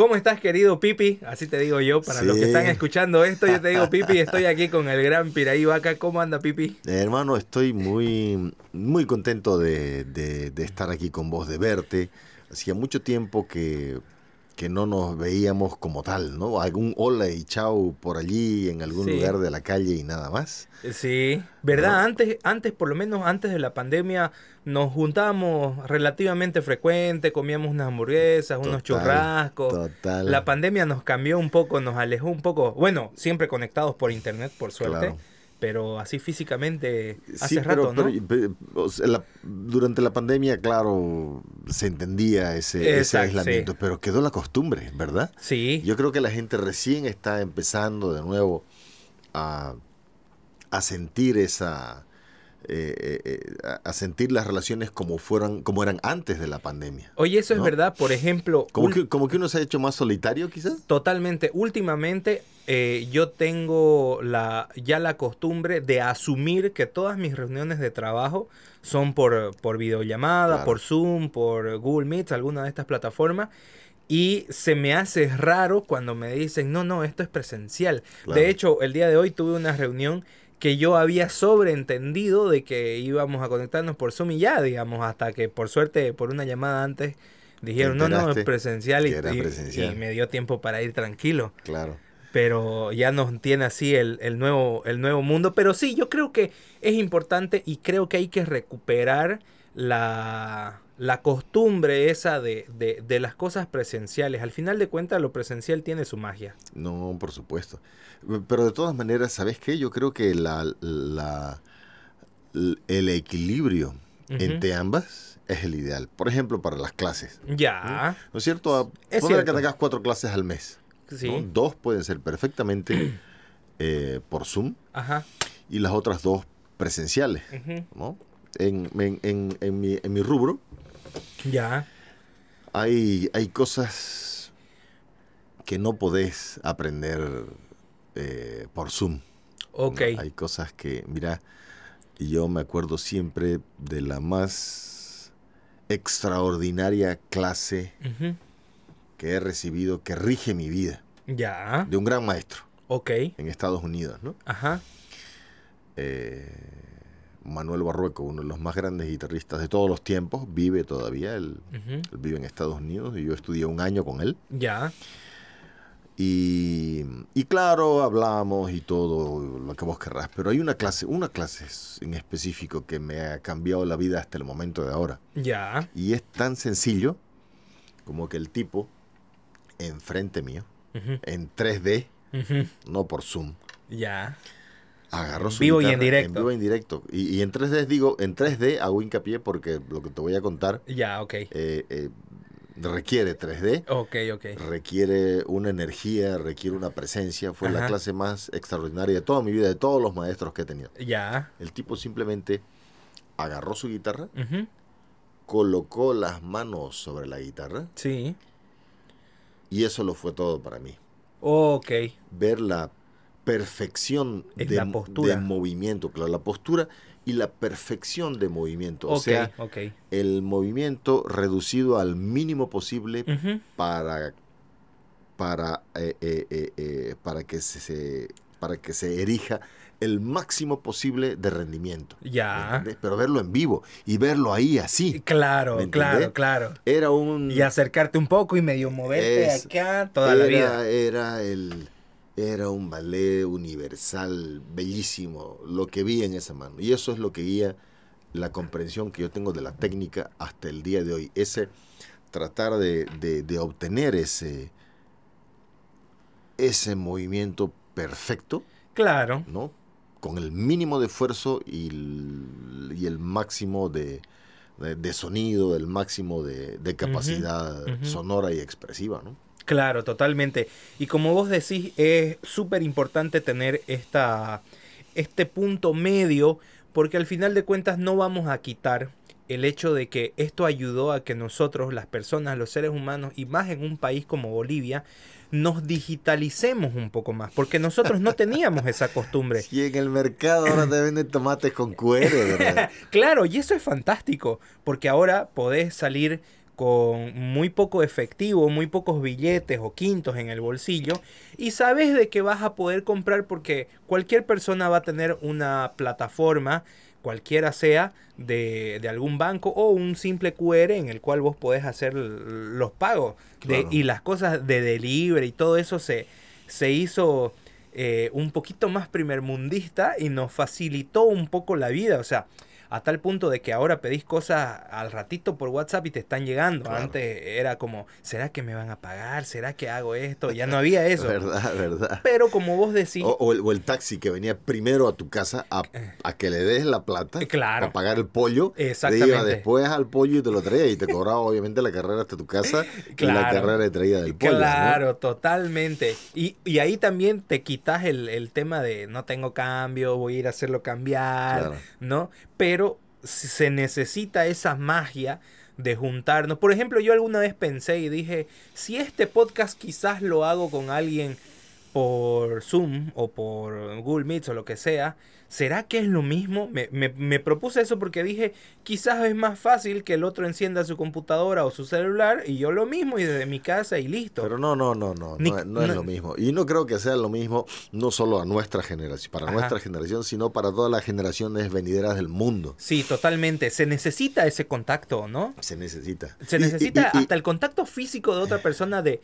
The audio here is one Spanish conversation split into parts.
¿Cómo estás, querido Pipi? Así te digo yo, para los que están escuchando esto, yo te digo Pipi, estoy aquí con el gran Piraí Vaca. ¿Cómo anda, Pipi? hermano, estoy muy, muy contento de, de estar aquí con vos, de verte. Hacía mucho tiempo que que no nos veíamos como tal, ¿no? Algún hola y chao por allí en algún lugar de la calle y nada más. Sí, ¿verdad? Antes, antes, por lo menos antes de la pandemia, nos juntábamos relativamente frecuente, comíamos unas hamburguesas, unos churrascos. Total. La pandemia nos cambió un poco, nos alejó un poco. Bueno, siempre conectados por internet, por suerte pero así físicamente hace rato, ¿no? durante la pandemia, claro, se entendía ese, aislamiento, pero quedó la costumbre, ¿verdad? Sí. Yo creo que la gente recién está empezando de nuevo a, a sentir esa eh, eh, eh, a sentir las relaciones como fueran como eran antes de la pandemia. Oye, eso es verdad, por ejemplo... Como que, como que uno se ha hecho más solitario quizás. Totalmente. Últimamente yo tengo la, ya la costumbre de asumir que todas mis reuniones de trabajo son por, por videollamada, por Zoom, por Google Meet, alguna de estas plataformas. Y se me hace raro cuando me dicen, no, no, esto es presencial. De hecho, el día de hoy tuve una reunión que yo había sobreentendido de que íbamos a conectarnos por Zoom y ya, digamos, hasta que por suerte, por una llamada antes, dijeron, no, no, es presencial y, y, me dio tiempo para ir tranquilo. Claro. Pero ya nos tiene así el, el, nuevo, el nuevo mundo. Pero sí, yo creo que es importante y creo que hay que recuperar la, la costumbre esa de, de, las cosas presenciales. Al final de cuentas, lo presencial tiene su magia. No, por supuesto. Pero de todas maneras, ¿sabes qué? Yo creo que la, la el equilibrio entre ambas es el ideal. Por ejemplo, para las clases. Ya. ¿No es cierto? Es que tengas cuatro clases al mes. Sí. Dos pueden ser perfectamente eh, por Zoom. Ajá. Y las otras dos presenciales. ¿no? En, en, en, mi, en mi rubro, ya. Hay, hay cosas que no podés aprender eh, por Zoom. Ok. Hay cosas que, mira, yo me acuerdo siempre de la más extraordinaria clase que he recibido que rige mi vida. Ya. De un gran maestro. Ok. En Estados Unidos, ¿no? Ajá. Eh, Manuel Barrueco, uno de los más grandes guitarristas de todos los tiempos, vive todavía, él, vive en Estados Unidos y yo estudié un año con él. Ya. Y, y, claro, hablamos y todo lo que vos querrás, pero hay una clase, una clase en específico que me ha cambiado la vida hasta el momento de ahora. Ya. Y es tan sencillo como que el tipo enfrente mío, en 3D, no por Zoom. Ya Agarró su vivo y en directo. En vivo y en directo. Y, en 3D digo, en 3D hago hincapié porque lo que te voy a contar. Ya, ok. Eh, eh, requiere 3D. Ok, ok. Requiere una energía, requiere una presencia. Fue la clase más extraordinaria de toda mi vida, de todos los maestros que he tenido. Ya. El tipo simplemente agarró su guitarra, colocó las manos sobre la guitarra. Sí. Y eso lo fue todo para mí. Ok. Ver la perfección de, movimiento, claro, la postura y la perfección de movimiento. o sea, el movimiento reducido al mínimo posible para, para, eh, eh, eh, para, que se, para que se erija el máximo posible de rendimiento. Ya. Pero verlo en vivo y verlo ahí así. Claro, claro, claro. Era un... Y acercarte un poco y medio moverte acá toda la vida. Era el era un ballet universal, bellísimo, lo que vi en esa mano. Y eso es lo que guía la comprensión que yo tengo de la técnica hasta el día de hoy. Ese tratar de, obtener ese, ese movimiento perfecto. Claro. ¿No? Con el mínimo de esfuerzo y el, y el máximo de, sonido, el máximo de, capacidad sonora y expresiva, ¿no? Claro, totalmente. Y como vos decís, es súper importante tener esta, este punto medio, porque al final de cuentas no vamos a quitar el hecho de que esto ayudó a que nosotros, las personas, los seres humanos, y más en un país como Bolivia, nos digitalicemos un poco más, porque nosotros no teníamos esa costumbre. Y en el mercado ahora te venden tomates con cuero, ¿verdad? claro, y eso es fantástico, porque ahora podés salir con muy poco efectivo, muy pocos billetes o quintos en el bolsillo y sabes de que vas a poder comprar porque cualquier persona va a tener una plataforma, cualquiera sea, de, algún banco o un simple QR en el cual vos podés hacer los pagos. Y las cosas de delivery y todo eso se, se hizo eh, un poquito más primermundista y nos facilitó un poco la vida, o sea, a tal punto de que ahora pedís cosas al ratito por WhatsApp y te están llegando. Antes era como, ¿será que me van a pagar? ¿Será que hago esto? Ya no había eso. verdad, verdad. Pero como vos decís... O, el, taxi que venía primero a tu casa a, eh. que le des la plata claro. a pagar el pollo. Exactamente. Te iba después al pollo y te lo traía y te cobraba obviamente la carrera hasta tu casa y la carrera de traída del pollo. Claro, totalmente. Y, ahí también te quitas el, tema de no tengo cambio, voy a ir a hacerlo cambiar, ¿no? pero se necesita esa magia de juntarnos. Por ejemplo, yo alguna vez pensé y dije, si este podcast quizás lo hago con alguien por Zoom o por Google Meets o lo que sea, ¿será que es lo mismo? Me, propuse eso porque dije, quizás es más fácil que el otro encienda su computadora o su celular y yo lo mismo y desde mi casa y listo. Pero no, no, no, no, no, es lo mismo. Y no creo que sea lo mismo, no solo a nuestra generación, para nuestra generación, sino para todas las generaciones venideras del mundo. Sí, totalmente. Se necesita ese contacto, ¿no? Se necesita. Se necesita hasta el contacto físico de otra persona de...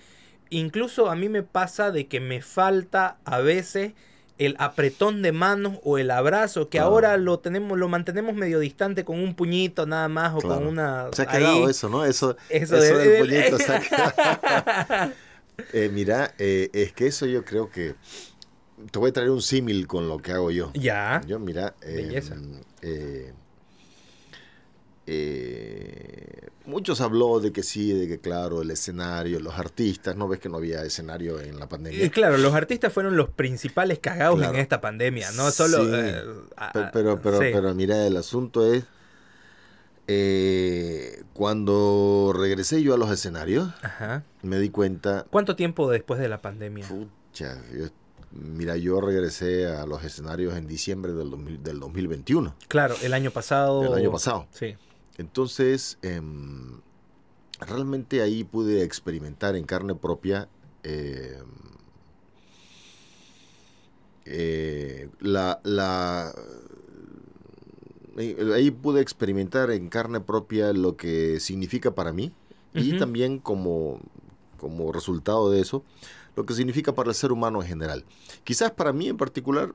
Incluso a mí me pasa de que me falta a veces el apretón de manos o el abrazo, que ahora lo tenemos, lo mantenemos medio distante con un puñito nada más o con una. Se ha quedado eso, ¿no? Eso, eso, del puñito se ha eh, mira, eh, es que eso yo creo que. Te voy a traer un símil con lo que hago yo. Ya. Yo, mira. Em, eh, eh, muchos habló de que sí, de que claro, el escenario, los artistas, ¿no ves que no había escenario en la pandemia? Y claro, los artistas fueron los principales cagados en esta pandemia, no solo... Eh, pero, pero, pero, mira, el asunto es, eh, cuando regresé yo a los escenarios, me di cuenta... ¿Cuánto tiempo después de la pandemia? Pucha, Mira, yo regresé a los escenarios en diciembre del, del 2021. Claro, el año pasado. El año pasado. Sí. Entonces, em, realmente ahí pude experimentar en carne propia em, eh, la, la eh, ahí pude experimentar en carne propia lo que significa para mí y también como, como resultado de eso lo que significa para el ser humano en general. Quizás para mí en particular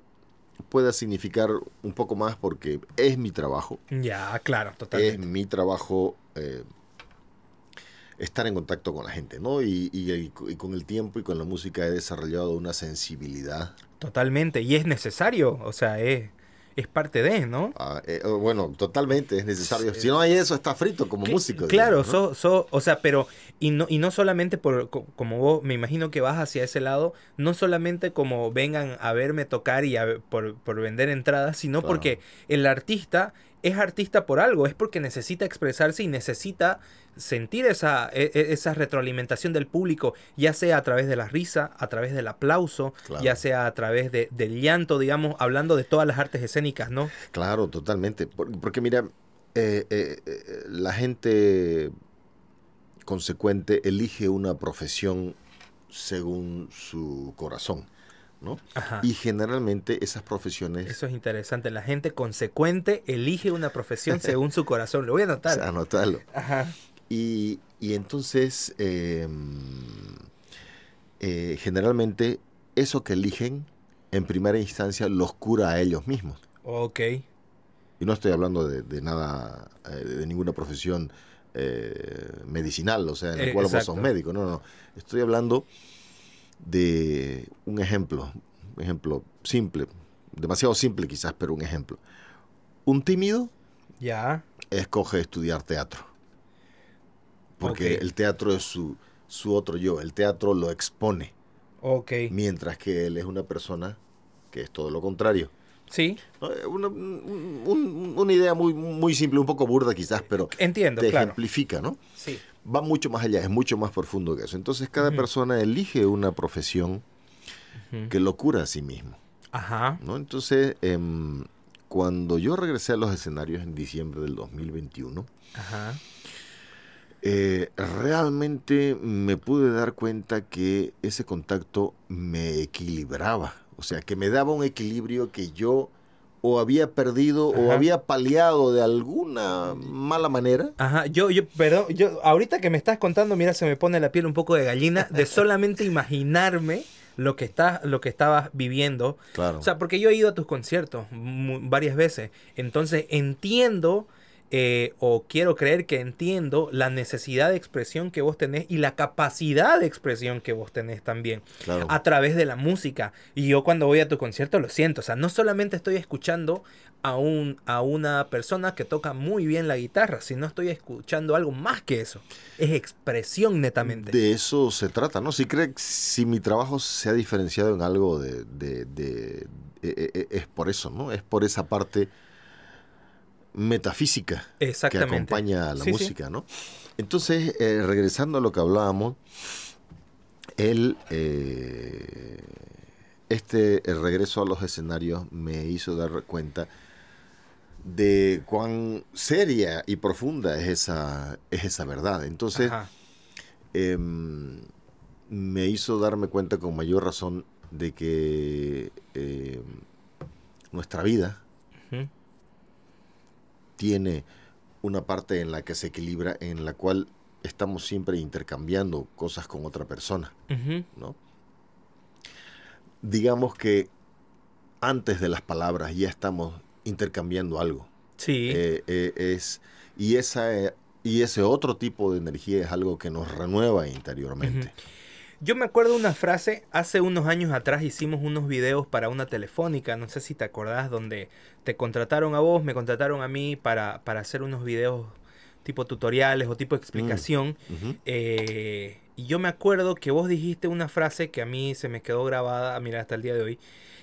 pueda significar un poco más porque es mi trabajo. Ya, claro, totalmente. Es mi trabajo eh, estar en contacto con la gente, ¿no? Y, y, con el tiempo y con la música he desarrollado una sensibilidad. Totalmente, y es necesario, o sea, es es parte de, ¿no? Ah, eh, oh, bueno, totalmente es necesario. Si no hay eso, está frito como músico. Claro, o sea, pero, y no, y no solamente por, como vos, me imagino que vas hacia ese lado, no solamente como vengan a verme tocar y por, por, vender entradas, sino porque el artista es artista por algo, es porque necesita expresarse y necesita sentir esa, e, e, esa retroalimentación del público, ya sea a través de la risa, a través del aplauso, ya sea a través de, del llanto, digamos, hablando de todas las artes escénicas, ¿no? Claro, totalmente. Porque, mira, eh, eh, eh, la gente consecuente elige una profesión según su corazón. ¿No? Y generalmente esas profesiones... Eso es interesante. La gente consecuente elige una profesión según su corazón. Lo voy a anotar. anotarlo. Ajá. Y, entonces, em, eh, generalmente, eso que eligen, en primera instancia, los cura a ellos mismos. Ok. Y no estoy hablando de, nada, eh, de ninguna profesión eh, medicinal, o sea, en la cual vos sos médico. No, no. Estoy hablando de un ejemplo, un ejemplo simple, demasiado simple quizás, pero un ejemplo. Un tímido ya escoge estudiar teatro porque el teatro es su, su otro yo, el teatro lo expone. Ok. Mientras que él es una persona que es todo lo contrario. Sí. Eh, una, idea muy, muy simple, un poco burda quizás, pero Entiendo, te ejemplifica, ¿no? Sí. Va mucho más allá, es mucho más profundo que eso. Entonces cada persona elige una profesión que lo cura a sí mismo. Ajá. ¿no? Entonces, em, cuando yo regresé a los escenarios en diciembre del 2021, Ajá Eh, realmente me pude dar cuenta que ese contacto me equilibraba, o sea, que me daba un equilibrio que yo o había perdido o había paliado de alguna mala manera. Ajá, yo, yo, perdón, yo, ahorita que me estás contando, mira, se me pone la piel un poco de gallina de solamente imaginarme lo que estás, lo que estabas viviendo. Claro. O sea, porque yo he ido a tus conciertos varias veces. Entonces entiendo eh, o quiero creer que entiendo la necesidad de expresión que vos tenés y la capacidad de expresión que vos tenés también a través de la música. Y yo cuando voy a tu concierto lo siento, o sea, no solamente estoy escuchando a, un, a una persona que toca muy bien la guitarra, sino estoy escuchando algo más que eso. Es expresión netamente. De eso se trata, ¿no? Si cree si mi trabajo se ha diferenciado en algo de, de, e, e, es por eso, ¿no? Es por esa parte metafísica que acompaña a la música, ¿no? Entonces, eh, regresando a lo que hablábamos, él, eh, este el regreso a los escenarios me hizo dar cuenta de cuán seria y profunda es esa, es esa verdad. Entonces, em, me hizo darme cuenta con mayor razón de que em, nuestra vida, tiene una parte en la que se equilibra, en la cual estamos siempre intercambiando cosas con otra persona, ¿no? Digamos que antes de las palabras ya estamos intercambiando algo. Sí. Eh, eh, es, y, esa, eh, y ese otro tipo de energía es algo que nos renueva interiormente. Yo me acuerdo una frase, hace unos años atrás hicimos unos videos para una telefónica, no sé si te acordás, donde te contrataron a vos, me contrataron a mí para, para hacer unos videos tipo tutoriales o tipo explicación. Mm, eh, y yo me acuerdo que vos dijiste una frase que a mí se me quedó grabada, mira, hasta el día de hoy,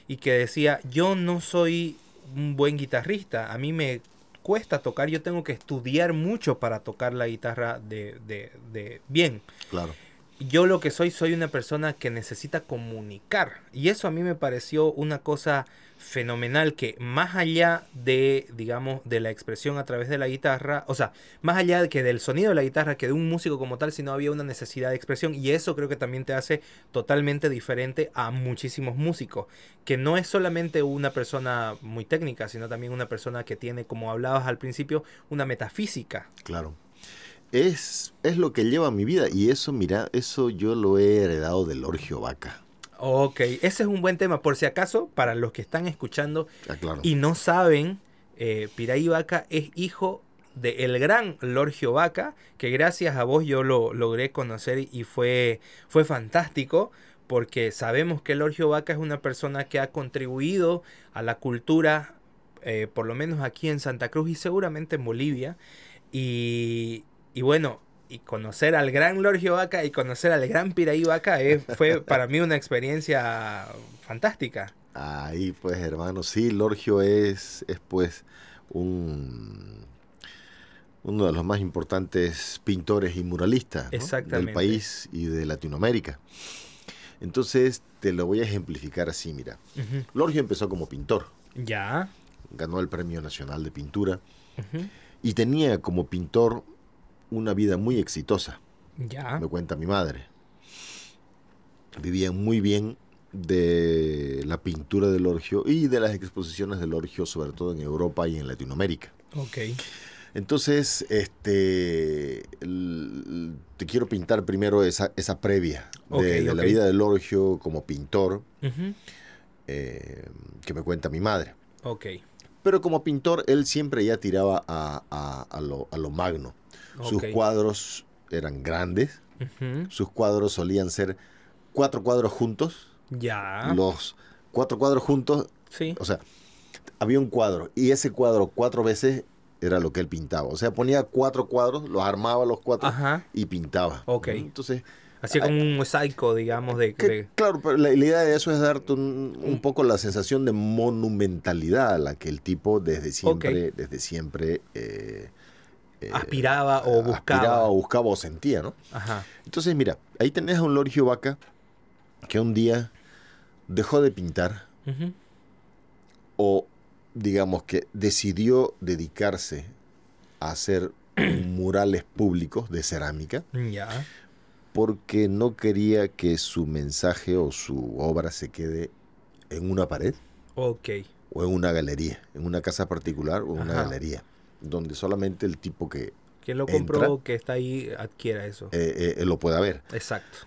y que decía, yo no soy un buen guitarrista, a mí me cuesta tocar, yo tengo que estudiar mucho para tocar la guitarra de, de, de bien. Claro yo lo que soy, soy una persona que necesita comunicar. Y eso a mí me pareció una cosa fenomenal que más allá de, digamos, de la expresión a través de la guitarra, o sea, más allá de que del sonido de la guitarra, que de un músico como tal, sino había una necesidad de expresión y eso creo que también te hace totalmente diferente a muchísimos músicos, que no es solamente una persona muy técnica, sino también una persona que tiene, como hablabas al principio, una metafísica. Claro es, es lo que lleva mi vida. Y eso, mira, eso yo lo he heredado de Lorgio Vaca. Ok, ese es un buen tema. Por si acaso, para los que están escuchando ah, y no saben, eh, Vaca es hijo de el gran Lorgio Vaca, que gracias a vos yo lo logré conocer y fue, fue fantástico, porque sabemos que Lorgio Vaca es una persona que ha contribuido a la cultura, eh, por lo menos aquí en Santa Cruz y seguramente en Bolivia. Y, y bueno, y conocer al gran Lorgio Vaca y conocer al gran Piraí Vaca eh, fue para mí una experiencia fantástica. Ahí pues hermano, sí, Lorgio es, es pues un uno de los más importantes pintores y muralistas del país y de Latinoamérica. Entonces te lo voy a ejemplificar así, mira. Lorgio empezó como pintor. Ya. Ganó el Premio Nacional de Pintura. Y tenía como pintor una vida muy exitosa. Ya. Me cuenta mi madre. Vivían muy bien de la pintura del orgio y de las exposiciones del orgio, sobre todo en Europa y en Latinoamérica. Ok. Entonces, este, te quiero pintar primero esa, esa previa de, la vida del orgio como pintor eh, que me cuenta mi madre. Ok. Pero como pintor, él siempre ya tiraba a, a, lo, a lo magno. Sus cuadros eran grandes. Sus cuadros solían ser cuatro cuadros juntos. Ya. Los cuatro cuadros juntos. Sí. O sea, había un cuadro y ese cuadro cuatro veces era lo que él pintaba. O sea, ponía cuatro cuadros, los armaba los cuatro y pintaba. Ok. Entonces. Hacía como un mosaico, digamos, de... Claro, pero la, idea de eso es darte un, poco la sensación de monumentalidad a la que el tipo desde siempre, desde siempre eh, eh, aspiraba o buscaba. Aspiraba o buscaba o sentía, ¿no? Ajá. Entonces, mira, ahí tenés a un Lorgio Vaca que un día dejó de pintar o digamos que decidió dedicarse a hacer murales públicos de cerámica. Ya. Porque no quería que su mensaje o su obra se quede en una pared. Ok. O en una galería, en una casa particular o en una galería, donde solamente el tipo que... Que lo compró, que está ahí, adquiera eso. Eh, eh, lo pueda ver. Exacto.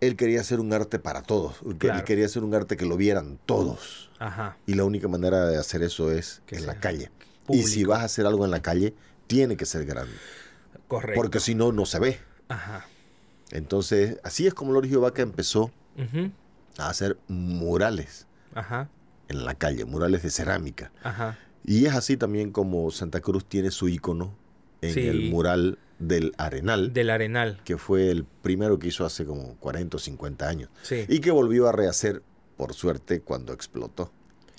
Él quería hacer un arte para todos. Él quería hacer un arte que lo vieran todos. Ajá. Y la única manera de hacer eso es en la calle. Y si vas a hacer algo en la calle, tiene que ser grande. Correcto. Porque si no, no se ve. Ajá. Entonces, así es como Loris Vaca empezó a hacer murales Ajá. en la calle, murales de cerámica. Ajá. Y es así también como Santa Cruz tiene su icono en el mural del Arenal. Del Arenal. Que fue el primero que hizo hace como 40 o 50 años. Sí. Y que volvió a rehacer, por suerte, cuando explotó.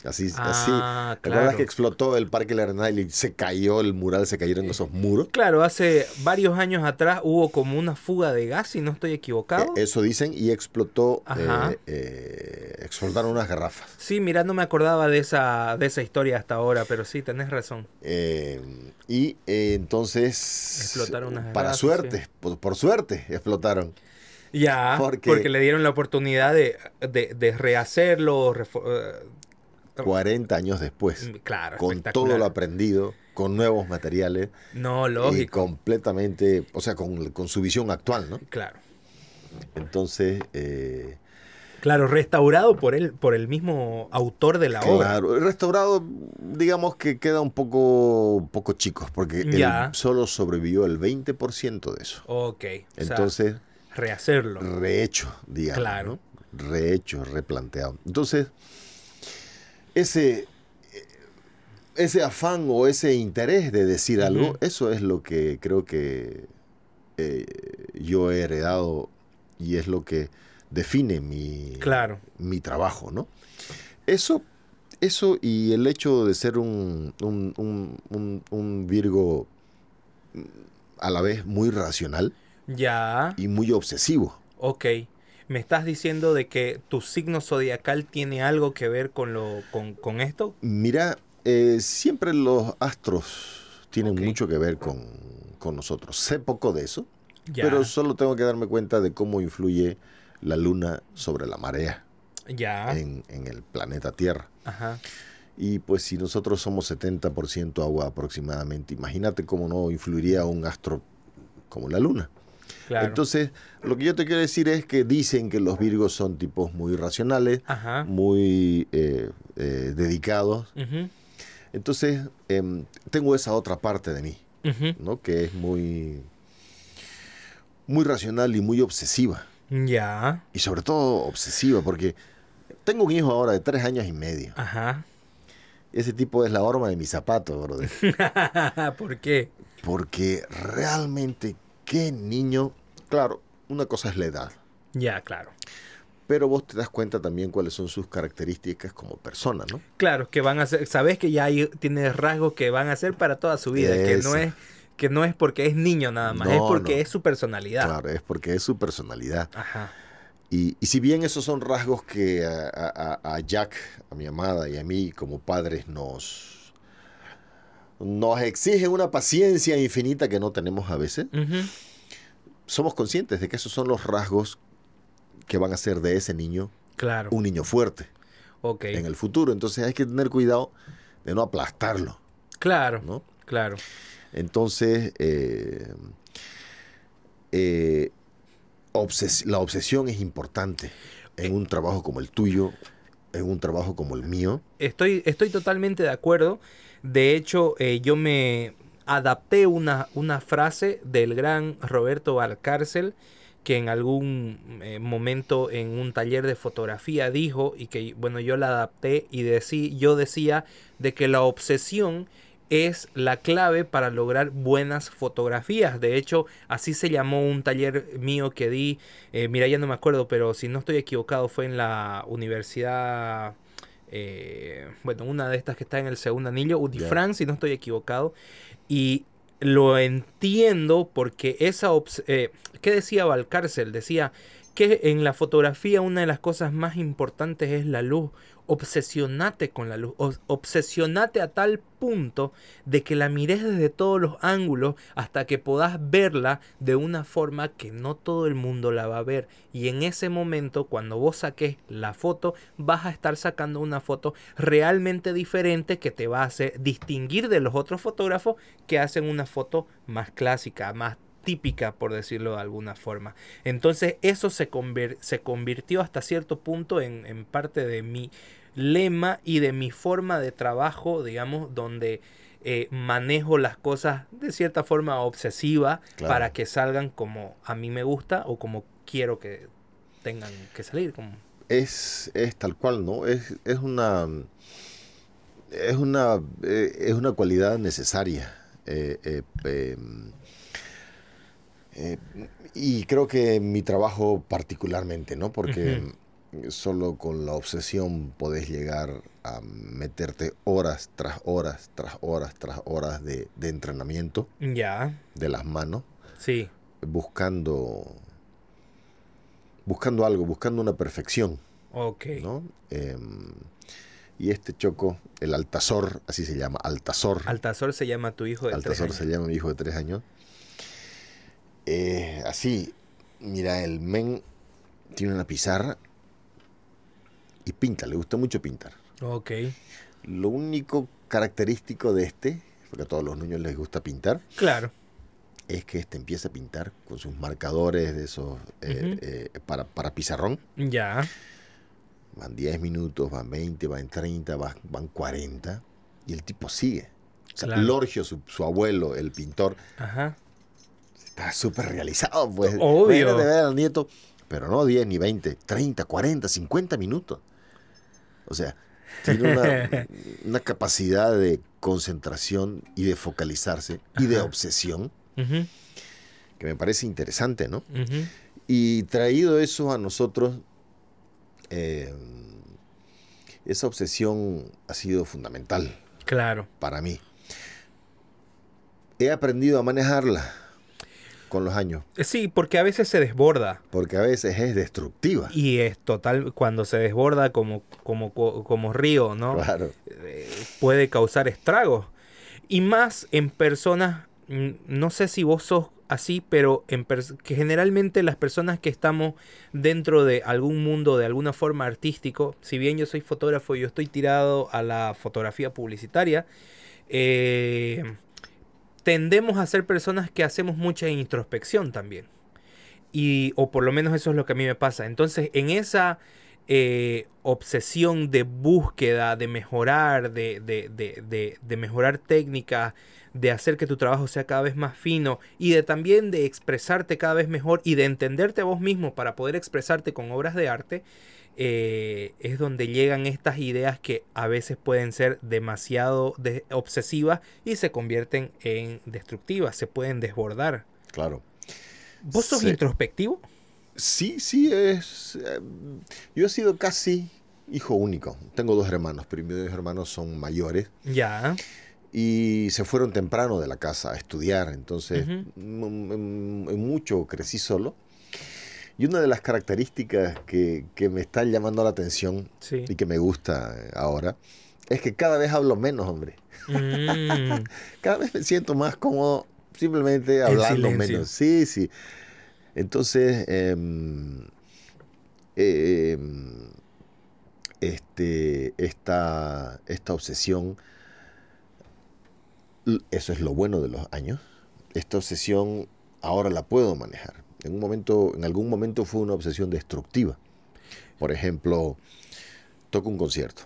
Así, ah, así. ¿Te acuerdas que explotó el Parque Arenal y se cayó el mural, se cayeron esos muros? Claro, hace varios años atrás hubo como una fuga de gas, si no estoy equivocado. Eh, eso dicen, y explotó, eh, eh, explotaron unas garrafas. Sí, mira, no me acordaba de esa, de esa historia hasta ahora, pero sí, tenés razón. y entonces, explotaron unas para suerte, por, suerte, explotaron. Ya, porque, le dieron la oportunidad de, de rehacerlo, 40 años después. Mm, claro. Con todo lo aprendido, con nuevos materiales. No, lógico. Y completamente, o sea, con, su visión actual, ¿no? Claro. Entonces... Eh, claro, restaurado por él, por el mismo autor de la obra. Claro, restaurado, digamos que queda un poco, un poco chico, porque él solo sobrevivió el 20% de eso. Ok. Entonces. rehacerlo. Rehecho, digamos. Claro. Rehecho, replanteado. Entonces, ese, ese afán o ese interés de decir algo, eso es lo que creo que eh, yo he heredado y es lo que define mi, claro. mi trabajo, ¿no? Eso, eso y el hecho de ser un, un, Virgo a la vez muy racional. Ya. Y muy obsesivo. Ok me estás diciendo de que tu signo zodiacal tiene algo que ver con, lo, con, esto? Mira, eh, siempre los astros tienen mucho que ver con, nosotros. Sé poco de eso, pero solo tengo que darme cuenta de cómo influye la luna sobre la marea ya. En, en el planeta Tierra. Ajá. Y pues si nosotros somos 70% agua aproximadamente, imagínate cómo no influiría un astro como la luna. Entonces, lo que yo te quiero decir es que dicen que los Virgos son tipos muy racionales, muy eh, eh, dedicados. Entonces, em, tengo esa otra parte de mí, ¿no? Que es muy, muy racional y muy obsesiva. Ya. Y sobre todo obsesiva, porque tengo un hijo ahora de tres años y medio. Ajá. Ese tipo es la horma de mi zapato, brother. ¿Por qué? Porque realmente qué niño, claro, una cosa es la edad. Ya, claro. Pero vos te das cuenta también cuáles son sus características como persona, ¿no? Claro, que van a ser, sabes que ya hay, tiene rasgos que van a ser para toda su vida, que no es que no es porque es niño nada más, es porque es su personalidad. Claro, es porque es su personalidad. Ajá. Y, y si bien esos son rasgos que a, a, Jack, a mi amada y a mí como padres nos, nos exige una paciencia infinita que no tenemos a veces, somos conscientes de que esos son los rasgos que van a hacer de ese niño claro. un niño fuerte okay. en el futuro. Entonces hay que tener cuidado de no aplastarlo. Claro, ¿no? claro. Entonces, eh, eh, la obsesión es importante en un trabajo como el tuyo, en un trabajo como el mío. Estoy, estoy totalmente de acuerdo. De hecho, eh, yo me adapté una, una frase del gran Roberto Valcárcel que en algún eh, momento en un taller de fotografía dijo y que bueno yo la adapté y decí, yo decía de que la obsesión es la clave para lograr buenas fotografías. De hecho, así se llamó un taller mío que di, eh, mira, ya no me acuerdo, pero si no estoy equivocado fue en la Universidad eh, bueno, una de estas que está en el segundo anillo, Udifran, si no estoy equivocado, y lo entiendo porque esa... Eh, ¿Qué decía Valcárcel? Decía que en la fotografía una de las cosas más importantes es la luz. Obsesionate con la luz, obsesionate a tal punto de que la mires desde todos los ángulos hasta que puedas verla de una forma que no todo el mundo la va a ver. Y en ese momento, cuando vos saques la foto, vas a estar sacando una foto realmente diferente que te va a hacer distinguir de los otros fotógrafos que hacen una foto más clásica, más típica, por decirlo de alguna forma. Entonces eso se, se convirtió hasta cierto punto en, parte de mi lema y de mi forma de trabajo, digamos, donde eh, manejo las cosas de cierta forma obsesiva para que salgan como a mí me gusta o como quiero que tengan que salir. Como... Es, es tal cual, ¿no? Es, es una... Es una, eh, es una cualidad necesaria. Eh, em, eh, y creo que mi trabajo particularmente, ¿no? Porque solo con la obsesión podés llegar a meterte horas tras horas, tras horas, tras horas de, entrenamiento. Ya. De las manos. Sí. Buscando. Buscando algo, buscando una perfección. Ok. ¿no? Em, y este choco, el Altazor, así se llama, Altazor. Altazor se llama tu hijo de tres años. se llama mi hijo de tres años. Eh, así, mira, el men tiene una pizarra y pinta, le gusta mucho pintar. Ok. Lo único característico de este, porque a todos los niños les gusta pintar. Claro. Es que este empieza a pintar con sus marcadores de esos eh, eh, para, para pizarrón. Ya. Van 10 minutos, van 20, van 30, van, van 40. Y el tipo sigue. O sea, Lorgio, su, su, abuelo, el pintor, Ajá está súper realizado, pues. Obvio. De ver al nieto, pero no 10 ni 20, 30, 40, 50 minutos. O sea, tiene una, capacidad de concentración y de focalizarse y de obsesión que me parece interesante, ¿no? Y traído eso a nosotros, eh, esa obsesión ha sido fundamental. Claro. Para mí. He aprendido a manejarla con los años. Sí, porque a veces se desborda. Porque a veces es destructiva. Y es total, cuando se desborda como, como, como río, ¿no? Claro. Eh, puede causar estragos. Y más en personas, mm, no sé si vos sos así, pero en que generalmente las personas que estamos dentro de algún mundo de alguna forma artístico, si bien yo soy fotógrafo y yo estoy tirado a la fotografía publicitaria, eh, tendemos a ser personas que hacemos mucha introspección también. Y, o por lo menos eso es lo que a mí me pasa. Entonces, en esa eh, obsesión de búsqueda, de mejorar, de, de, mejorar técnicas, de hacer que tu trabajo sea cada vez más fino y de también de expresarte cada vez mejor y de entenderte a vos mismo para poder expresarte con obras de arte, eh, es donde llegan estas ideas que a veces pueden ser demasiado obsesivas y se convierten en destructivas, se pueden desbordar. Claro. ¿Vos sos introspectivo? Sí, sí, es. Eh, yo he sido casi hijo único. Tengo dos hermanos, pero mis dos hermanos son mayores. Ya. Y se fueron temprano de la casa a estudiar, entonces en mucho crecí solo. Y una de las características que, me están llamando la atención y que me gusta ahora es que cada vez hablo menos, hombre. Mm. cada vez me siento más cómodo simplemente hablando menos. Sí, sí. Entonces, em, em, este, esta, esta obsesión, eso es lo bueno de los años, esta obsesión ahora la puedo manejar. En, un momento, en algún momento fue una obsesión destructiva. Por ejemplo, toco un concierto,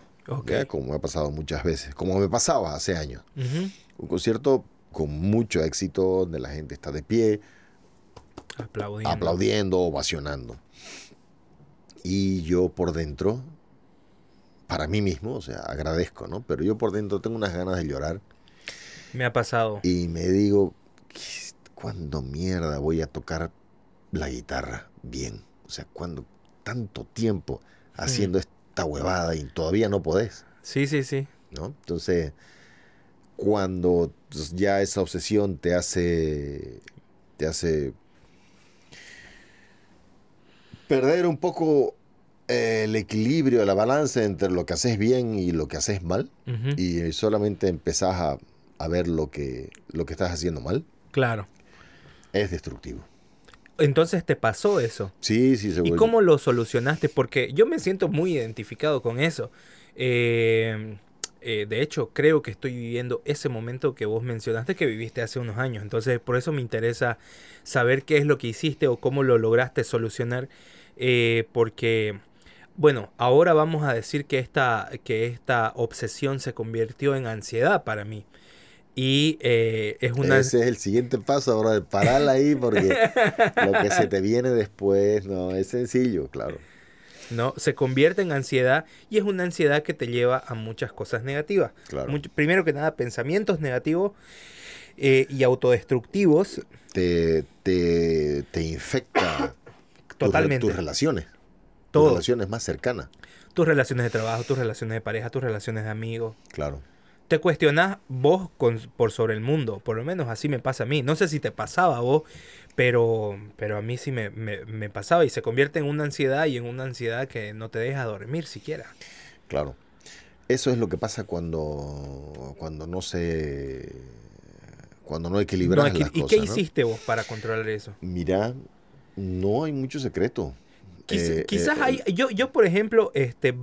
como me ha pasado muchas veces, como me pasaba hace años. Un concierto con mucho éxito, donde la gente está de pie, aplaudiendo, aplaudiendo ovacionando. Y yo por dentro, para mí mismo, o sea, agradezco, ¿no? Pero yo por dentro tengo unas ganas de llorar. Me ha pasado. Y me digo, ¿cuándo mierda voy a tocar la guitarra bien. O sea, cuando tanto tiempo haciendo esta huevada y todavía no podés. Sí, sí, sí. ¿No? Entonces, cuando ya esa obsesión te hace te hace perder un poco eh, el equilibrio, la balanza entre lo que haces bien y lo que haces mal. Y solamente empezás a, a, ver lo que, lo que estás haciendo mal. Claro. Es destructivo. Entonces te pasó eso. Sí, sí, seguro. ¿Y cómo lo solucionaste? Porque yo me siento muy identificado con eso. Eh, eh, de hecho, creo que estoy viviendo ese momento que vos mencionaste que viviste hace unos años. Entonces, por eso me interesa saber qué es lo que hiciste o cómo lo lograste solucionar. Eh, porque, bueno, ahora vamos a decir que esta, que esta obsesión se convirtió en ansiedad para mí. Y eh, es una... Ese es el siguiente paso, ahora, pararla ahí porque lo que se te viene después, no, es sencillo, claro. ¿no? Se convierte en ansiedad y es una ansiedad que te lleva a muchas cosas negativas. primero que nada, pensamientos negativos eh, y autodestructivos. Te, te, te infecta Totalmente. Tus, relaciones. Tus relaciones más cercanas. Tus relaciones de trabajo, tus relaciones de pareja, tus relaciones de amigos. Claro te cuestionas vos por sobre el mundo. Por lo menos así me pasa a mí. No sé si te pasaba a vos, pero, pero a mí sí me, pasaba y se convierte en una ansiedad y en una ansiedad que no te deja dormir siquiera. Claro. Eso es lo que pasa cuando, cuando no se cuando no equilibras las ¿Y qué hiciste vos para controlar eso? Mira, no hay mucho secreto. Eh, quizás eh, hay, yo, yo por ejemplo, este,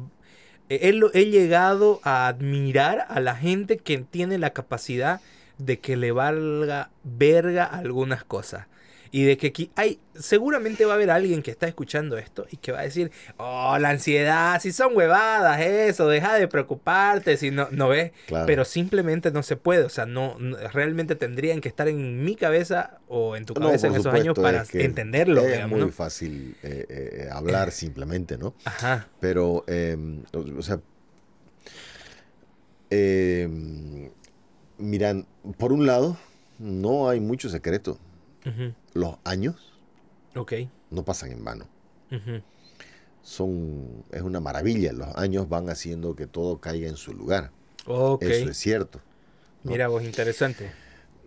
he, he llegado a admirar a la gente que tiene la capacidad de que le valga verga algunas cosas. Y de que aquí hay, seguramente va a haber alguien que está escuchando esto y que va a decir, oh, la ansiedad, si son huevadas eso, deja de preocuparte, si no, no ves, pero simplemente no se puede, o sea, no, realmente tendrían que estar en mi cabeza o en tu cabeza en esos años para entenderlo. Es muy fácil eh, eh, hablar simplemente, ¿no? Ajá. Pero, em, o sea, em, miran, por un lado, no hay mucho secreto los años no pasan en vano. Son, es una maravilla. Los años van haciendo que todo caiga en su lugar. Eso es cierto. Mira vos, interesante.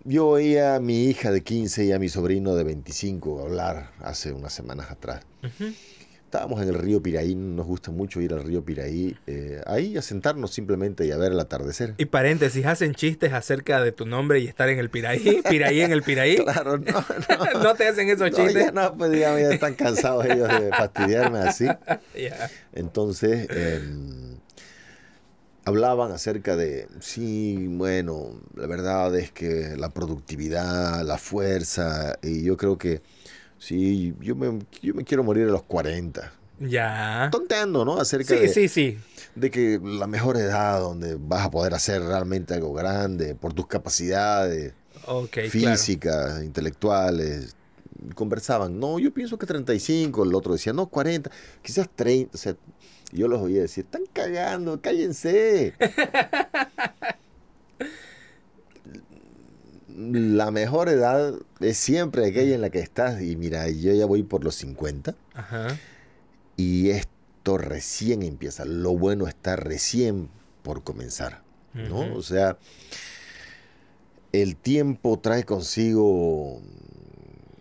Yo oía a mi hija de 15 y a mi sobrino de 25 hablar hace unas semanas atrás. Estábamos en el río Piraí, nos gusta mucho ir al río Piraí, eh, ahí a sentarnos simplemente y a ver el atardecer. Y paréntesis, hacen chistes acerca de tu nombre y estar en el Piraí, Piraí en el Piraí. claro, no, no. ¿No te hacen esos chistes? no, pues digamos, ya están cansados ellos de fastidiarme así. Entonces, em, hablaban acerca de, sí, bueno, la verdad es que la productividad, la fuerza, y yo creo que Sí, yo me, yo me quiero morir a los 40. Ya. Tonteando, ¿no? Acerca sí, de, sí, sí. de que la mejor edad donde vas a poder hacer realmente algo grande por tus capacidades físicas, intelectuales. Conversaban, no, yo pienso que 35, el otro decía, no, 40, quizás 30. O sea, yo los oía decir, están cagando, cállense. la mejor edad es siempre aquella en la que estás. Y mira, yo ya voy por los 50. Ajá. Y esto recién empieza. Lo bueno está recién por comenzar. ¿no? O sea, el tiempo trae consigo,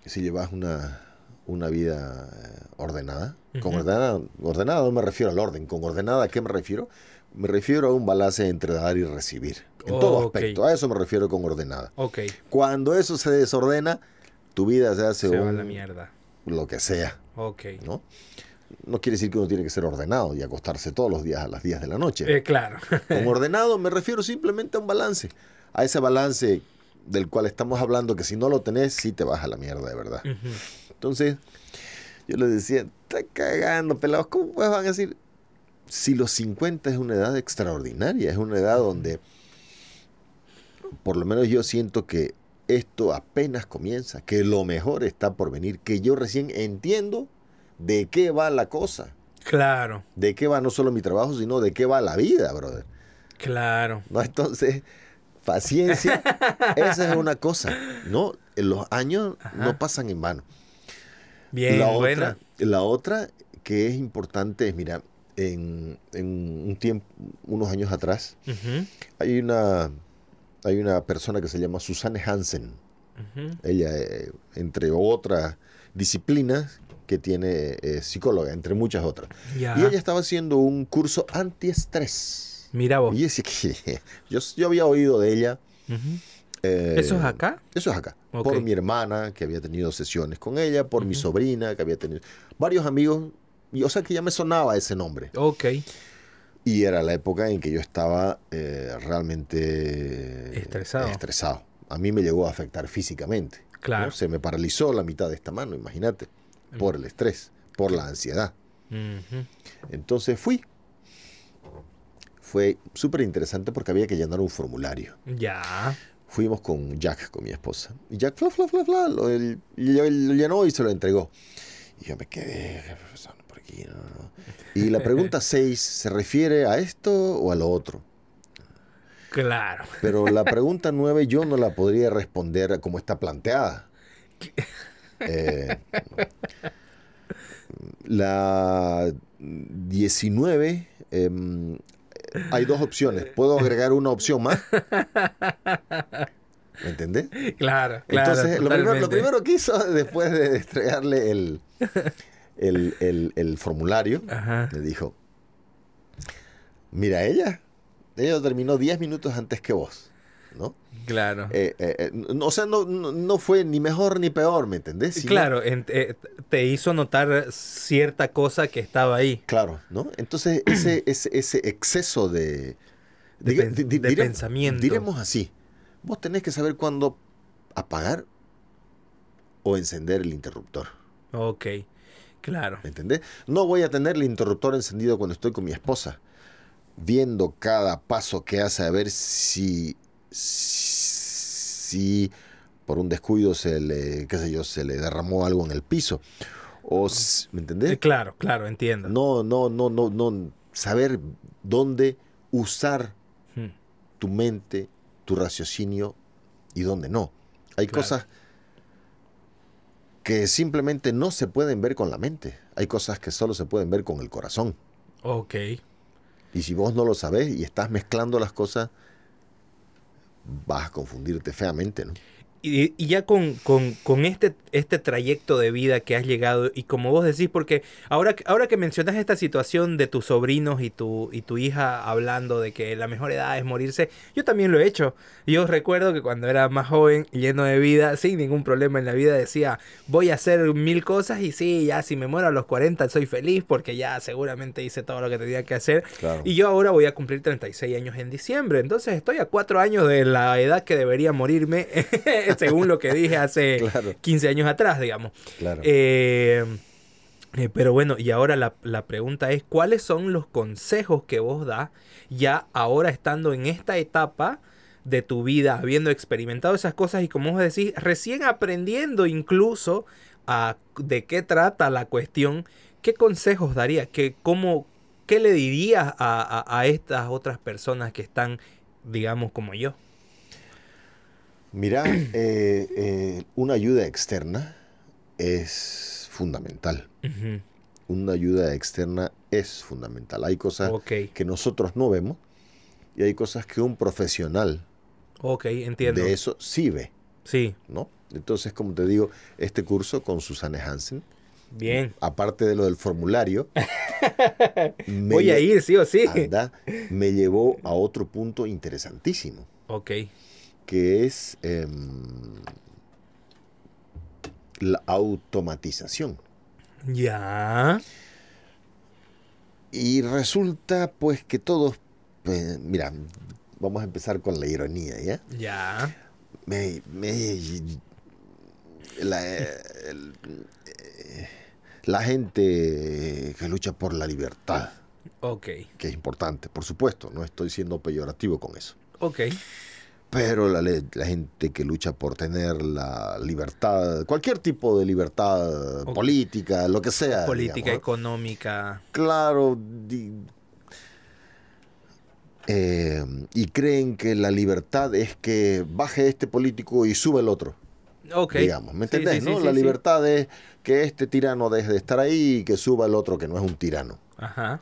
si llevas una, una vida ordenada, con ordenada, ordenada no me refiero al orden, con ordenada, ¿a qué me refiero? Me refiero a un balance entre dar y recibir. En todo aspecto. A eso me refiero con ordenada. Ok. Cuando eso se desordena, tu vida se hace se va a la mierda. lo que sea. Ok. ¿no? no quiere decir que uno tiene que ser ordenado y acostarse todos los días a las 10 de la noche. Eh, claro. Con ordenado me refiero simplemente a un balance. A ese balance del cual estamos hablando, que si no lo tenés, sí te vas a la mierda, de verdad. Entonces, yo les decía, está cagando, pelados. ¿Cómo van a decir? Si los 50 es una edad extraordinaria, es una edad donde por lo menos yo siento que esto apenas comienza, que lo mejor está por venir, que yo recién entiendo de qué va la cosa. Claro. De qué va no solo mi trabajo, sino de qué va la vida, brother. Claro. ¿No? Entonces, paciencia, esa es una cosa, ¿no? Los años no pasan en vano. Bien, la buena. Otra, la otra que es importante es, mira, en, un tiempo, unos años atrás, hay una hay una persona que se llama Susanne Hansen. Ella, eh, entre otras disciplinas, que tiene eh, psicóloga, entre muchas otras. Y ella estaba haciendo un curso antiestrés. Mira vos. Y decía que yo, yo había oído de ella. Eh, ¿Eso es acá? Eso es acá. Por mi hermana, que había tenido sesiones con ella, por mi sobrina, que había tenido varios amigos. Y, o sea que ya me sonaba ese nombre. Ok. Y era la época en que yo estaba eh, realmente estresado. estresado. A mí me llegó a afectar físicamente. Claro. Se me paralizó la mitad de esta mano, imagínate, por el estrés, por la ansiedad. Entonces fui. Fue súper interesante porque había que llenar un formulario. Ya. Fuimos con Jack, con mi esposa. Y Jack, fla, fla, fla, fla, lo, llenó y se lo entregó. Y yo me quedé Y la pregunta 6, ¿se refiere a esto o a lo otro? Claro. Pero la pregunta 9 yo no la podría responder como está planteada. Eh, la 19, em, hay dos opciones. ¿Puedo agregar una opción más? ¿Me entendés? Claro, claro. Entonces, lo primero, lo primero, que hizo después de entregarle el, el, formulario, le dijo, mira, ella ella terminó 10 minutos antes que vos, ¿no? Claro. Eh, eh, eh, o sea, no, no, fue ni mejor ni peor, ¿me entendés? claro, te hizo notar cierta cosa que estaba ahí. Claro, ¿no? Entonces, ese, ese, ese exceso de, de, pensamiento. Diremos así, vos tenés que saber cuándo apagar o encender el interruptor. Ok, claro. ¿Me entendés? No voy a tener el interruptor encendido cuando estoy con mi esposa viendo cada paso que hace a ver si, si por un descuido se le, qué sé yo, se le derramó algo en el piso. O, ¿Me entendés? Eh, claro, claro, entiendo. No, no, no, no, no. Saber dónde usar hmm. tu mente, tu raciocinio y dónde no. Hay cosas que simplemente no se pueden ver con la mente. Hay cosas que solo se pueden ver con el corazón. Ok. Y si vos no lo sabés y estás mezclando las cosas, vas a confundirte feamente, ¿no? Y, ya con, con, este, este trayecto de vida que has llegado, y como vos decís, porque ahora, ahora que mencionas esta situación de tus sobrinos y tu, y tu hija hablando de que la mejor edad es morirse, yo también lo he hecho. Yo recuerdo que cuando era más joven, lleno de vida, sin ningún problema en la vida, decía, voy a hacer mil cosas y sí, ya si me muero a los 40 soy feliz porque ya seguramente hice todo lo que tenía que hacer. Y yo ahora voy a cumplir 36 años en diciembre, entonces estoy a cuatro años de la edad que debería morirme. según lo que dije hace 15 años atrás, digamos. Eh, eh, pero bueno, y ahora la, pregunta es, ¿cuáles son los consejos que vos das ya ahora estando en esta etapa de tu vida, habiendo experimentado esas cosas y como vos decís, recién aprendiendo incluso a de qué trata la cuestión, ¿qué consejos darías? ¿Qué, cómo, ¿Qué le dirías a estas otras personas que están, digamos, como yo? Mira, eh, eh, una ayuda externa es fundamental. Una ayuda externa es fundamental. Hay cosas que nosotros no vemos y hay cosas que un profesional entiendo. de eso sí ve. Sí. ¿No? Entonces, como te digo, este curso con Susana Hansen. Bien. Aparte de lo del formulario. Voy a ir, sí o sí. me llevó a otro punto interesantísimo. Ok que es em, la automatización. Ya. Y resulta pues que todos, pues, mira, vamos a empezar con la ironía, ¿ya? Ya. Me, la, la gente que lucha por la libertad. Ok. Que es importante, por supuesto, no estoy siendo peyorativo con eso. Ok. Pero la, la, gente que lucha por tener la libertad, cualquier tipo de libertad política, lo que sea. Política, económica. Claro. Eh, y creen que la libertad es que baje este político y sube el otro. Ok. Digamos, ¿me entendés? ¿no? la libertad es que este tirano deje de estar ahí y que suba el otro que no es un tirano. Ajá.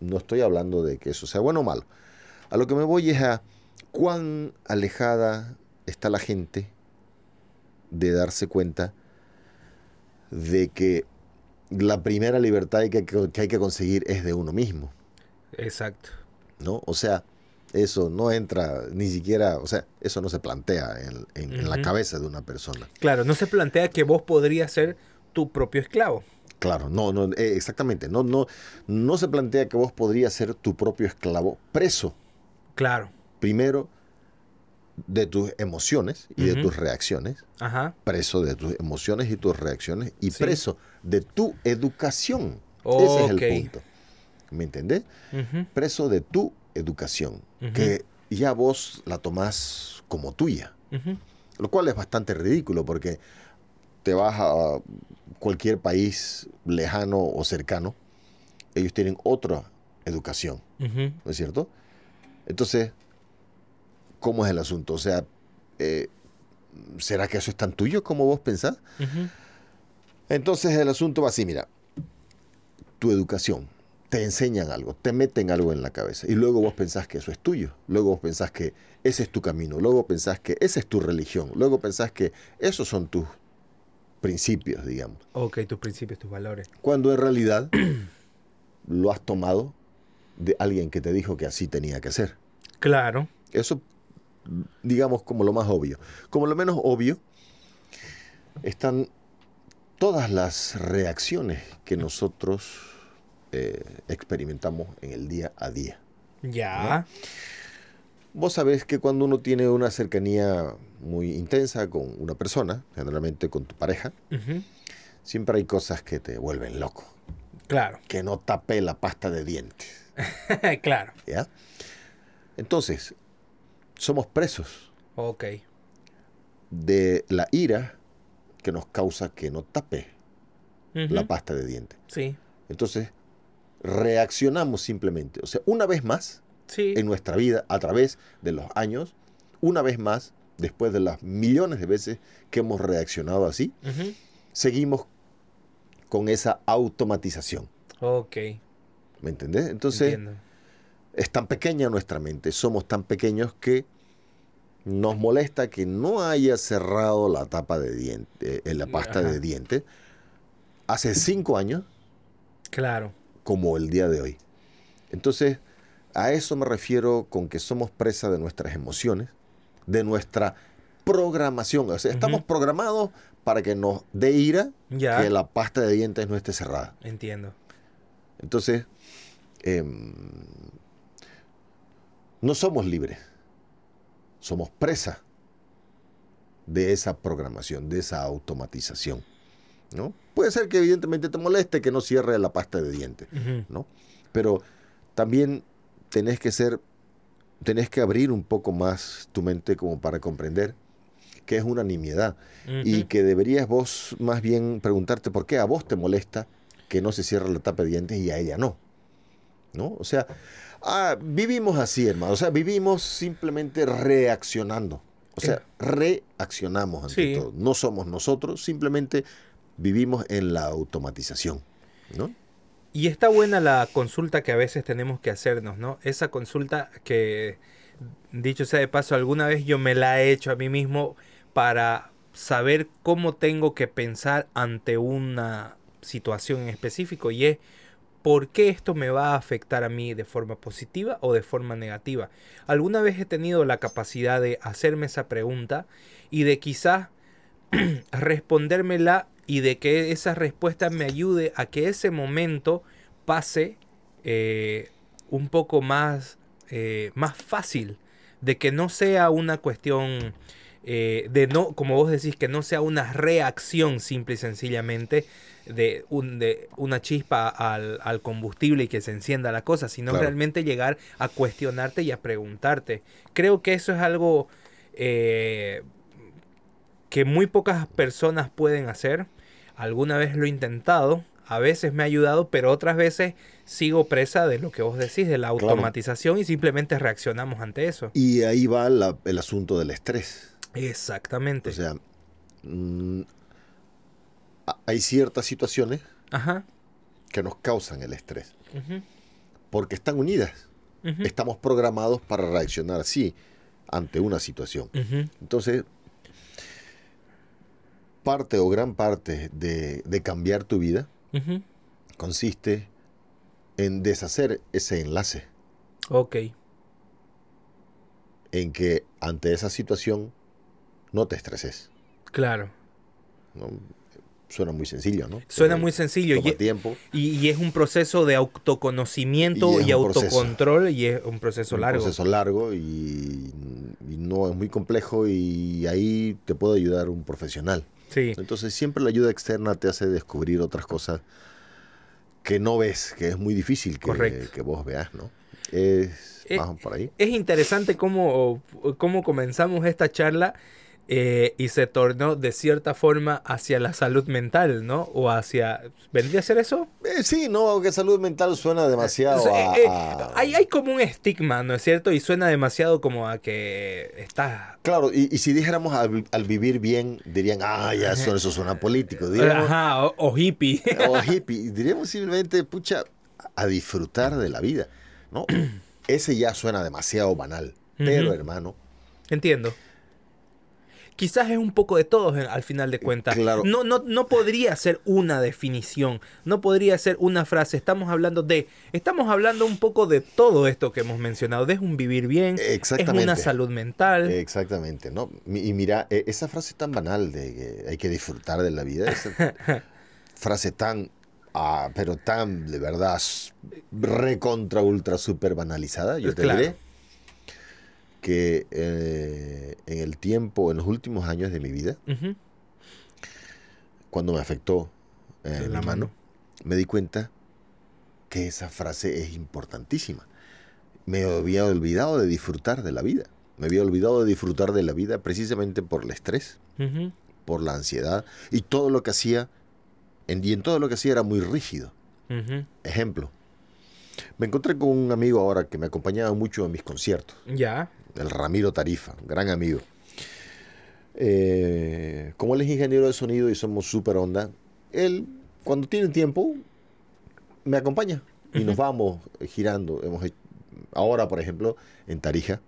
No estoy hablando de que eso sea bueno o malo. A lo que me voy es a cuán alejada está la gente de darse cuenta de que la primera libertad que, que, hay que conseguir es de uno mismo. Exacto. ¿No? O sea, eso no entra ni siquiera, o sea, eso no se plantea en, la cabeza de una persona. Claro, no se plantea que vos podrías ser tu propio esclavo. Claro, no, no, eh, exactamente. No, no, no se plantea que vos podrías ser tu propio esclavo preso. Claro. Primero, de tus emociones y de tus reacciones. Ajá. Preso de tus emociones y tus reacciones. Y preso de tu educación. Ese es el punto. ¿Me entendés? Preso de tu educación. Que ya vos la tomás como tuya. Lo cual es bastante ridículo porque te vas a cualquier país lejano o cercano, ellos tienen otra educación, ¿no es cierto? Entonces, ¿cómo es el asunto? O sea, eh, ¿será que eso es tan tuyo como vos pensás? Entonces el asunto va así, mira, tu educación, te enseñan algo, te meten algo en la cabeza y luego vos pensás que eso es tuyo, luego vos pensás que ese es tu camino, luego pensás que esa es tu religión, luego pensás que esos son tus principios, digamos. Ok, tus principios, tus valores. Cuando en realidad lo has tomado de alguien que te dijo que así tenía que ser. Claro. Eso, digamos, como lo más obvio. Como lo menos obvio, están todas las reacciones que nosotros eh, experimentamos en el día a día. Ya. Vos sabés que cuando uno tiene una cercanía muy intensa con una persona, generalmente con tu pareja, siempre hay cosas que te vuelven loco. Claro. Que no tape la pasta de dientes. claro. ¿Ya? Entonces, somos presos. Ok. De la ira que nos causa que no tape la pasta de dientes. Sí. Entonces, reaccionamos simplemente. O sea, una vez más, en nuestra vida a través de los años, una vez más, después de las millones de veces que hemos reaccionado así, seguimos con esa automatización. Ok. ¿Me entendés? Entonces, es tan pequeña nuestra mente, somos tan pequeños que nos molesta que no haya cerrado la tapa de diente, en la pasta de dientes, hace cinco años. Claro. Como el día de hoy. Entonces, a eso me refiero con que somos presa de nuestras emociones, de nuestra programación. O sea, estamos programados para que nos dé ira que la pasta de dientes no esté cerrada. Entiendo. Entonces, em, no somos libres. Somos presa de esa programación, de esa automatización. ¿no? Puede ser que evidentemente te moleste que no cierre la pasta de dientes, ¿no? Pero también tenés que ser, tenés que abrir un poco más tu mente como para comprender que es una nimiedad y que deberías vos más bien preguntarte por qué a vos te molesta que no se cierre la tapa de dientes y a ella no. ¿No? O sea, ah, vivimos así, hermano. O sea, vivimos simplemente reaccionando. O sea, reaccionamos ante todo. No somos nosotros, simplemente vivimos en la automatización. ¿No? Y está buena la consulta que a veces tenemos que hacernos, ¿no? Esa consulta que, dicho sea de paso, alguna vez yo me la he hecho a mí mismo para saber cómo tengo que pensar ante una situación en específico y es por qué esto me va a afectar a mí de forma positiva o de forma negativa. Alguna vez he tenido la capacidad de hacerme esa pregunta y de quizás respondérmela y de que esa respuesta me ayude a que ese momento pase eh, un poco más, eh, más fácil, de que no sea una cuestión eh, de no, como vos decís, que no sea una reacción simple y sencillamente de, un, de una chispa al, combustible y que se encienda la cosa, sino realmente llegar a cuestionarte y a preguntarte. Creo que eso es algo que muy pocas personas pueden hacer. Alguna vez lo he intentado, a veces me ha ayudado, pero otras veces sigo presa de lo que vos decís, de la automatización y simplemente reaccionamos ante eso. Y ahí va el asunto del estrés. Exactamente. O sea, mm, hay ciertas situaciones que nos causan el estrés. Porque están unidas. Estamos programados para reaccionar así ante una situación. Entonces, parte o gran parte de, cambiar tu vida consiste en deshacer ese enlace. Ok. En que ante esa situación no te estreses. Claro. Suena muy sencillo, ¿no? Suena muy sencillo. y, tiempo. Y, es un proceso de autoconocimiento y, autocontrol y es un proceso largo. Un proceso largo y, no es muy complejo y ahí te puede ayudar un profesional. Sí. Entonces siempre la ayuda externa te hace descubrir otras cosas que no ves, que es muy difícil que, que vos veas, ¿no? Es, eh, por ahí. es interesante cómo, cómo comenzamos esta charla eh, y se tornó de cierta forma hacia la salud mental, ¿no? O hacia... ¿Vendría a ser eso? Eh, sí, no, que salud mental suena demasiado eh, a, Hay, hay, como un estigma, ¿no es cierto? Y suena demasiado como a que está... Claro, y, si dijéramos al, vivir bien, dirían, ah, ya eso, eso suena político. Ajá, o, hippie. O hippie. Diríamos simplemente, pucha, a disfrutar de la vida, ¿no? Ese ya suena demasiado banal. Pero, hermano... Entiendo quizás es un poco de todos al final de cuentas. No, no, no podría ser una definición, no podría ser una frase. Estamos hablando de, estamos hablando un poco de todo esto que hemos mencionado. De un vivir bien, es una salud mental. Exactamente, ¿no? Y mira, e, esa frase tan banal de que hay que disfrutar de la vida, esa frase tan ah, pero tan de verdad recontra ultra super banalizada, yo te diré que eh, en el tiempo, en los últimos años de mi vida, cuando me afectó eh, la mano, me di cuenta que esa frase es importantísima. Me había olvidado de disfrutar de la vida. Me había olvidado de disfrutar de la vida precisamente por el estrés, por la ansiedad y todo lo que hacía. En, y en todo lo que hacía era muy rígido. Ejemplo. Me encontré con un amigo ahora que me acompañaba mucho en mis conciertos. Ya el Ramiro Tarifa, gran amigo. Eh, como él es ingeniero de sonido y somos súper onda, él, cuando tiene tiempo, me acompaña y nos vamos girando. Hemos, ahora, por ejemplo, en Tarija,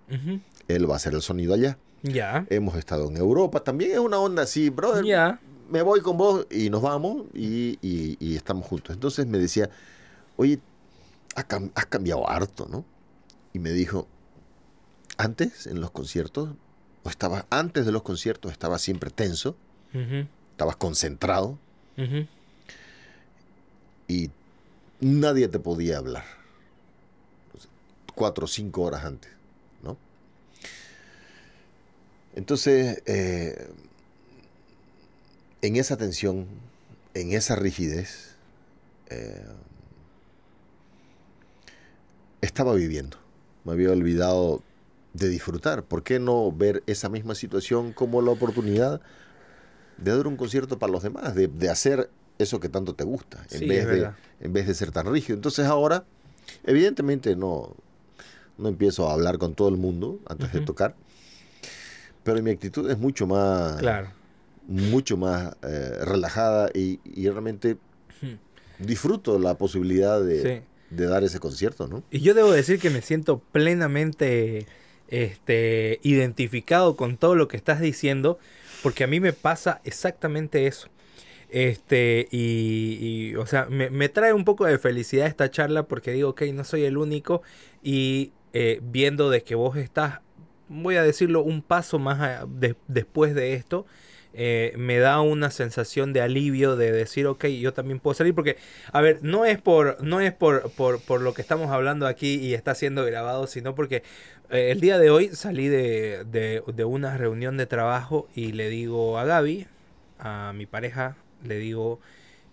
él va a hacer el sonido allá. Ya. Hemos estado en Europa, también es una onda así, brother. Ya. Me voy con vos y nos vamos y, y, estamos juntos. Entonces me decía, oye, has cambiado harto, ¿no? Y me dijo, antes, en los conciertos, o estaba, antes de los conciertos, estaba siempre tenso, estabas concentrado y nadie te podía hablar. Cuatro o cinco horas antes, ¿no? Entonces, eh, en esa tensión, en esa rigidez, eh, estaba viviendo. Me había olvidado de disfrutar. ¿Por qué no ver esa misma situación como la oportunidad de dar un concierto para los demás, de, hacer eso que tanto te gusta, en, vez de, en vez de ser tan rígido? Entonces ahora, evidentemente no, no empiezo a hablar con todo el mundo antes de tocar, pero mi actitud es mucho más, claro. mucho más eh, relajada y, realmente disfruto la posibilidad de, de dar ese concierto, ¿no? Y yo debo decir que me siento plenamente este, identificado con todo lo que estás diciendo, porque a mí me pasa exactamente eso. Este, y, o sea, me, trae un poco de felicidad esta charla porque digo, ok, no soy el único y eh, viendo de que vos estás, voy a decirlo, un paso más después de esto, eh, me da una sensación de alivio de decir, ok, yo también puedo salir, porque, a ver, no es por, no es por, por, por lo que estamos hablando aquí y está siendo grabado, sino porque eh, el día de hoy salí de, de, una reunión de trabajo y le digo a Gaby, a mi pareja, le digo,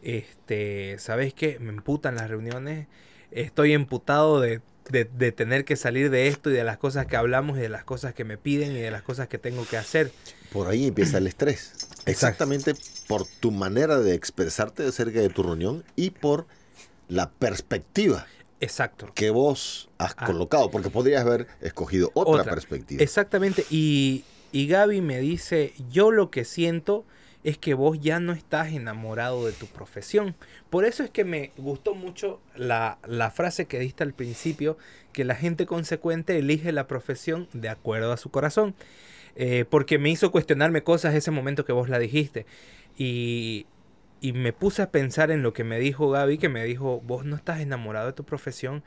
este, ¿sabes qué? Me emputan las reuniones, estoy emputado de, de, tener que salir de esto y de las cosas que hablamos y de las cosas que me piden y de las cosas que tengo que hacer. Por ahí empieza el estrés. Exactamente por tu manera de expresarte acerca de tu reunión y por la perspectiva Exacto. que vos has ah. colocado, porque podrías haber escogido otra, perspectiva. Exactamente, y, y Gaby me dice, yo lo que siento es que vos ya no estás enamorado de tu profesión. Por eso es que me gustó mucho la, la, frase que diste al principio, que la gente consecuente elige la profesión de acuerdo a su corazón. Eh, porque me hizo cuestionarme cosas ese momento que vos la dijiste. Y y me puse a pensar en lo que me dijo Gaby, que me dijo, vos no estás enamorado de tu profesión.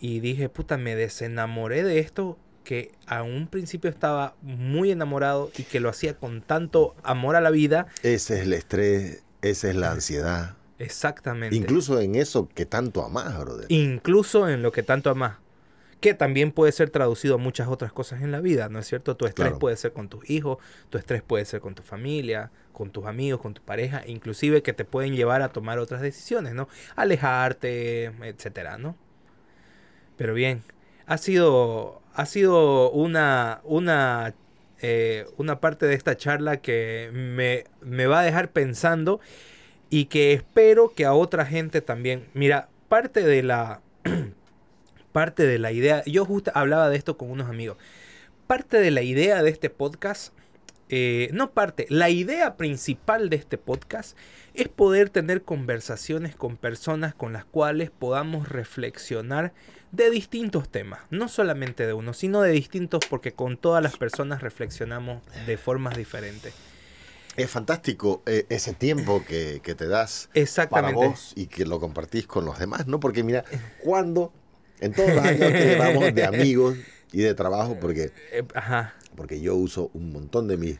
Y dije, puta, me desenamoré de esto que a un principio estaba muy enamorado y que lo hacía con tanto amor a la vida. Ese es el estrés, esa es la ansiedad. Exactamente. Incluso en eso que tanto amás, brother. Incluso en lo que tanto amás. Que también puede ser traducido a muchas otras cosas en la vida, ¿no es cierto? Tu estrés puede ser con tus hijos, tu estrés puede ser con tu familia, con tus amigos, con tu pareja, inclusive que te pueden llevar a tomar otras decisiones, ¿no? Alejarte, etcétera, ¿no? Pero bien, ha sido, ha sido una, una, eh, una parte de esta charla que me, me va a dejar pensando y que espero que a otra gente también. Mira, parte de la parte de la idea, yo justo hablaba de esto con unos amigos. Parte de la idea de este podcast eh, no parte, la idea principal de este podcast es poder tener conversaciones con personas con las cuales podamos reflexionar de distintos temas, no solamente de uno, sino de distintos porque con todas las personas reflexionamos de formas diferentes. Es fantástico eh, ese tiempo que, te das para vos y que lo compartís con los demás, ¿no? Porque mira, cuando en todos los años que llevamos de amigos y de trabajo, porque eh, Ajá porque yo uso un montón de mis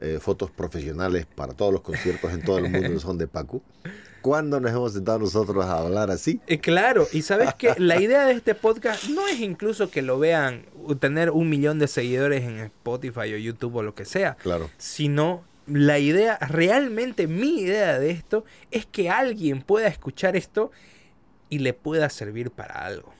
eh, fotos profesionales para todos los conciertos en todo el mundo son de Paco. ¿Cuándo nos hemos sentado nosotros a hablar así? Eh, claro, y sabes que la idea de este podcast no es incluso que lo vean, tener un millón de seguidores en Spotify o YouTube o lo que sea, claro. sino la idea, realmente mi idea de esto es que alguien pueda escuchar esto y le pueda servir para algo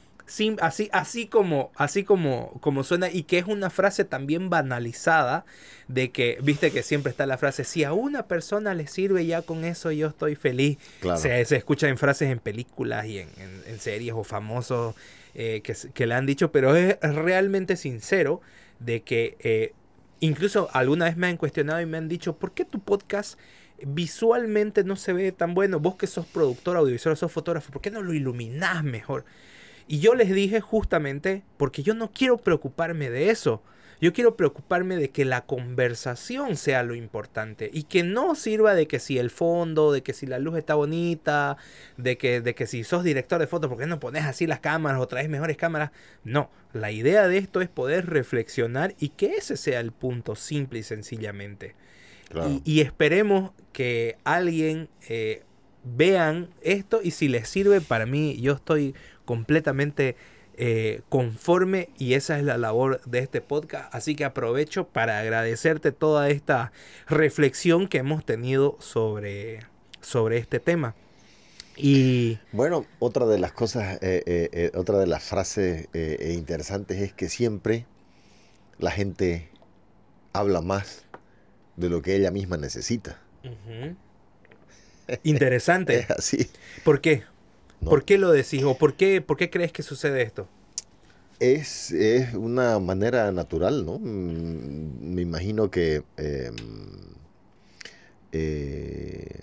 así, así como, así como, como suena, y que es una frase también banalizada, de que, viste que siempre está la frase, si a una persona le sirve ya con eso, yo estoy feliz. Se, escucha en frases en películas y en, series o famosos eh, que, que, le han dicho, pero es realmente sincero de que eh, incluso alguna vez me han cuestionado y me han dicho, ¿por qué tu podcast visualmente no se ve tan bueno? Vos que sos productor audiovisual, sos fotógrafo, ¿por qué no lo iluminás mejor? Y yo les dije justamente porque yo no quiero preocuparme de eso. Yo quiero preocuparme de que la conversación sea lo importante y que no sirva de que si el fondo, de que si la luz está bonita, de que, de que si sos director de fotos, ¿por qué no pones así las cámaras o traes mejores cámaras? No, la idea de esto es poder reflexionar y que ese sea el punto simple y sencillamente. Y, esperemos que alguien eh, vean esto y si les sirve para mí, yo estoy completamente eh, conforme y esa es la labor de este podcast. Así que aprovecho para agradecerte toda esta reflexión que hemos tenido sobre, sobre este tema. Y bueno, otra de las cosas, eh, eh, otra de las frases interesantes es que siempre la gente habla más de lo que ella misma necesita. Interesante. es así. ¿Por qué? ¿Por qué lo decís o por qué, por qué crees que sucede esto? Es, una manera natural, ¿no? Mm, me imagino que em, eh,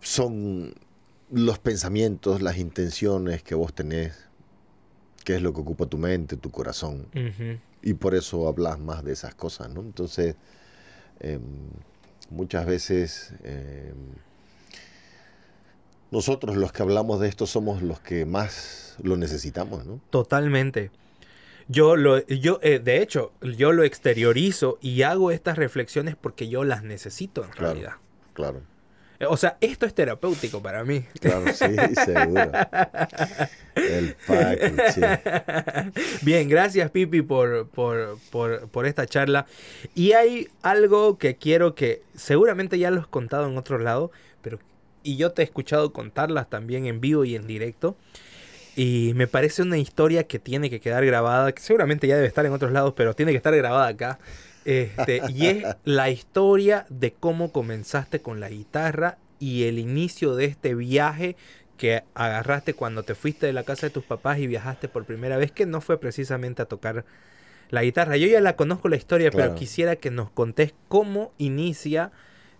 son los pensamientos, las intenciones que vos tenés, que es lo que ocupa tu mente, tu corazón. Y por eso hablas más de esas cosas, ¿no? Entonces, em, muchas veces em, nosotros los que hablamos de esto somos los que más lo necesitamos, ¿no? Totalmente. Yo lo, yo, eh, de hecho, yo lo exteriorizo y hago estas reflexiones porque yo las necesito en realidad. Claro. O sea, esto es terapéutico para mí. Claro, sí, seguro. El Bien, gracias Pipi por, por, por, por, esta charla. Y hay algo que quiero que seguramente ya lo has contado en otro lado, pero y yo te he escuchado contarlas también en vivo y en directo. Y me parece una historia que tiene que quedar grabada, que seguramente ya debe estar en otros lados, pero tiene que estar grabada acá. Este, y es la historia de cómo comenzaste con la guitarra y el inicio de este viaje que agarraste cuando te fuiste de la casa de tus papás y viajaste por primera vez, que no fue precisamente a tocar la guitarra. Yo ya la conozco la historia, pero quisiera que nos contés cómo inicia,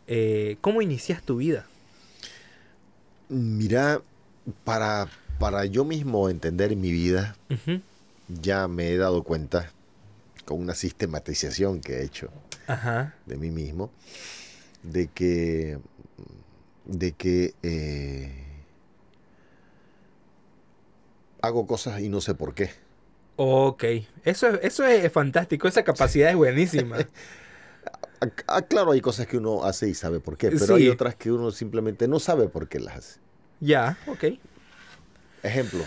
eh, cómo inicias tu vida. Mira, para, para yo mismo entender mi vida, ya me he dado cuenta con una sistematización que he hecho de mí mismo, de que, de que eh, hago cosas y no sé por qué. Ok, eso, eso es fantástico, esa capacidad es buenísima. Ah, claro, hay cosas que uno hace y sabe por qué, pero hay otras que uno simplemente no sabe por qué las hace. Ya, ok. Ejemplo.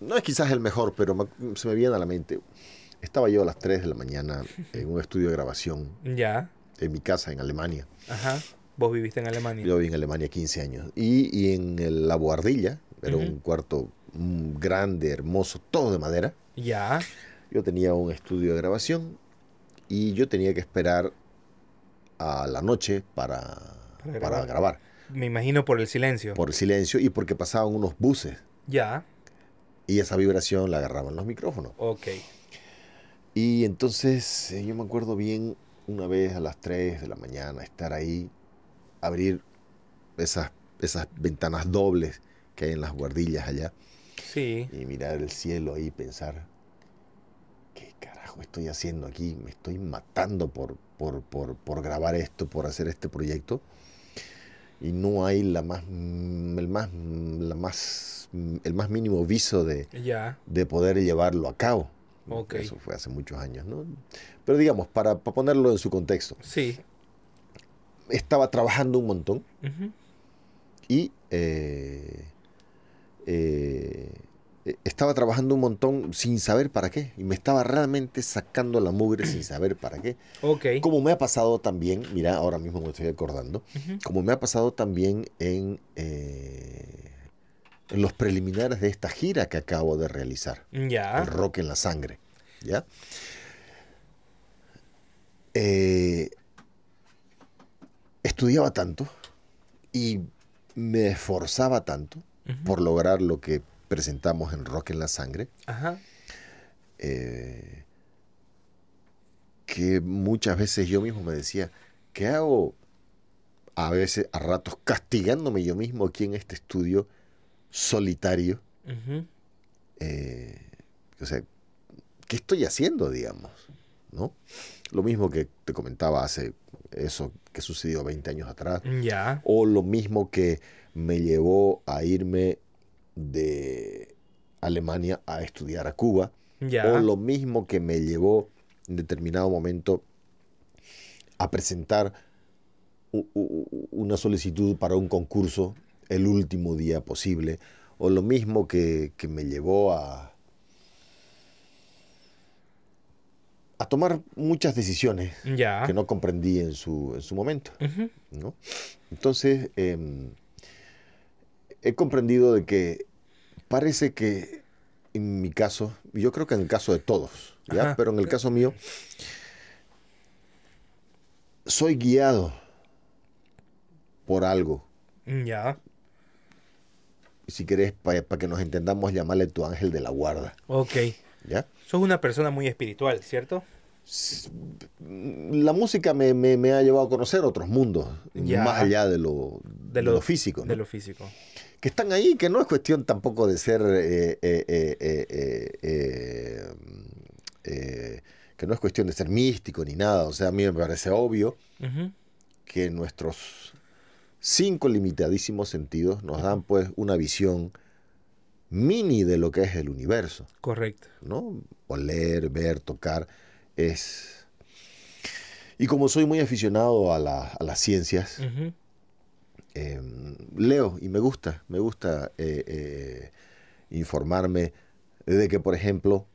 No es quizás el mejor, pero se me viene a la mente. Estaba yo a las 3 de la mañana en un estudio de grabación. Ya. En mi casa en Alemania. Ajá. ¿Vos viviste en Alemania? Yo viví en Alemania 15 años. Y, en la Boardilla, era un cuarto grande, hermoso, todo de madera. Ya. Yo tenía un estudio de grabación y yo tenía que esperar a la noche para, para, grabar. Me imagino por el silencio. Por el silencio y porque pasaban unos buses. Ya. Y esa vibración la agarraban los micrófonos. Ok. Y entonces eh, yo me acuerdo bien una vez a las 3 de la mañana estar ahí, abrir esas, esas ventanas dobles que hay en las guardillas allá. Sí. Y mirar el cielo ahí y pensar, estoy haciendo aquí? Me estoy matando por, por, grabar esto, por hacer este proyecto. Y no hay la más, el más, la más, el más mínimo viso de, de poder llevarlo a cabo. Eso fue hace muchos años, ¿no? Pero digamos, para, ponerlo en su contexto. Sí. Estaba trabajando un montón y eh, eh, estaba trabajando un montón sin saber para qué. Y me estaba realmente sacando la mugre sin saber para qué. Como me ha pasado también, mira, ahora mismo me estoy acordando, como me ha pasado también en, eh, en los preliminares de esta gira que acabo de realizar. Ya. El rock en la sangre. ¿Ya? Eh, estudiaba tanto y me esforzaba tanto por lograr lo que presentamos en Rock en la Sangre. Ajá. Eh, que muchas veces yo mismo me decía, ¿qué hago? A veces, a ratos, castigándome yo mismo aquí en este estudio solitario. Eh, o sea, ¿qué estoy haciendo, digamos? ¿No? Lo mismo que te comentaba hace eso que sucedió 20 años atrás. O lo mismo que me llevó a irme de Alemania a estudiar a Cuba. O lo mismo que me llevó en determinado momento a presentar una solicitud para un concurso el último día posible. O lo mismo que, me llevó a, a tomar muchas decisiones que no comprendí en su, en su momento. Entonces, em, he comprendido de que parece que en mi caso, yo creo que en el caso de todos, ¿ya? pero en el caso mío, soy guiado por algo. Ya. Si querés, para que nos entendamos, llamarle tu ángel de la guarda. Ok. ¿Ya? Sos una persona muy espiritual, ¿cierto? La música me, ha llevado a conocer otros mundos, más allá de lo, de lo, físico. De lo físico que están ahí, que no es cuestión tampoco de ser, eh, eh, eh, que no es cuestión de ser místico ni nada, o sea, a mí me parece obvio que nuestros cinco limitadísimos sentidos nos dan pues una visión mini de lo que es el universo. Correcto. ¿No? Oler, ver, tocar, es... Y como soy muy aficionado a, las ciencias, Em, leo y me gusta, me gusta eh, eh, informarme de que, por ejemplo,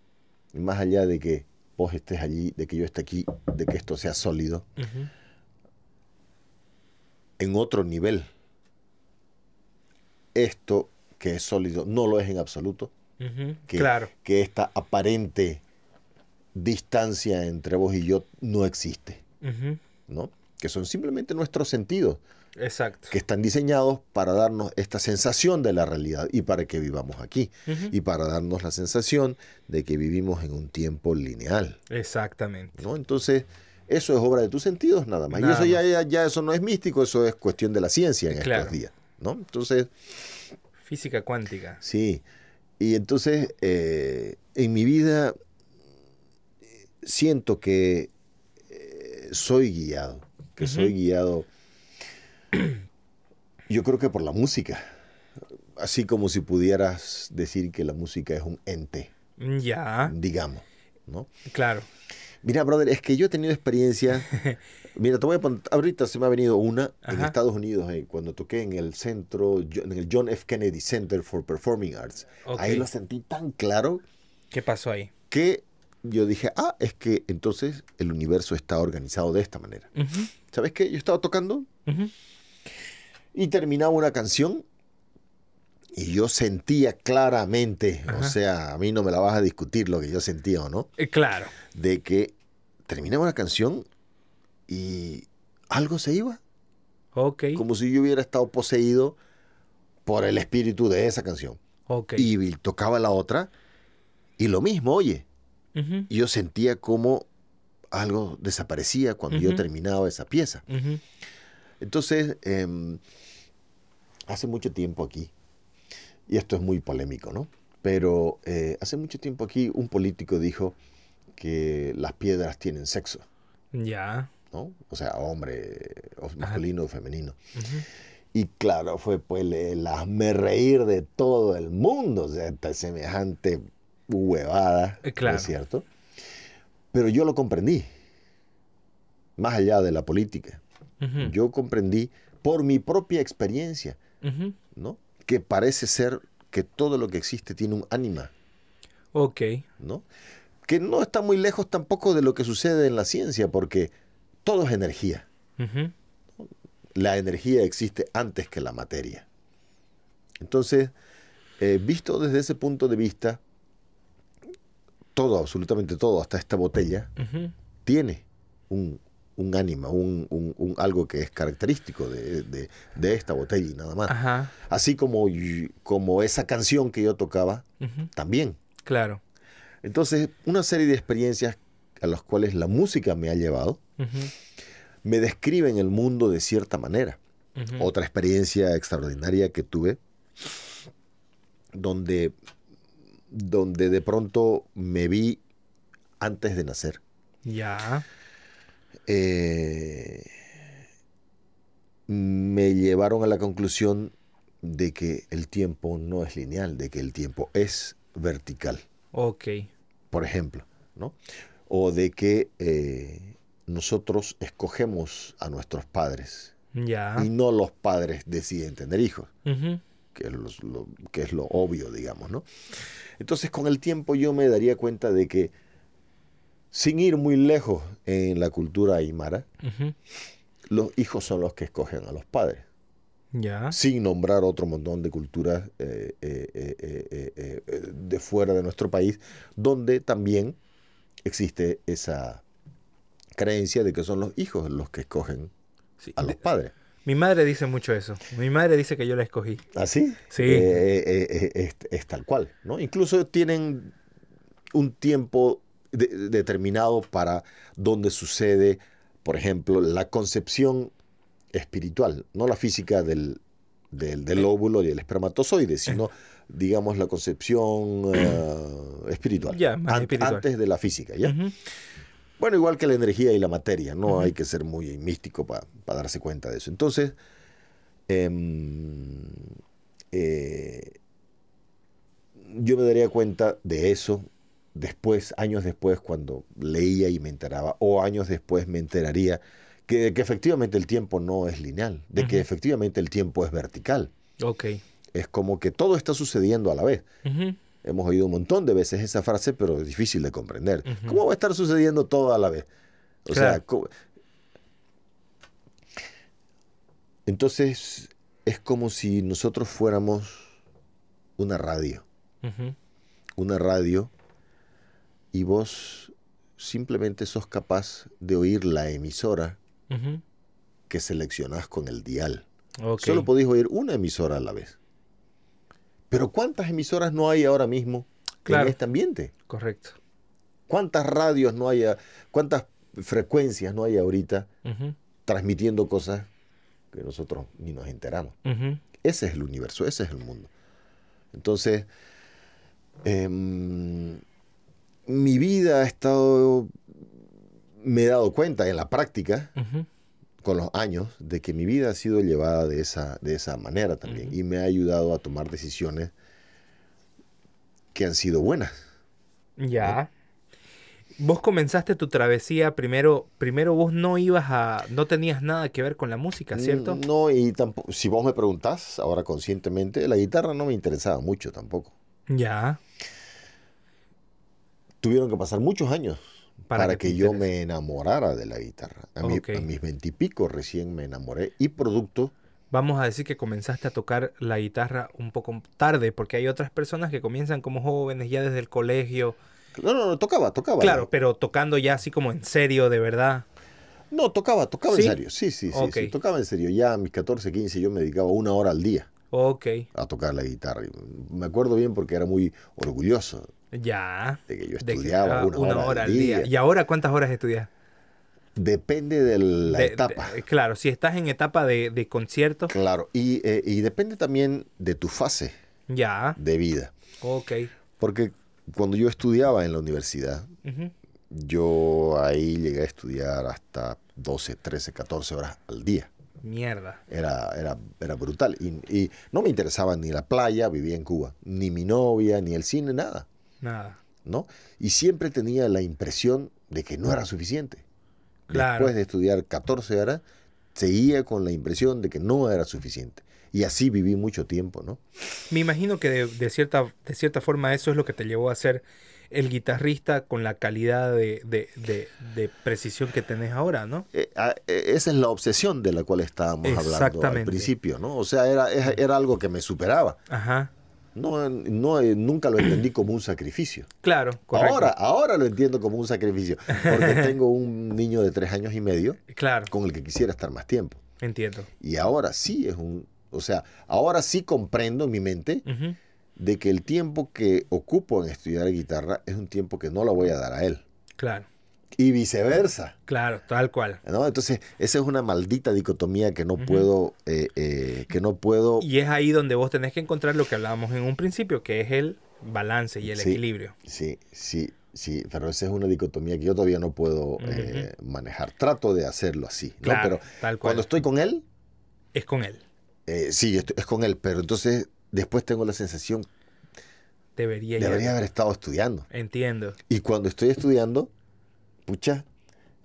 más allá de que vos estés allí, de que yo esté aquí, de que esto sea sólido, en otro nivel, esto que es sólido no lo es en absoluto. que, claro. que esta aparente distancia entre vos y yo no existe. ¿no? Que son simplemente nuestros sentidos. Exacto. que están diseñados para darnos esta sensación de la realidad y para que vivamos aquí y para darnos la sensación de que vivimos en un tiempo lineal. Exactamente. ¿no? Entonces, eso es obra de tus sentidos nada más. y eso ya, ya, eso no es místico, eso es cuestión de la ciencia en estos días. ¿no? Entonces... Física cuántica. Sí. Y entonces, eh, en mi vida, siento que eh, soy guiado que soy guiado, yo creo que por la música. Así como si pudieras decir que la música es un ente. Ya. Digamos, ¿no? Claro. Mira, brother, es que yo he tenido experiencia. Mira, te voy a poner, ahorita se me ha venido una en Estados Unidos, eh, cuando toqué en el centro, en el John F. Kennedy Center for Performing Arts. Ahí lo sentí tan claro. ¿Qué pasó ahí? Que yo dije, ah, es que entonces el universo está organizado de esta manera. ¿Sabes qué? Yo estaba tocando y terminaba una canción y yo sentía claramente, o sea, a mí no me la vas a discutir lo que yo sentía o no. Eh, claro. De que terminaba una canción y algo se iba. Ok. Como si yo hubiera estado poseído por el espíritu de esa canción. Ok. Y tocaba la otra y lo mismo, oye. Yo sentía como algo desaparecía cuando yo terminaba esa pieza. Entonces, em, hace mucho tiempo aquí, y esto es muy polémico, ¿no? Pero eh, hace mucho tiempo aquí un político dijo que las piedras tienen sexo. Ya. ¿No? O sea, hombre, masculino o femenino. Y claro, fue pues el hazme reír de todo el mundo, o sea, semejante huevada, eh, claro. ¿es cierto? Pero yo lo comprendí, más allá de la política. Yo comprendí por mi propia experiencia, ¿no? Que parece ser que todo lo que existe tiene un ánima. Ok. ¿No? Que no está muy lejos tampoco de lo que sucede en la ciencia, porque todo es energía. La energía existe antes que la materia. Entonces, eh, visto desde ese punto de vista, todo, absolutamente todo, hasta esta botella, tiene un, un ánima, un, un, algo que es característico de, de, esta botella y nada más. Así como, como esa canción que yo tocaba, también. Claro. Entonces, una serie de experiencias a las cuales la música me ha llevado, me describen el mundo de cierta manera. Otra experiencia extraordinaria que tuve, donde donde de pronto me vi antes de nacer. Ya. Eh, me llevaron a la conclusión de que el tiempo no es lineal, de que el tiempo es vertical. Ok. Por ejemplo, ¿no? O de que eh, nosotros escogemos a nuestros padres. Ya. Y no los padres deciden tener hijos. que, es lo, que es lo obvio, digamos, ¿no? Entonces con el tiempo yo me daría cuenta de que sin ir muy lejos en la cultura aymara, los hijos son los que escogen a los padres. Ya. Sin nombrar otro montón de culturas eh, eh, eh, de fuera de nuestro país, donde también existe esa creencia de que son los hijos los que escogen a los padres. Mi madre dice mucho eso. Mi madre dice que yo la escogí. ¿Ah, sí? Sí. Eh, eh, eh, es, tal cual, ¿no? Incluso tienen un tiempo determinado para donde sucede, por ejemplo, la concepción espiritual, no la física del, del, óvulo y el espermatozoide, sino, digamos, la concepción espiritual, más espiritual. Antes de la física, ¿ya? Bueno, igual que la energía y la materia, no hay que ser muy místico para darse cuenta de eso. Entonces, em, eh, yo me daría cuenta de eso después, años después, cuando leía y me enteraba, o años después me enteraría que, que efectivamente el tiempo no es lineal, de que efectivamente el tiempo es vertical. Ok. Es como que todo está sucediendo a la vez. Hemos oído un montón de veces esa frase, pero es difícil de comprender. ¿Cómo va a estar sucediendo todo a la vez? O sea, entonces es como si nosotros fuéramos una radio. Una radio y vos simplemente sos capaz de oír la emisora que seleccionás con el dial. Solo podéis oír una emisora a la vez. Pero ¿cuántas emisoras no hay ahora mismo en este ambiente? Correcto. ¿Cuántas radios no hay, cuántas frecuencias no hay ahorita transmitiendo cosas que nosotros ni nos enteramos? Ese es el universo, ese es el mundo. Entonces, em, mi vida ha estado, me he dado cuenta en la práctica, con los años de que mi vida ha sido llevada de esa, de esa manera también y me ha ayudado a tomar decisiones que han sido buenas. Ya. Vos comenzaste tu travesía primero, primero vos no ibas a, no tenías nada que ver con la música, ¿cierto? Mm, no, y tampoco, si vos me preguntás ahora conscientemente, la guitarra no me interesaba mucho tampoco. Ya. Tuvieron que pasar muchos años para, que, yo me enamorara de la guitarra. A, a mis veintipico recién me enamoré y producto vamos a decir que comenzaste a tocar la guitarra un poco tarde, porque hay otras personas que comienzan como jóvenes ya desde el colegio. No, no, no, tocaba, tocaba. Claro, pero tocando ya así como en serio, de verdad. No, tocaba, tocaba en serio. Sí, sí, sí, sí, tocaba en serio. Ya a mis 14, 15 yo me dedicaba una hora al día. Ok. A tocar la guitarra. Me acuerdo bien porque era muy orgulloso. Ya. De que yo estudiaba una, hora, al día. ¿Y ahora cuántas horas estudias? Depende de la etapa. claro, si estás en etapa de, de concierto. Claro, y, eh, y, depende también de tu fase ya. de vida. Ok. Porque cuando yo estudiaba en la universidad, yo ahí llegué a estudiar hasta 12, 13, 14 horas al día. Mierda. Era, era, era brutal. Y, y, no me interesaba ni la playa, vivía en Cuba, ni mi novia, ni el cine, nada. Nada. ¿No? Y siempre tenía la impresión de que no era suficiente después de estudiar 14 horas, seguía con la impresión de que no era suficiente. Y así viví mucho tiempo, ¿no? Me imagino que de, cierta, de cierta forma eso es lo que te llevó a ser el guitarrista con la calidad de, precisión que tenés ahora, ¿no? Eh, eh, esa es la obsesión de la cual estábamos hablando al principio, ¿no? O sea, era, era algo que me superaba. Ajá no, no, eh, nunca lo entendí como un sacrificio. Claro, correcto. Ahora, ahora lo entiendo como un sacrificio, porque tengo un niño de tres años y medio claro. con el que quisiera estar más tiempo. Entiendo. Y ahora sí es un, o sea, ahora sí comprendo en mi mente de que el tiempo que ocupo en estudiar guitarra es un tiempo que no lo voy a dar a él. Claro y viceversa. Claro, tal cual. ¿No? Entonces, esa es una maldita dicotomía que no puedo, eh, eh, que no puedo. Y es ahí donde vos tenés que encontrar lo que hablábamos en un principio, que es el balance y el equilibrio. Sí, sí, sí, pero esa es una dicotomía que yo todavía no puedo eh, manejar. Trato de hacerlo así, Pero tal cuando estoy con él... Es con él. sí, es con él, pero entonces después tengo la sensación... Debería, debería haber estado estudiando. Entiendo. Y cuando estoy estudiando pucha,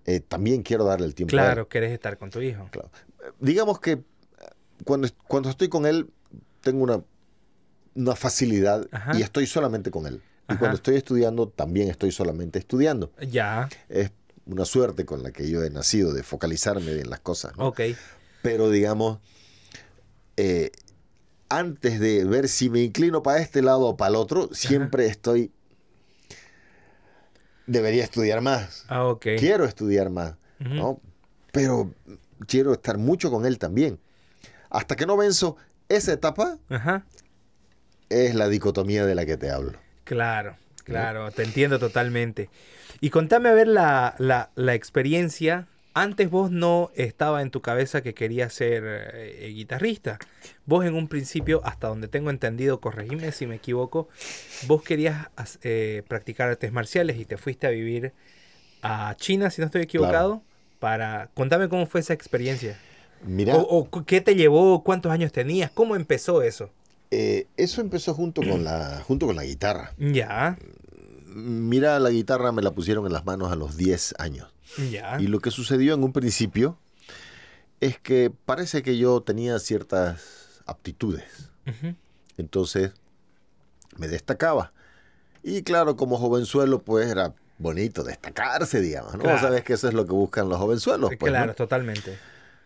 eh, también quiero darle el tiempo. Claro, quieres estar con tu hijo. Claro. Digamos que cuando, cuando estoy con él, tengo una, una facilidad y estoy solamente con él. Y cuando estoy estudiando, también estoy solamente estudiando. Ya. Es una suerte con la que yo he nacido, de focalizarme en las cosas. Ok. Pero digamos, eh, antes de ver si me inclino para este lado o para el otro, siempre estoy debería estudiar más. Ah, quiero estudiar más, ¿no? Pero quiero estar mucho con él también. Hasta que no venzo esa etapa, es la dicotomía de la que te hablo. Claro, claro, te entiendo totalmente. Y contame a ver la, la, la experiencia antes vos no estaba en tu cabeza que querías ser eh, guitarrista. Vos en un principio, hasta donde tengo entendido, corregime si me equivoco, vos querías eh, practicar artes marciales y te fuiste a vivir a China, si no estoy equivocado, para... Contame cómo fue esa experiencia. Mira, o, qué te llevó, cuántos años tenías, cómo empezó eso. Eh, eso empezó junto con la, junto con la guitarra. Ya. Mira, la guitarra me la pusieron en las manos a los 10 años. Y lo que sucedió en un principio es que parece que yo tenía ciertas aptitudes. Entonces me destacaba. Y claro, como jovenzuelo, pues era bonito destacarse, digamos, ¿no? Sabes que eso es lo que buscan los jovenzuelos. Pues, claro, totalmente.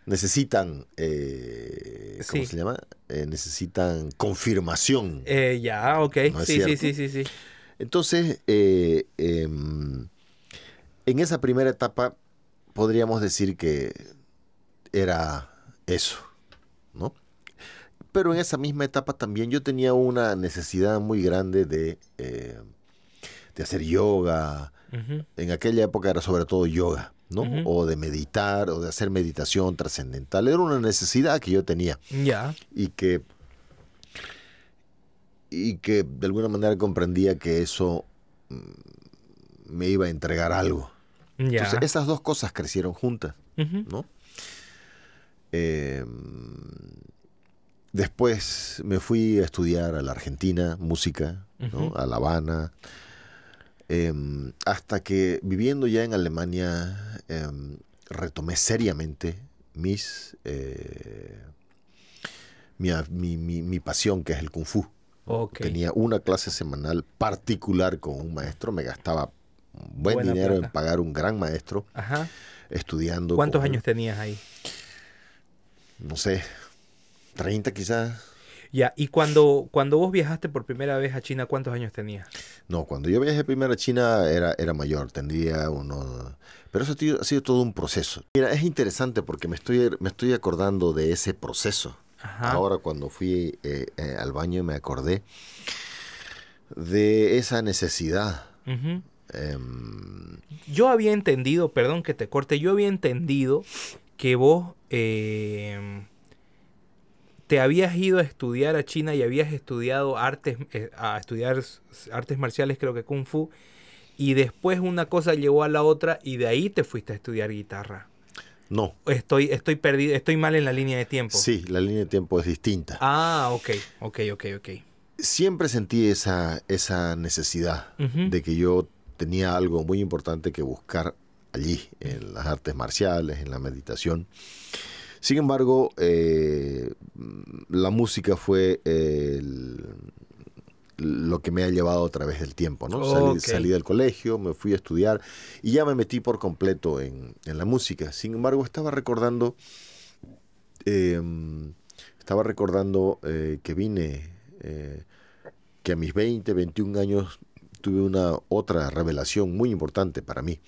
Necesitan, eh, ¿cómo se llama? Eh, necesitan confirmación. Eh, ya, ok. sí, sí, sí, sí, sí. Entonces, eh, em, en esa primera etapa podríamos decir que era eso, ¿no? Pero en esa misma etapa también yo tenía una necesidad muy grande de, eh, de hacer yoga. En aquella época era sobre todo yoga, ¿no? O de meditar, o de hacer meditación trascendental. Era una necesidad que yo tenía. Ya. Y que y que de alguna manera comprendía que eso mm, me iba a entregar algo. Entonces, esas dos cosas crecieron juntas, ¿no? Em, después me fui a estudiar a la Argentina, música, a La Habana, em, hasta que viviendo ya en Alemania em, retomé seriamente mis, eh, mi, mi, pasión, que es el kung fu. Tenía una clase semanal particular con un maestro, me gastaba buen dinero en pagar un gran maestro, estudiando. ¿Cuántos años tenías ahí? No sé, 30 quizás. Ya, y cuando, cuando vos viajaste por primera vez a China, ¿cuántos años tenías? No, cuando yo viajé primero a China era, era mayor, tendría unos... Pero eso ha sido, todo un proceso. Mira, es interesante porque me estoy, me estoy acordando de ese proceso. Ahora cuando fui eh, eh, al baño me acordé de esa necesidad. Em, yo había entendido, perdón que te corte, yo había entendido que vos em, te habías ido a estudiar a China y habías estudiado artes, eh, a estudiar artes marciales, creo que Kung Fu, y después una cosa llegó a la otra y de ahí te fuiste a estudiar guitarra. No. Estoy, estoy perdido, estoy mal en la línea de tiempo. Sí, la línea de tiempo es distinta. Ah, ok, ok, ok, ok. Siempre sentí esa, esa necesidad de que yo tenía algo muy importante que buscar allí, en las artes marciales, en la meditación. Sin embargo, eh, la música fue el, lo que me ha llevado a través del tiempo, ¿no? Salí, del colegio, me fui a estudiar y ya me metí por completo en, la música. Sin embargo, estaba recordando, em, estaba recordando eh, que vine, eh, que a mis 20, 21 años tuve una otra revelación muy importante para mí.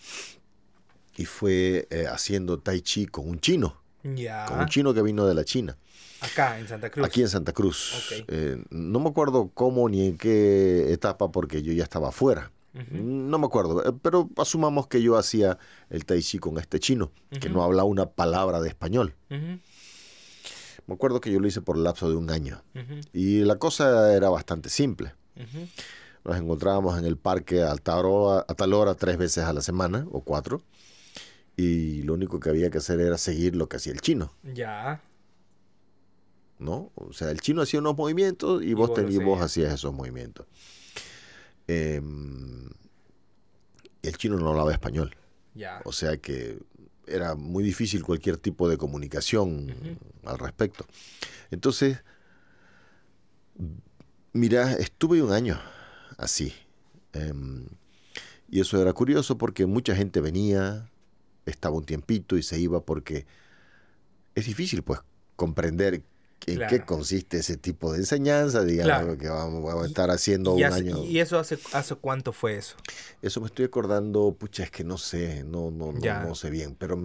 Y fue eh, haciendo tai chi con un chino. Con un chino que vino de la China. Acá, en Santa Cruz. Aquí en Santa Cruz. Eh, no me acuerdo cómo ni en qué etapa porque yo ya estaba afuera. No me acuerdo, eh, pero asumamos que yo hacía el tai chi con este chino, que no habla una palabra de español. Me acuerdo que yo lo hice por el lapso de un año. Y la cosa era bastante simple. Nos encontrábamos en el parque a tal, hora, a tal hora tres veces a la semana, o cuatro. Y lo único que había que hacer era seguir lo que hacía el chino. Ya. ¿no? O sea, el chino hacía unos movimientos y, vos, vos hacías esos movimientos. Em, el chino no hablaba español. O sea que era muy difícil cualquier tipo de comunicación al respecto. Entonces, mira, estuve un año así. Em, y eso era curioso porque mucha gente venía, estaba un tiempito y se iba porque es difícil pues comprender en qué consiste ese tipo de enseñanza, digamos, que vamos, a estar haciendo un año. ¿Y eso hace, hace cuánto fue eso? Eso me estoy acordando, pucha, es que no sé, no, no, no, sé bien, pero,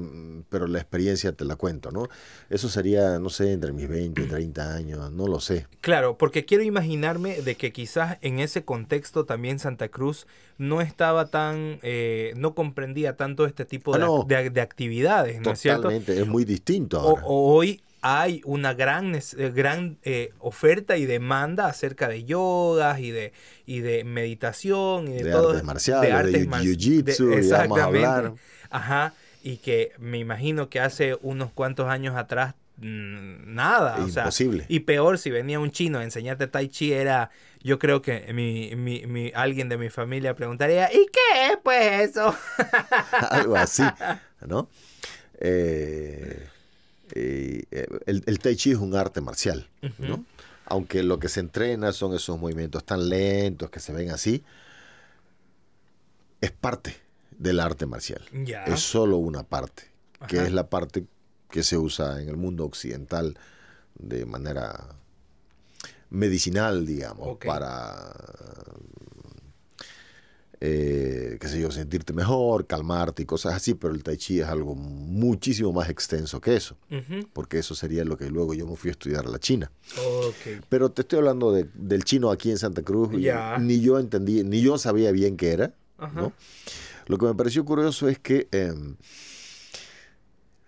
pero la experiencia te la cuento, ¿no? Eso sería, no sé, entre mis 20 y 30 años, no lo sé. Claro, porque quiero imaginarme de que quizás en ese contexto también Santa Cruz no estaba tan, eh, no comprendía tanto este tipo ah, de, de, actividades, ¿no es cierto? Totalmente, es muy distinto ahora. O, hoy hay una gran, eh, gran eh, oferta y demanda acerca de yogas y de, y de meditación y de, todo, artes marciales, de, artes de jiu-jitsu, exactamente. Ajá, y que me imagino que hace unos cuantos años atrás mm, nada, o sea, y peor si venía un chino a enseñarte tai chi era yo creo que mi, mi, mi, alguien de mi familia preguntaría, ¿y qué es pues eso? Algo así, ¿no? Eh, eh, el, el, Tai Chi es un arte marcial, ¿no? Aunque lo que se entrena son esos movimientos tan lentos que se ven así, es parte del arte marcial. Es solo una parte, que es la parte que se usa en el mundo occidental de manera medicinal, digamos, para eh, qué sé yo, sentirte mejor, calmarte y cosas así, pero el tai chi es algo muchísimo más extenso que eso, porque eso sería lo que luego yo me fui a estudiar a la China. Pero te estoy hablando del chino aquí en Santa Cruz, ni yo entendí, ni yo sabía bien qué era. Lo que me pareció curioso es que em,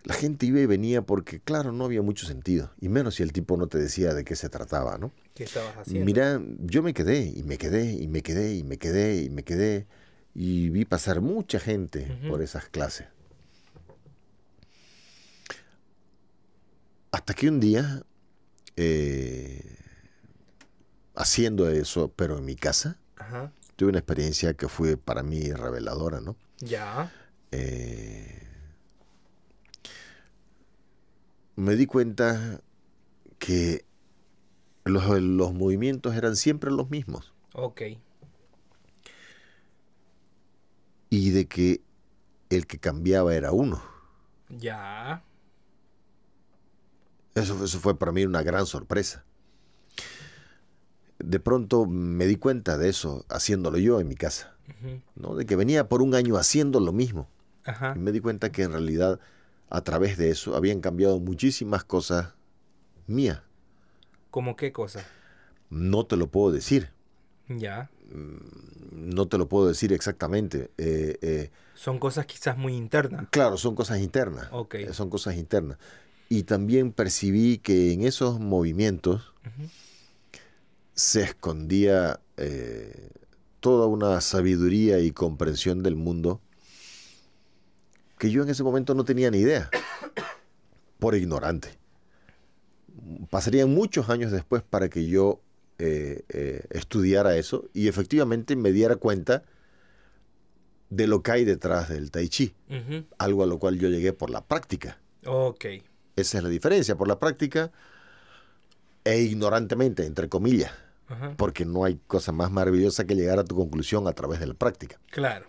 la gente iba y venía porque, claro, no había mucho sentido, y menos si el tipo no te decía de qué se trataba, ¿no? ¿Qué estabas haciendo? Mira, yo me quedé, y me quedé, y me quedé, y me quedé, y me quedé, y vi pasar mucha gente por esas clases. Hasta que un día, eh, haciendo eso, pero en mi casa, tuve una experiencia que fue para mí reveladora, ¿no? Ya. Eh, me di cuenta que los, los, movimientos eran siempre los mismos. Ok. Y de que el que cambiaba era uno. Ya. Eso, eso fue para mí una gran sorpresa. De pronto me di cuenta de eso haciéndolo yo en mi casa. ¿no? De que venía por un año haciendo lo mismo. Y me di cuenta que en realidad a través de eso habían cambiado muchísimas cosas mías. ¿Cómo qué cosa? No te lo puedo decir. Ya. Mm, no te lo puedo decir exactamente. Eh, eh, son cosas quizás muy internas. Claro, son cosas internas. Ok. Eh, son cosas internas. Y también percibí que en esos movimientos se escondía toda una sabiduría y comprensión del mundo que yo en ese momento no tenía ni idea, por ignorante. Pasarían muchos años después para que yo eh, eh, estudiara eso y efectivamente me diera cuenta de lo que hay detrás del tai chi, algo a lo cual yo llegué por la práctica. Ok. Esa es la diferencia, por la práctica e ignorantemente, entre comillas, porque no hay cosa más maravillosa que llegar a tu conclusión a través de la práctica. Claro.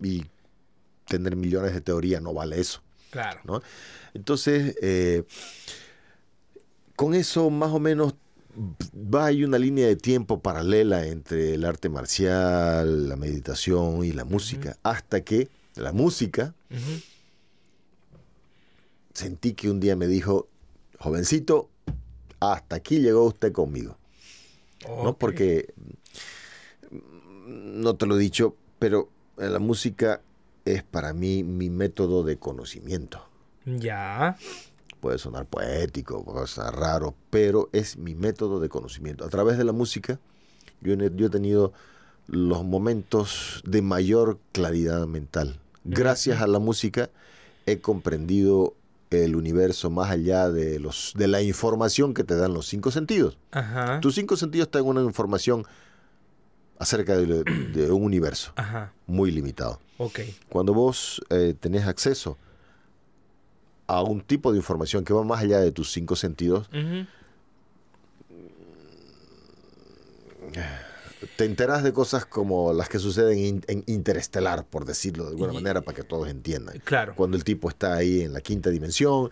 Y tener millones de teorías no vale eso. Claro. ¿no? Entonces, eh, con eso más o menos va hay una línea de tiempo paralela entre el arte marcial, la meditación y la música, hasta que la música sentí que un día me dijo, jovencito, hasta aquí llegó usted conmigo. ¿No? Porque no te lo he dicho, pero en la música es para mí mi método de conocimiento. Ya. Puede sonar poético, puede sonar raro, pero es mi método de conocimiento. A través de la música, yo, he tenido los momentos de mayor claridad mental. Gracias a la música he comprendido el universo más allá de los de la información que te dan los cinco sentidos. Tus cinco sentidos te dan una información acerca de, un universo muy limitado. Okay. Cuando vos eh, tenés acceso a un tipo de información que va más allá de tus cinco sentidos, te enteras de cosas como las que suceden en Interestelar, por decirlo de alguna manera, para que todos entiendan. Claro. Cuando el tipo está ahí en la quinta dimensión,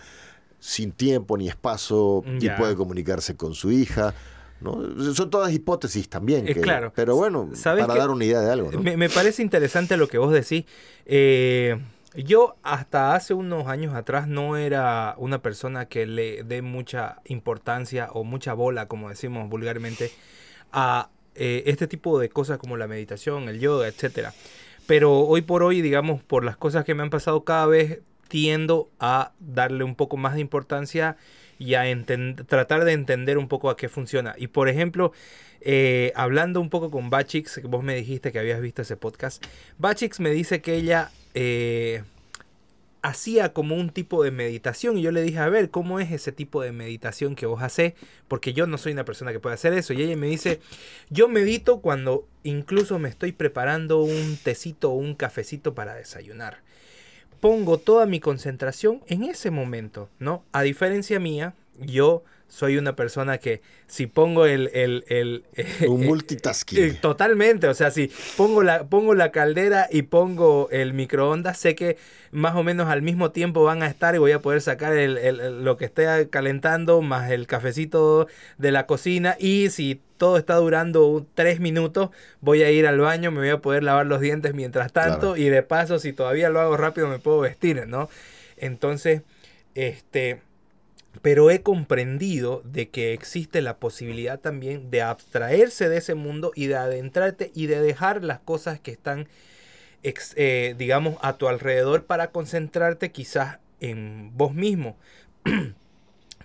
sin tiempo ni espacio, y puede comunicarse con su hija son todas hipótesis también. Eh, claro. Pero bueno, para dar una idea de algo. Me, parece interesante lo que vos decís. Eh, yo hasta hace unos años atrás no era una persona que le dé mucha importancia o mucha bola, como decimos vulgarmente, a eh, este tipo de cosas como la meditación, el yoga, etcétera. Pero hoy por hoy, digamos, por las cosas que me han pasado cada vez, tiendo a darle un poco más de importancia y a tratar de entender un poco a qué funciona. Y por ejemplo, eh, hablando un poco con Bachix, que vos me dijiste que habías visto ese podcast, Bachix me dice que ella eh, hacía como un tipo de meditación y yo le dije, a ver, ¿cómo es ese tipo de meditación que vos haces? Porque yo no soy una persona que puede hacer eso. Y ella me dice, yo medito cuando incluso me estoy preparando un tecito o un cafecito para desayunar pongo toda mi concentración en ese momento, ¿no? A diferencia mía, yo soy una persona que si pongo el... el, el Un multitasking. totalmente, o sea, si pongo la, pongo la caldera y pongo el microondas, sé que más o menos al mismo tiempo van a estar y voy a poder sacar el, lo que esté calentando más el cafecito de la cocina y si todo está durando tres minutos, voy a ir al baño, me voy a poder lavar los dientes mientras tanto y de paso si todavía lo hago rápido me puedo vestir, ¿no? Entonces, este pero he comprendido de que existe la posibilidad también de abstraerse de ese mundo y de adentrarte y de dejar las cosas que están, eh, digamos, a tu alrededor para concentrarte quizás en vos mismo.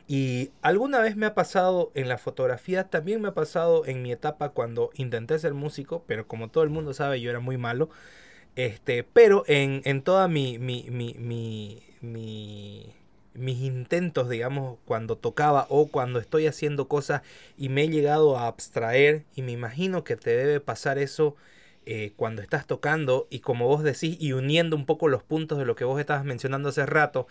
y alguna vez me ha pasado en la fotografía, también me ha pasado en mi etapa cuando intenté ser músico, pero como todo el mundo sabe, yo era muy malo. Este, pero en, en toda mi, mi, mi, mi mis intentos, digamos, cuando tocaba o cuando estoy haciendo cosas y me he llegado a abstraer y me imagino que te debe pasar eso eh, cuando estás tocando y como vos decís y uniendo un poco los puntos de lo que vos estabas mencionando hace rato,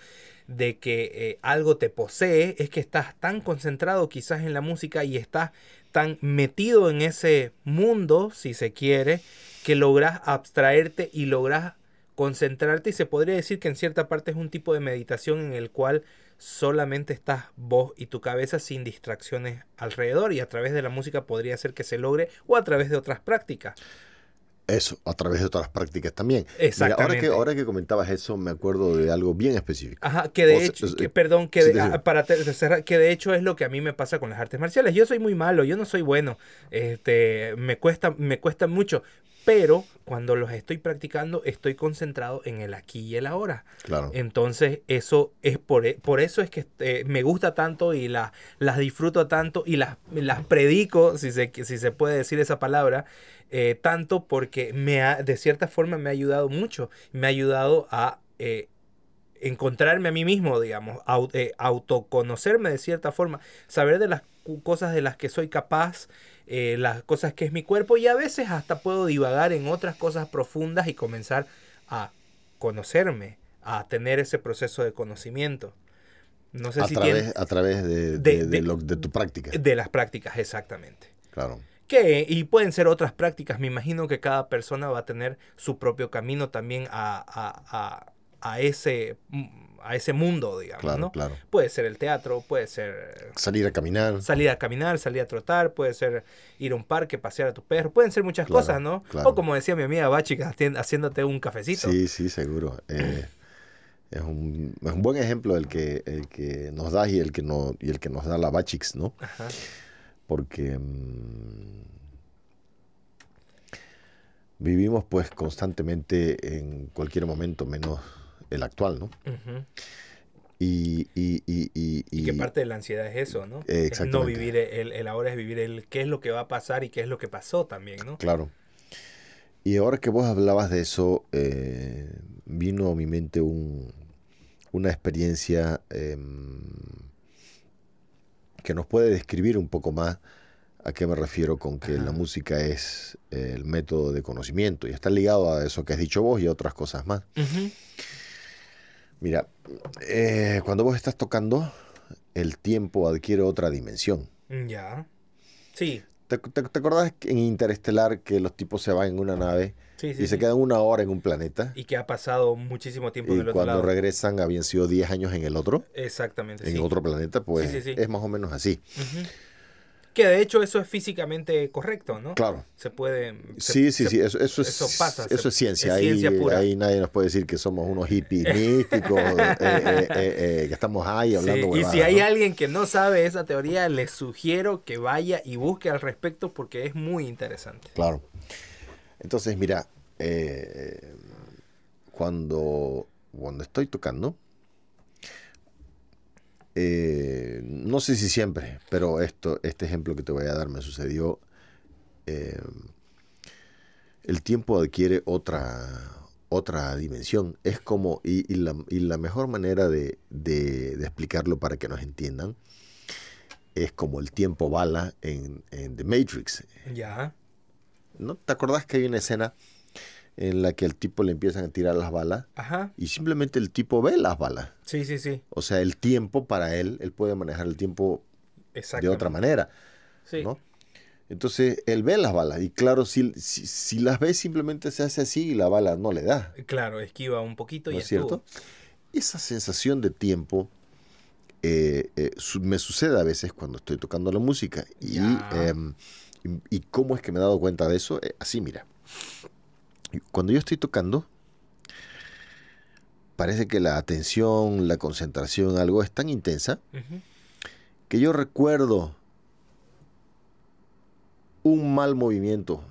de que eh, algo te posee, es que estás tan concentrado quizás en la música y estás tan metido en ese mundo, si se quiere, que logras abstraerte y logras concentrarte y se podría decir que en cierta parte es un tipo de meditación en el cual solamente estás vos y tu cabeza sin distracciones alrededor y a través de la música podría ser que se logre o a través de otras prácticas. Eso, a través de otras prácticas también. Exactamente. ahora, que, ahora que comentabas eso, me acuerdo de algo bien específico. Ajá, que de hecho, perdón, que de, ah, para cerrar, que de hecho es lo que a mí me pasa con las artes marciales. Yo soy muy malo, yo no soy bueno. Este, me cuesta, me cuesta mucho, pero cuando los estoy practicando estoy concentrado en el aquí y el ahora. Claro. Entonces eso es por, e, por eso es que eh, me gusta tanto y la, las disfruto tanto y las, las predico, si se, si se puede decir esa palabra, eh, tanto porque me ha, de cierta forma me ha ayudado mucho, me ha ayudado a eh, encontrarme a mí mismo, digamos, autoconocerme de cierta forma, saber de las cosas de las que soy capaz eh, las cosas que es mi cuerpo y a veces hasta puedo divagar en otras cosas profundas y comenzar a conocerme, a tener ese proceso de conocimiento. No sé a si través, A través de, de, tu práctica. De las prácticas, exactamente. Claro. Que, y pueden ser otras prácticas. Me imagino que cada persona va a tener su propio camino también a, a, a ese a ese mundo, digamos, ¿no? Claro. Puede ser el teatro, puede ser... Salir a caminar. Salir a caminar, salir a trotar, puede ser ir a un parque, pasear a tu perro, pueden ser muchas cosas, ¿no? O como decía mi amiga Bachi, haciéndote un cafecito. Sí, sí, seguro. Eh, es, un, es, un, buen ejemplo el que, el que nos da y el que, no, y el que nos da la Bachix, ¿no? Ajá. Porque... Mm, vivimos pues constantemente en cualquier momento menos el actual, ¿no? y, y, y, y, que parte de la ansiedad es eso, ¿no? exactamente. no vivir el, el, ahora, es vivir el qué es lo que va a pasar y qué es lo que pasó también, ¿no? Claro. Y ahora que vos hablabas de eso, eh, vino a mi mente un, una experiencia em, que nos puede describir un poco más a qué me refiero con que la música es el método de conocimiento y está ligado a eso que has dicho vos y a otras cosas más. Mira, eh, cuando vos estás tocando, el tiempo adquiere otra dimensión. Mm, ya. Sí. ¿Te, te, acordás en Interestelar que los tipos se van en una nave y se quedan una hora en un planeta? Y que ha pasado muchísimo tiempo y del otro lado. cuando regresan habían sido 10 años en el otro. Exactamente. En otro planeta, pues es más o menos así. Que de hecho eso es físicamente correcto, ¿no? Claro. Se puede... sí, sí, sí, eso, eso, es, pasa, eso es ciencia. ahí, ahí nadie nos puede decir que somos unos hippies místicos, eh, eh, eh, que estamos ahí hablando. y si hay alguien que no sabe esa teoría, les sugiero que vaya y busque al respecto porque es muy interesante. Claro. Entonces, mira, cuando, cuando estoy tocando, eh, no sé si siempre, pero esto, este ejemplo que te voy a dar me sucedió. Eh, el tiempo adquiere otra, otra dimensión. Es como, y, la, mejor manera de, explicarlo para que nos entiendan, es como el tiempo bala en, en The Matrix. Ya. ¿No te acordás que hay una escena en la que el tipo le empiezan a tirar las balas y simplemente el tipo ve las balas. Sí, sí, sí. O sea, el tiempo para él, él puede manejar el tiempo de otra manera. Sí. ¿no? Entonces, él ve las balas y claro, si, si, las ve simplemente se hace así y la bala no le da. Claro, esquiva un poquito y es cierto? Esa sensación de tiempo eh, eh, me sucede a veces cuando estoy tocando la música. Em, y, y, cómo es que me he dado cuenta de eso? Eh, así, mira cuando yo estoy tocando, parece que la atención, la concentración, algo es tan intensa que yo recuerdo un mal movimiento.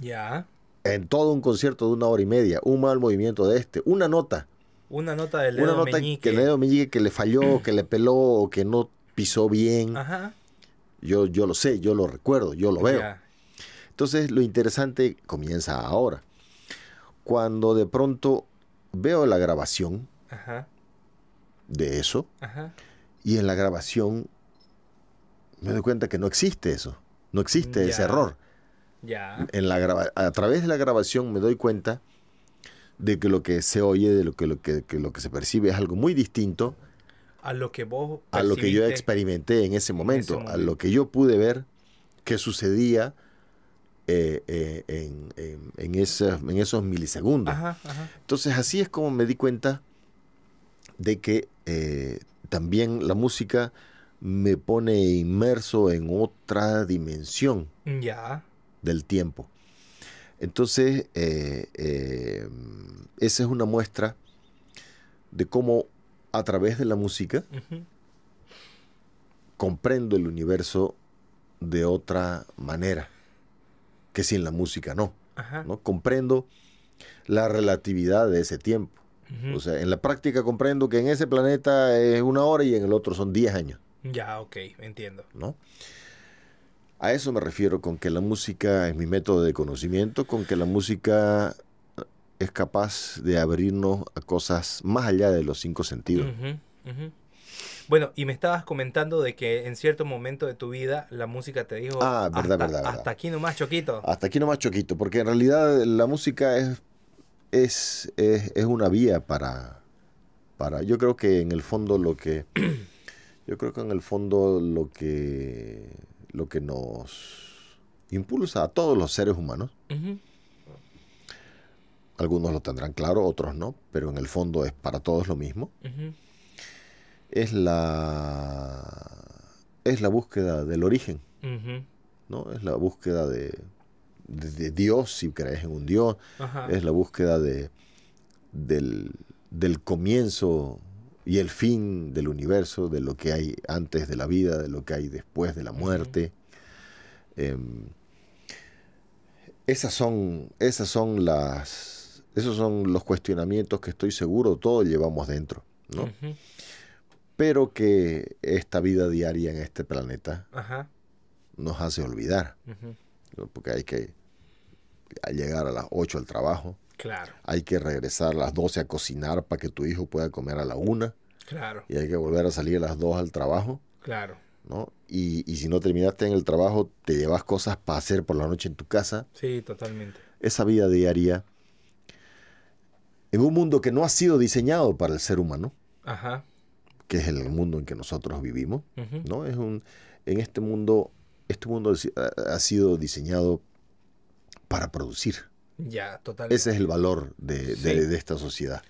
Ya. En todo un concierto de una hora y media, un mal movimiento de este, una nota. Una nota del dedo una nota que el dedo meñique que le falló, que le peló, que no pisó bien. Ajá. Yo, yo lo sé, yo lo recuerdo, yo lo veo. Entonces lo interesante comienza ahora. Cuando de pronto veo la grabación de eso. Y en la grabación me doy cuenta que no existe eso. No existe ese error. Ya. En la a través de la grabación me doy cuenta de que lo que se oye, de lo que, lo que, lo que se percibe es algo muy distinto a lo que vos a lo que yo experimenté en ese momento, a lo que yo pude ver que sucedía eh, eh, en, en, esos, milisegundos. Entonces así es como me di cuenta de que eh, también la música me pone inmerso en otra dimensión ya. del tiempo. Entonces, esa es una muestra de cómo a través de la música comprendo el universo de otra manera que sin la música no. ¿no? Comprendo la relatividad de ese tiempo. O sea, en la práctica comprendo que en ese planeta es una hora y en el otro son 10 años. Ya, ok, entiendo. ¿No? A eso me refiero con que la música es mi método de conocimiento, con que la música es capaz de abrirnos a cosas más allá de los cinco sentidos. Bueno, y me estabas comentando de que en cierto momento de tu vida la música te dijo ah, verdad, hasta, verdad, hasta aquí nomás choquito. Hasta aquí nomás choquito, porque en realidad la música es, es, es, una vía para, para, yo creo que en el fondo lo que, yo creo que en el fondo lo que, lo que nos impulsa a todos los seres humanos, algunos lo tendrán claro, otros no, pero en el fondo es para todos lo mismo es la, es la búsqueda del origen, ¿no? Es la búsqueda de, de, Dios, si crees en un Dios, es la búsqueda de, del, del comienzo y el fin del universo, de lo que hay antes de la vida, de lo que hay después de la muerte. Em, esas son, esas son las, esos son los cuestionamientos que estoy seguro todos llevamos dentro, ¿no? Pero que esta vida diaria en este planeta nos hace olvidar. Porque hay que llegar a las 8 al trabajo. Claro. Hay que regresar a las 12 a cocinar para que tu hijo pueda comer a la 1. Claro. Y hay que volver a salir a las 2 al trabajo. Claro. ¿no? Y, y si no terminaste en el trabajo, te llevas cosas para hacer por la noche en tu casa. Sí, totalmente. Esa vida diaria en un mundo que no ha sido diseñado para el ser humano. Ajá que es el mundo en que nosotros vivimos, ¿no? Es un, en este mundo, este mundo ha sido diseñado para producir. Ya, totalmente. Ese es el valor de, de, esta sociedad.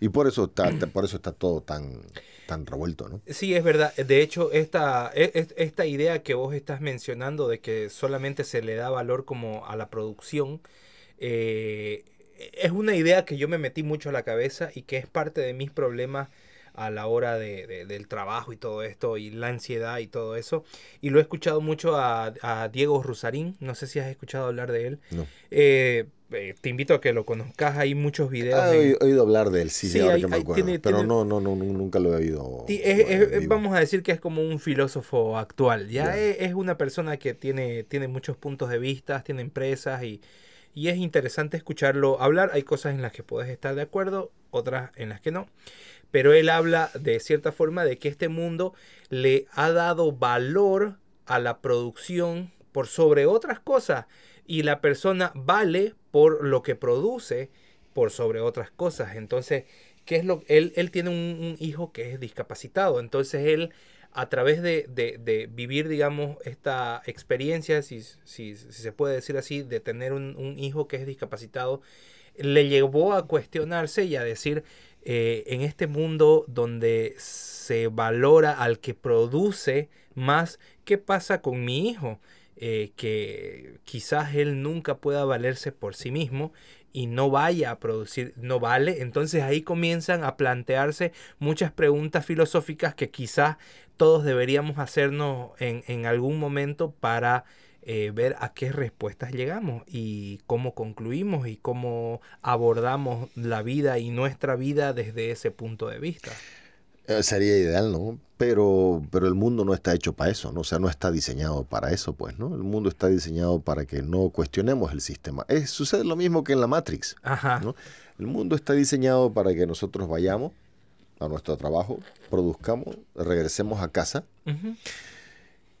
Y por eso está, por eso está todo tan, tan revuelto, ¿no? Sí, es verdad. De hecho, esta, e, e, esta idea que vos estás mencionando de que solamente se le da valor como a la producción, eh, es una idea que yo me metí mucho a la cabeza y que es parte de mis problemas a la hora de, del trabajo y todo esto, y la ansiedad y todo eso. Y lo he escuchado mucho a, Diego Rusarín, no sé si has escuchado hablar de él. Eh, eh, te invito a que lo conozcas, hay muchos videos. Ah, he oído hablar de él, sí, sí ahora que me acuerdo. pero no, no, no, nunca lo he oído. vamos a decir que es como un filósofo actual, ya es, una persona que tiene, tiene muchos puntos de vista, tiene empresas y, y es interesante escucharlo hablar. Hay cosas en las que puedes estar de acuerdo, otras en las que no pero él habla de cierta forma de que este mundo le ha dado valor a la producción por sobre otras cosas y la persona vale por lo que produce por sobre otras cosas. Entonces, ¿qué es lo él, él tiene un, hijo que es discapacitado, entonces él a través de, de, vivir, digamos, esta experiencia, si, si, se puede decir así, de tener un, un hijo que es discapacitado, le llevó a cuestionarse y a decir, eh, en este mundo donde se valora al que produce más, ¿qué pasa con mi hijo? Eh, que quizás él nunca pueda valerse por sí mismo y no vaya a producir, no vale. Entonces ahí comienzan a plantearse muchas preguntas filosóficas que quizás todos deberíamos hacernos en, en algún momento para eh, ver a qué respuestas llegamos y cómo concluimos y cómo abordamos la vida y nuestra vida desde ese punto de vista. Eh, sería ideal, ¿no? Pero, pero el mundo no está hecho para eso, ¿no? O sea, no está diseñado para eso, pues, ¿no? El mundo está diseñado para que no cuestionemos el sistema. Es, sucede lo mismo que en la Matrix, Ajá. ¿no? El mundo está diseñado para que nosotros vayamos, a nuestro trabajo, produzcamos, regresemos a casa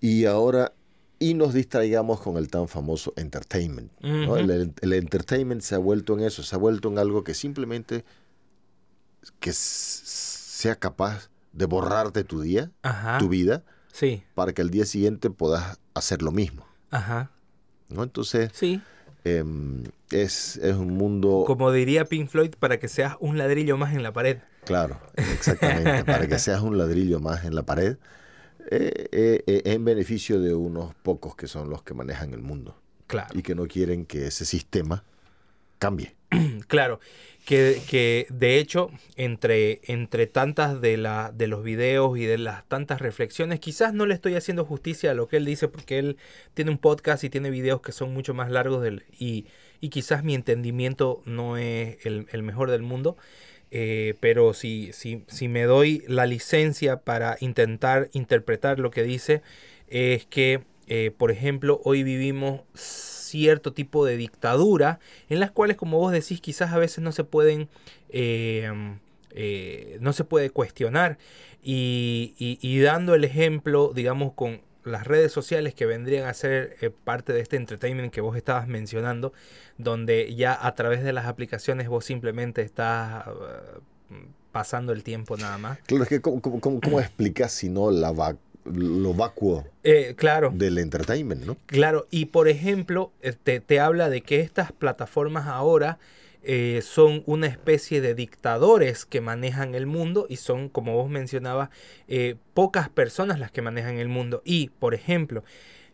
y ahora y nos distraigamos con el tan famoso entertainment. el, entertainment se ha vuelto en eso, se ha vuelto en algo que simplemente que sea capaz de borrarte tu día, tu vida, sí. para que al día siguiente puedas hacer lo mismo. Ajá. ¿No? Entonces, sí. Em, es, es un mundo... Como diría Pink Floyd, para que seas un ladrillo más en la pared. Claro, exactamente, para que seas un ladrillo más en la pared. Eh, eh, eh, en beneficio de unos pocos que son los que manejan el mundo. Claro. Y que no quieren que ese sistema cambie. claro, que, que, de hecho, entre, entre tantas de, la, de los videos y de las tantas reflexiones, quizás no le estoy haciendo justicia a lo que él dice, porque él tiene un podcast y tiene videos que son mucho más largos del, y, y quizás mi entendimiento no es el, el mejor del mundo. Eh, pero si, si, si, me doy la licencia para intentar interpretar lo que dice, es que, eh, por ejemplo, hoy vivimos cierto tipo de dictadura en las cuales, como vos decís, quizás a veces no se pueden... Eh, no se puede cuestionar y, y, dando el ejemplo, digamos, con las redes sociales que vendrían a ser eh, parte de este entertainment que vos estabas mencionando, donde ya a través de las aplicaciones vos simplemente estás pasando el tiempo nada más. Claro, es que ¿cómo, cómo, explicas si no la lo vacuo eh, claro, del entertainment, ¿no? Claro, y por ejemplo, te, te habla de que estas plataformas ahora eh, son una especie de dictadores que manejan el mundo y son, como vos mencionabas, eh, pocas personas las que manejan el mundo. Y, por ejemplo,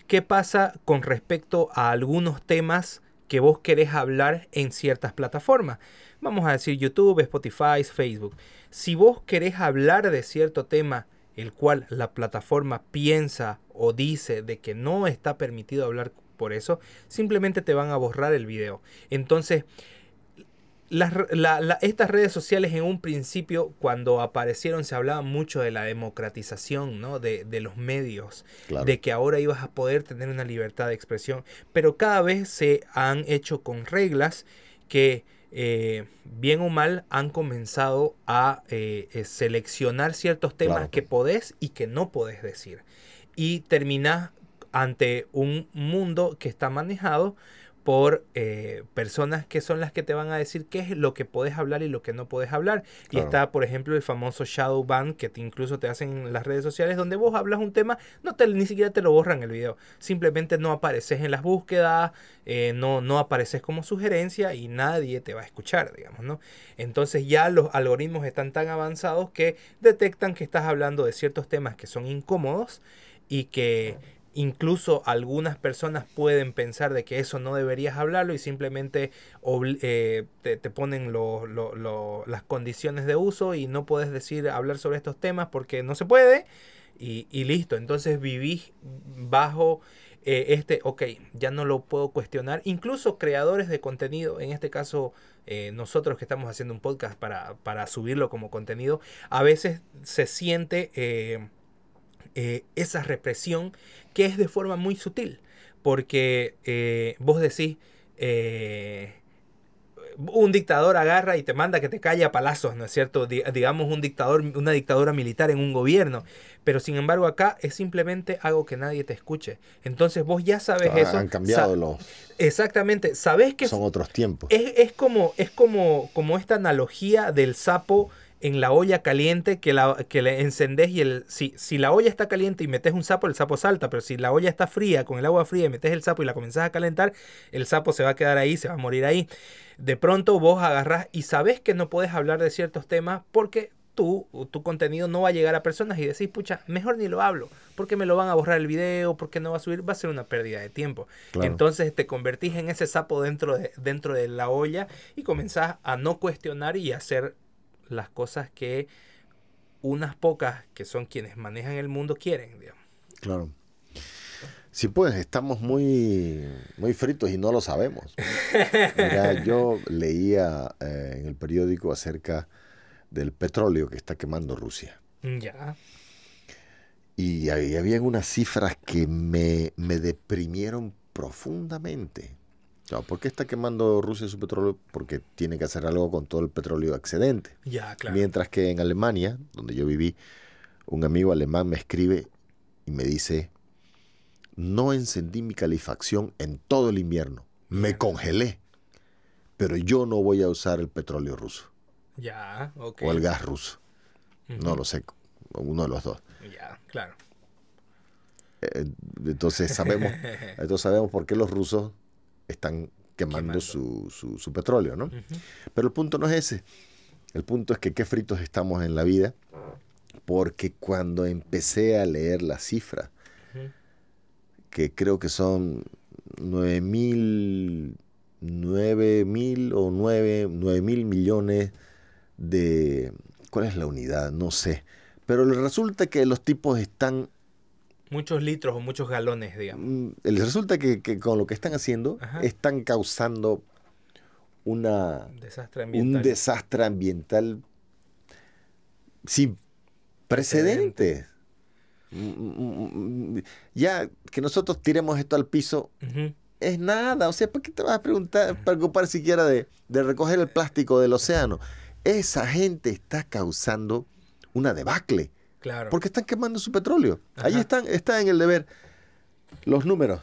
¿qué pasa con respecto a algunos temas que vos querés hablar en ciertas plataformas? Vamos a decir YouTube, Spotify, Facebook. Si vos querés hablar de cierto tema el cual la plataforma piensa o dice de que no está permitido hablar por eso, simplemente te van a borrar el video. Entonces, estas redes sociales en un principio, cuando aparecieron, se hablaba mucho de la democratización ¿no? de, los medios, de que ahora ibas a poder tener una libertad de expresión, pero cada vez se han hecho con reglas que, eh, bien o mal, han comenzado a eh, eh, seleccionar ciertos temas que podés y que no podés decir. Y terminás ante un mundo que está manejado por eh, personas que son las que te van a decir qué es lo que puedes hablar y lo que no puedes hablar. Y está, por ejemplo, el famoso shadow ban que te, incluso te hacen en las redes sociales donde vos hablas un tema, no te, ni siquiera te lo borran el video. Simplemente no apareces en las búsquedas, eh, no, no apareces como sugerencia y nadie te va a escuchar, digamos, ¿no? Entonces ya los algoritmos están tan avanzados que detectan que estás hablando de ciertos temas que son incómodos y que Incluso algunas personas pueden pensar de que eso no deberías hablarlo y simplemente eh, te, ponen las condiciones de uso y no puedes decir hablar sobre estos temas porque no se puede y, listo. Entonces vivís bajo eh, este, ok, ya no lo puedo cuestionar. Incluso creadores de contenido, en este caso eh, nosotros que estamos haciendo un podcast para, para, subirlo como contenido, a veces se siente esa represión que es de forma muy sutil, porque eh, vos decís, eh, un dictador agarra y te manda que te calle a palazos, ¿no es cierto? digamos un dictador, una dictadura militar en un gobierno, pero sin embargo acá es simplemente algo que nadie te escuche. Entonces vos ya sabes eso. Han cambiado los... Exactamente, sabes que... Son otros tiempos. Es, es, como, es como, como esta analogía del sapo en la olla caliente que, la, que le encendés y el, si, si la olla está caliente y metes un sapo, el sapo salta, pero si la olla está fría, con el agua fría y metes el sapo y la comenzás a calentar, el sapo se va a quedar ahí, se va a morir ahí. De pronto vos agarrás y sabes que no puedes hablar de ciertos temas porque tú, tu contenido no va a llegar a personas y decís, pucha, mejor ni lo hablo, porque me lo van a borrar el video, porque no va a subir, va a ser una pérdida de tiempo. Entonces te convertís en ese sapo dentro de, dentro de la olla y comenzás a no cuestionar y a hacer las cosas que unas pocas, que son quienes manejan el mundo, quieren. Digamos. Claro. Sí, pues estamos muy, muy fritos y no lo sabemos. yo leía eh, en el periódico acerca del petróleo que está quemando Rusia. Ya. Y había unas cifras que me, me deprimieron profundamente. ¿Por qué está quemando Rusia su petróleo? Porque tiene que hacer algo con todo el petróleo excedente. Ya, claro. Mientras que en Alemania, donde yo viví, un amigo alemán me escribe y me dice, no encendí mi calefacción en todo el invierno, me congelé, pero yo no voy a usar el petróleo ruso. Ya, ok. O el gas ruso. No lo sé, uno de los dos. Ya, claro. Eh, entonces sabemos, entonces sabemos por qué los rusos están quemando, Su, su, petróleo, ¿no? Pero el punto no es ese. El punto es que qué fritos estamos en la vida, porque cuando empecé a leer la cifra, que creo que son 9 mil, 9 mil o 9, 9 mil millones de... ¿Cuál es la unidad? No sé. Pero resulta que los tipos están Muchos litros o muchos galones, digamos. Mm, resulta que, con lo que están haciendo están causando una, un desastre ambiental sin precedentes. Mm, mm, ya que nosotros tiremos esto al piso es nada. O sea, ¿por qué te vas a preguntar, preocupar siquiera de, de recoger el plástico del océano? Esa gente está causando una debacle. Porque están quemando su petróleo. Ahí están, está en el deber los números.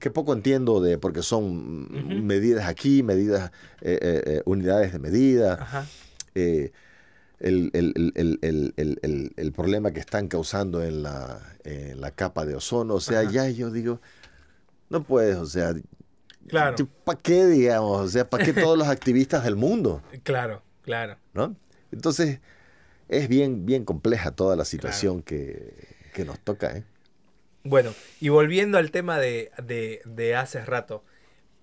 Que poco entiendo de, porque son medidas aquí, medidas, eh, eh, eh, unidades de medida. El, problema que están causando en la, la capa de ozono. O sea, ya yo digo, no puedes, o sea, Claro. ¿Para qué, digamos? O sea, ¿para qué todos los activistas del mundo? Claro, claro. ¿No? Entonces, es bien, bien compleja toda la situación que, nos toca. ¿eh? Bueno, y volviendo al tema de, hace rato,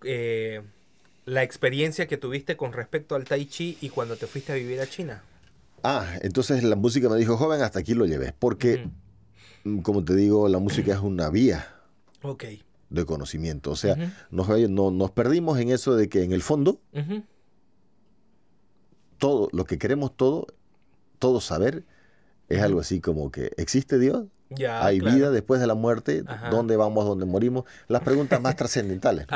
eh, la experiencia que tuviste con respecto al tai chi y cuando te fuiste a vivir a China. Ah, entonces la música me dijo, joven, hasta aquí lo llevé, porque, mm, como te digo, la música es una vía. de conocimiento. O sea, nos, nos, perdimos en eso de que en el fondo, todo, lo que queremos todo todo saber es algo así como que ¿existe Dios? ¿Hay vida después de la muerte? ¿Dónde vamos? ¿Dónde morimos? Las preguntas más trascendentales.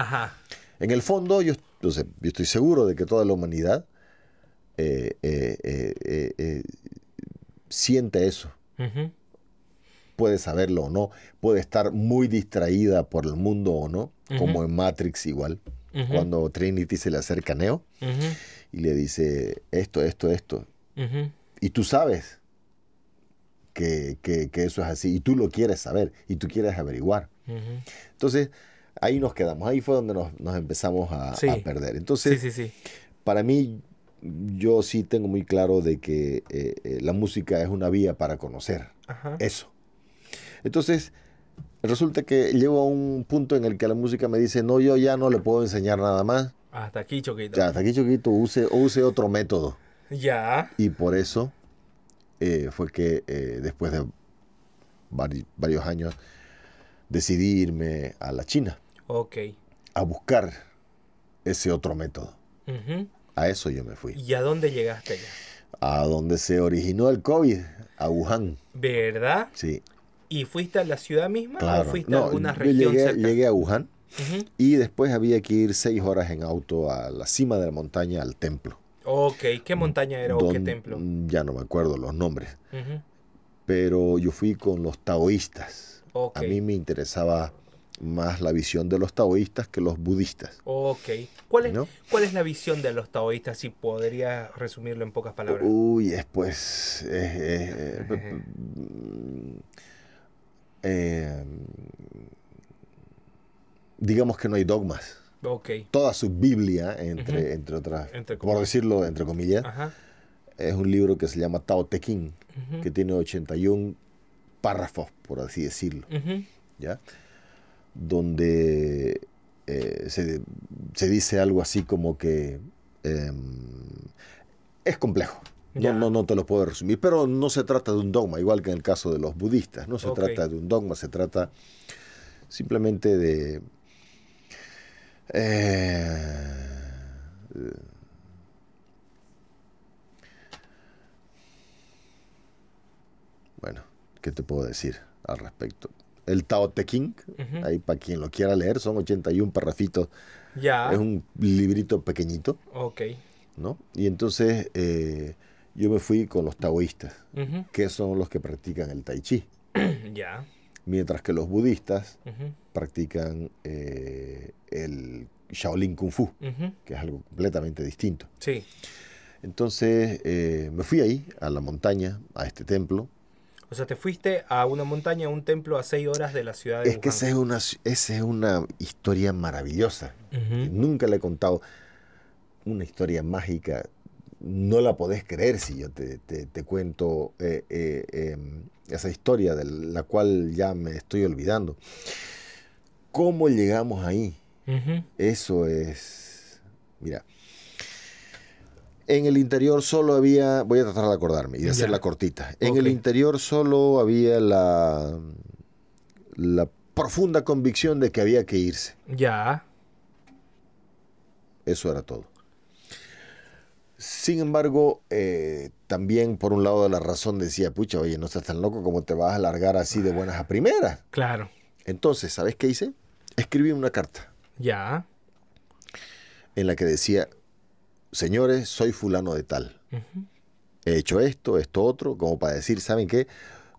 En el fondo, yo, yo, estoy seguro de que toda la humanidad eh, eh, eh, siente eso. Puede saberlo o no, puede estar muy distraída por el mundo o no, como en Matrix igual, cuando Trinity se le acerca a Neo y le dice esto, esto, esto. Y tú sabes que, eso es así, y tú lo quieres saber, y tú quieres averiguar. Entonces, ahí nos quedamos, ahí fue donde nos, empezamos a, perder. Entonces, para mí, yo sí tengo muy claro de que eh, eh, la música es una vía para conocer eso. Entonces, resulta que llego a un punto en el que la música me dice, no, yo ya no le puedo enseñar nada más. Hasta aquí, Choquito. Ya, hasta aquí, Choquito, use, use otro método. Ya. Y por eso eh, fue que eh, después de varios años decidí irme a la China. Ok. A buscar ese otro método. A eso yo me fui. ¿Y a dónde llegaste A donde se originó el COVID, a Wuhan. ¿Verdad? Sí. ¿Y fuiste a la ciudad misma o fuiste a alguna región llegué, llegué a Wuhan y después había que ir seis horas en auto a la cima de la montaña al templo. Ok, ¿qué montaña era o qué templo? Ya no me acuerdo los nombres. Pero yo fui con los taoístas. A mí me interesaba más la visión de los taoístas que los budistas. Ok. ¿Cuál es, ¿cuál es la visión de los taoístas? Si podría resumirlo en pocas palabras. Uy, es pues... Eh, digamos que no hay dogmas. Toda su Biblia, entre, entre otras, por decirlo entre comillas, es un libro que se llama Tao Te Ching, que tiene 81 párrafos, por así decirlo, ¿ya? Donde eh, se, dice algo así como que em, es complejo. No, no, no te lo puedo resumir, pero no se trata de un dogma, igual que en el caso de los budistas. No se trata de un dogma, se trata simplemente de eh, bueno, ¿qué te puedo decir al respecto? el Tao Te King. Ahí para quien lo quiera leer, son 81 parrafitos. Ya. Es un librito pequeñito. Ok. ¿No? Y entonces eh, yo me fui con los taoístas, que son los que practican el tai chi. ya. Mientras que los budistas practican eh, el Shaolin Kung Fu, que es algo completamente distinto. Sí. Entonces eh, me fui ahí, a la montaña, a este templo. O sea, te fuiste a una montaña, a un templo a seis horas de la ciudad de Es que esa es una, esa es una historia maravillosa. Nunca le he contado una historia mágica. No la podés creer si yo te, cuento eh, eh, em, esa historia de la cual ya me estoy olvidando. ¿Cómo llegamos ahí? Eso es... Mira, en el interior solo había, voy a tratar de acordarme y de hacerla cortita. En el interior solo había la, la profunda convicción de que había que irse. Ya. Eso era todo. Sin embargo, eh, también por un lado de la razón decía, pucha, oye, no estás tan loco como te vas a largar así de buenas a primeras. Claro. Entonces, ¿sabes qué hice? Escribí una carta. Ya. En la que decía, señores, soy fulano de tal. He hecho esto, esto otro, como para decir, ¿saben qué?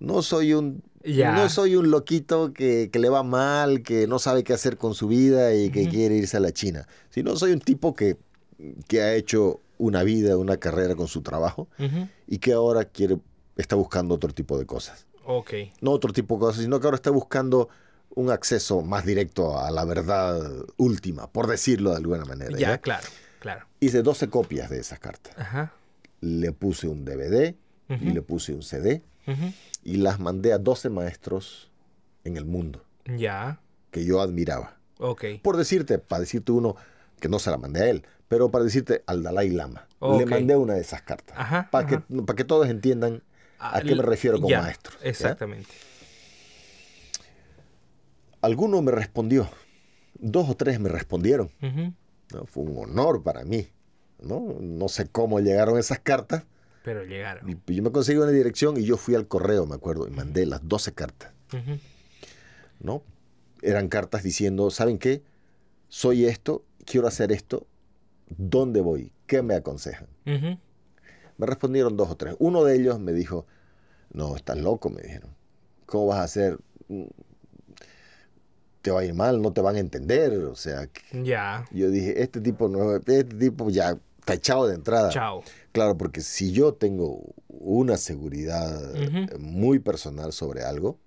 No soy un, no soy un loquito que, le va mal, que no sabe qué hacer con su vida y que quiere irse a la China. Sino soy un tipo que, que ha hecho una vida, una carrera con su trabajo y que ahora quiere, está buscando otro tipo de cosas. Ok. No otro tipo de cosas, sino que ahora está buscando un acceso más directo a la verdad última, por decirlo de alguna manera. ¿ya? claro. Claro. Hice 12 copias de esas cartas. Ajá. Le puse un DVD y le puse un CD y las mandé a 12 maestros en el mundo. Ya. Que yo admiraba. Ok. Por decirte, para decirte uno que no se la mandé a él, pero para decirte al Dalai Lama. Le mandé una de esas cartas. Ajá, para, Que, para que todos entiendan a qué me refiero con maestros. Exactamente. Alguno me respondió. Dos o tres me respondieron. Fue un honor para mí. ¿no? no sé cómo llegaron esas cartas. Pero llegaron. Yo me conseguí una dirección y yo fui al correo, me acuerdo, y mandé las 12 cartas. ¿No? Eran cartas diciendo, ¿saben qué? Soy esto, quiero hacer esto, ¿dónde voy? ¿Qué me aconsejan? Me respondieron dos o tres. Uno de ellos me dijo, no, estás loco, me dijeron. ¿Cómo vas a hacer? Te va a ir mal, no te van a entender, o sea. Ya. Yo dije, este tipo no, este tipo ya está echado de entrada. Chao. Claro, porque si yo tengo una seguridad muy personal sobre algo,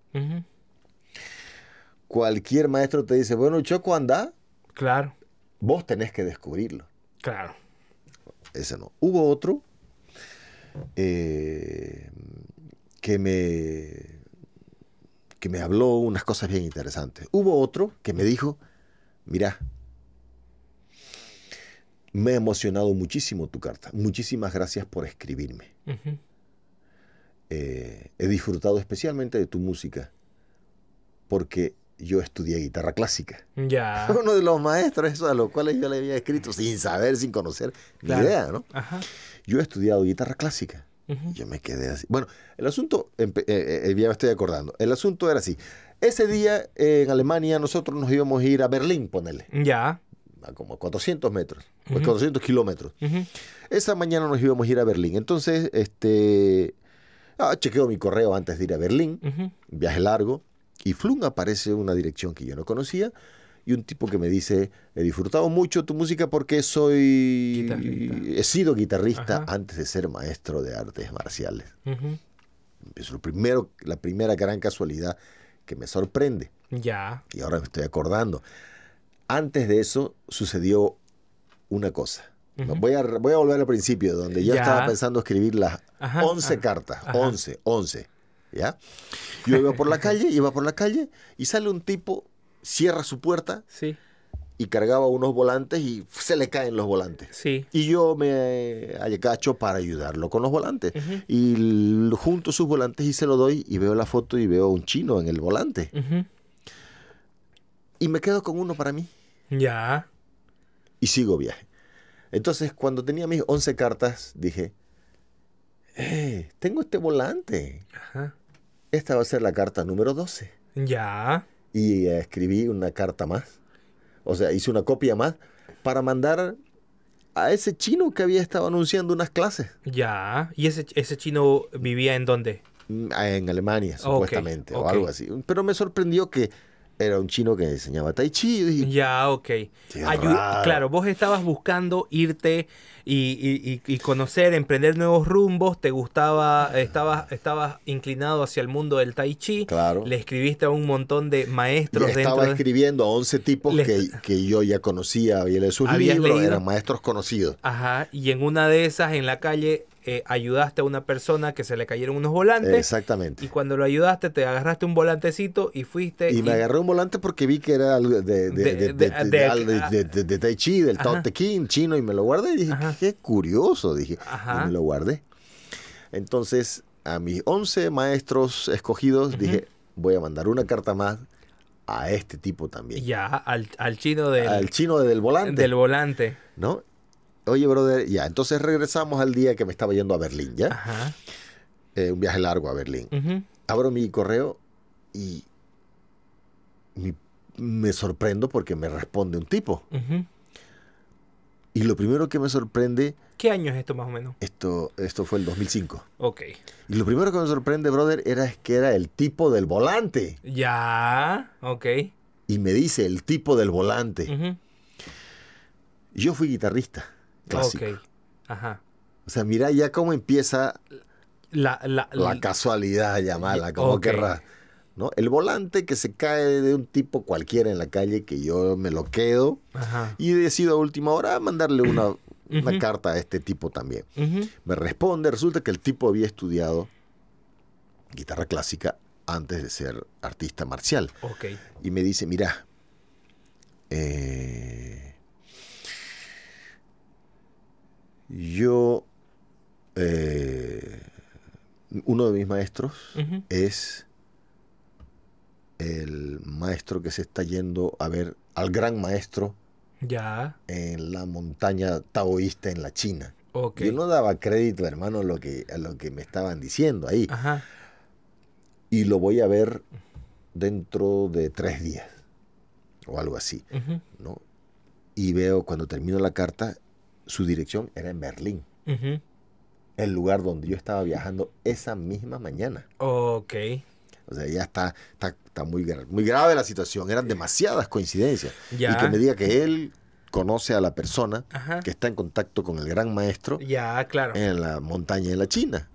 cualquier maestro te dice, bueno, Choco, anda. Claro. Vos tenés que descubrirlo. Claro. Ese no. Hubo otro eh, que me que me habló unas cosas bien interesantes. Hubo otro que me dijo, mira, me ha emocionado muchísimo tu carta. Muchísimas gracias por escribirme. Eh, he disfrutado especialmente de tu música porque yo estudié guitarra clásica. Ya. Uno de los maestros, a los cuales yo le había escrito sin saber, sin conocer, ni idea, ¿no? Yo he estudiado guitarra clásica. Yo me quedé así. Bueno, el asunto, eh, eh, eh, ya me estoy acordando, el asunto era así. Ese día en Alemania nosotros nos íbamos a ir a Berlín, ponele. Ya. A como 400 metros, 400 kilómetros. Esa mañana nos íbamos a ir a Berlín. Entonces, este, ah, chequeo mi correo antes de ir a Berlín, viaje largo, y flung aparece una dirección que yo no conocía y un tipo que me dice, he disfrutado mucho tu música porque soy... He sido guitarrista antes de ser maestro de artes marciales. Es lo primero, la primera gran casualidad que me sorprende. Ya. Y ahora me estoy acordando. Antes de eso sucedió una cosa. voy, a, voy a volver al principio, donde yo estaba pensando escribir las 11 cartas. 11, 11. ¿Ya? Yo iba por la calle, iba por la calle y sale un tipo cierra su puerta sí. y cargaba unos volantes y se le caen los volantes. Sí. Y yo me agacho para ayudarlo con los volantes. Y junto sus volantes y se lo doy y veo la foto y veo un chino en el volante. Y me quedo con uno para mí. Ya. Y sigo viaje. Entonces, cuando tenía mis 11 cartas, dije, eh, tengo este volante. Esta va a ser la carta número 12. Ya. Y escribí una carta más. O sea, hice una copia más para mandar a ese chino que había estado anunciando unas clases. Ya. ¿Y ese, ese chino vivía en dónde? Mm, en Alemania, supuestamente, o algo así. Pero me sorprendió que era un chino que enseñaba tai chi. Ya, ok. claro, vos estabas buscando irte y, conocer, emprender nuevos rumbos, te gustaba, estabas, estabas inclinado hacia el mundo del tai chi. Claro. Le escribiste a un montón de maestros. estaba escribiendo a 11 tipos que, yo ya conocía, había leído sus libros, eran maestros conocidos. Ajá, y en una de esas, en la calle, eh, ayudaste a una persona que se le cayeron unos volantes. Exactamente. Y cuando lo ayudaste, te agarraste un volantecito y fuiste. Y, me agarré un volante porque vi que era de, de, de, de, Tai Chi, del Tao Te Ching, chino, y me lo guardé. Y dije, qué curioso, dije. Y me lo guardé. Entonces, a mis 11 maestros escogidos, dije, voy a mandar una carta más a este tipo también. Ya, al, al chino del... Al chino del volante. Del volante. ¿No? Oye, brother, ya, entonces regresamos al día que me estaba yendo a Berlín, ¿ya? Ajá. Eh, un viaje largo a Berlín. Abro mi correo y me sorprendo porque me responde un tipo. Y lo primero que me sorprende... ¿Qué año es esto más o menos? Esto, esto fue el 2005. Ok. Y lo primero que me sorprende, brother, era que era el tipo del volante. Ya, ok. Y me dice el tipo del volante. Yo fui guitarrista clásico. Ok, ajá. O sea, mira ya cómo empieza la, la, la casualidad, llamarla, como querrá. ¿no? El volante que se cae de un tipo cualquiera en la calle que yo me lo quedo Ajá. y decido a última hora mandarle una, una carta a este tipo también. Me responde, resulta que el tipo había estudiado guitarra clásica antes de ser artista marcial. Okay. Y me dice, mira, eh, Yo, eh, uno de mis maestros es el maestro que se está yendo a ver al gran maestro ya. en la montaña taoísta en la China. Yo no daba crédito, hermano, a lo que, a lo que me estaban diciendo ahí. Y lo voy a ver dentro de tres días o algo así. ¿no? Y veo cuando termino la carta, su dirección era en Berlín. El lugar donde yo estaba viajando esa misma mañana. Ok. O sea, ya está, está, muy, muy grave la situación. Eran demasiadas coincidencias. Y que me diga que él conoce a la persona que está en contacto con el gran maestro ya, claro. en la montaña de la China.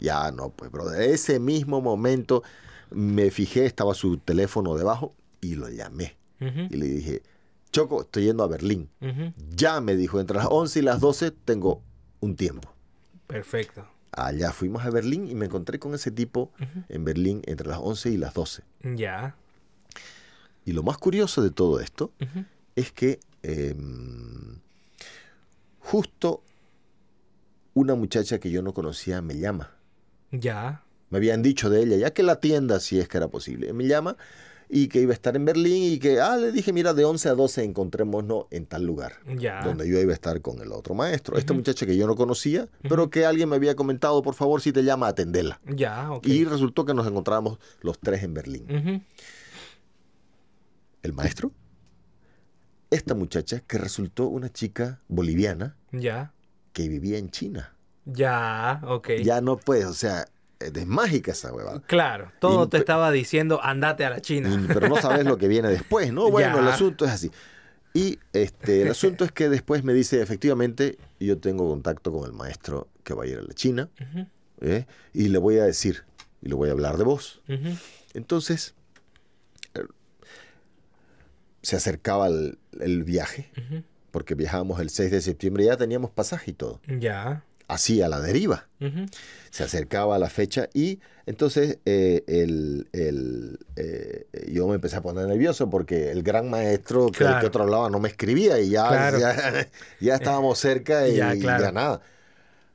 Ya no, pues, bro. De ese mismo momento me fijé, estaba su teléfono debajo y lo llamé. Y le dije, Choco, estoy yendo a Berlín. Ya me dijo, entre las 11 y las 12 tengo un tiempo. Perfecto. Allá fuimos a Berlín y me encontré con ese tipo en Berlín entre las 11 y las 12. Ya. Y lo más curioso de todo esto es que em, justo una muchacha que yo no conocía me llama. Ya. Me habían dicho de ella, ya que la tienda, si es que era posible. Me llama y que iba a estar en Berlín y que, ah, le dije, mira, de 11 a 12 encontrémonos en tal lugar, donde yo iba a estar con el otro maestro. Esta muchacha que yo no conocía, pero que alguien me había comentado, por favor, si te llama, atenderla. Ya, Y resultó que nos encontrábamos los tres en Berlín. El maestro, esta muchacha que resultó una chica boliviana, ya. que vivía en China. Ya, ok. Ya no puede, o sea, es mágica esa huevada. Claro, todo te estaba diciendo andate a la China. pero no sabes lo que viene después, ¿no? Bueno, el asunto es así. Y este, el asunto es que después me dice, efectivamente, yo tengo contacto con el maestro que va a ir a la China, ¿eh? y le voy a decir, y le voy a hablar de vos. Entonces, eh, se acercaba el, el viaje, porque viajábamos el 6 de septiembre, ya teníamos pasaje y todo. Ya así a la deriva. Se acercaba a la fecha y entonces eh, el, eh, yo me empecé a poner nervioso porque el gran maestro que, que otro hablaba no me escribía y ya, ya, estábamos cerca y ya, nada.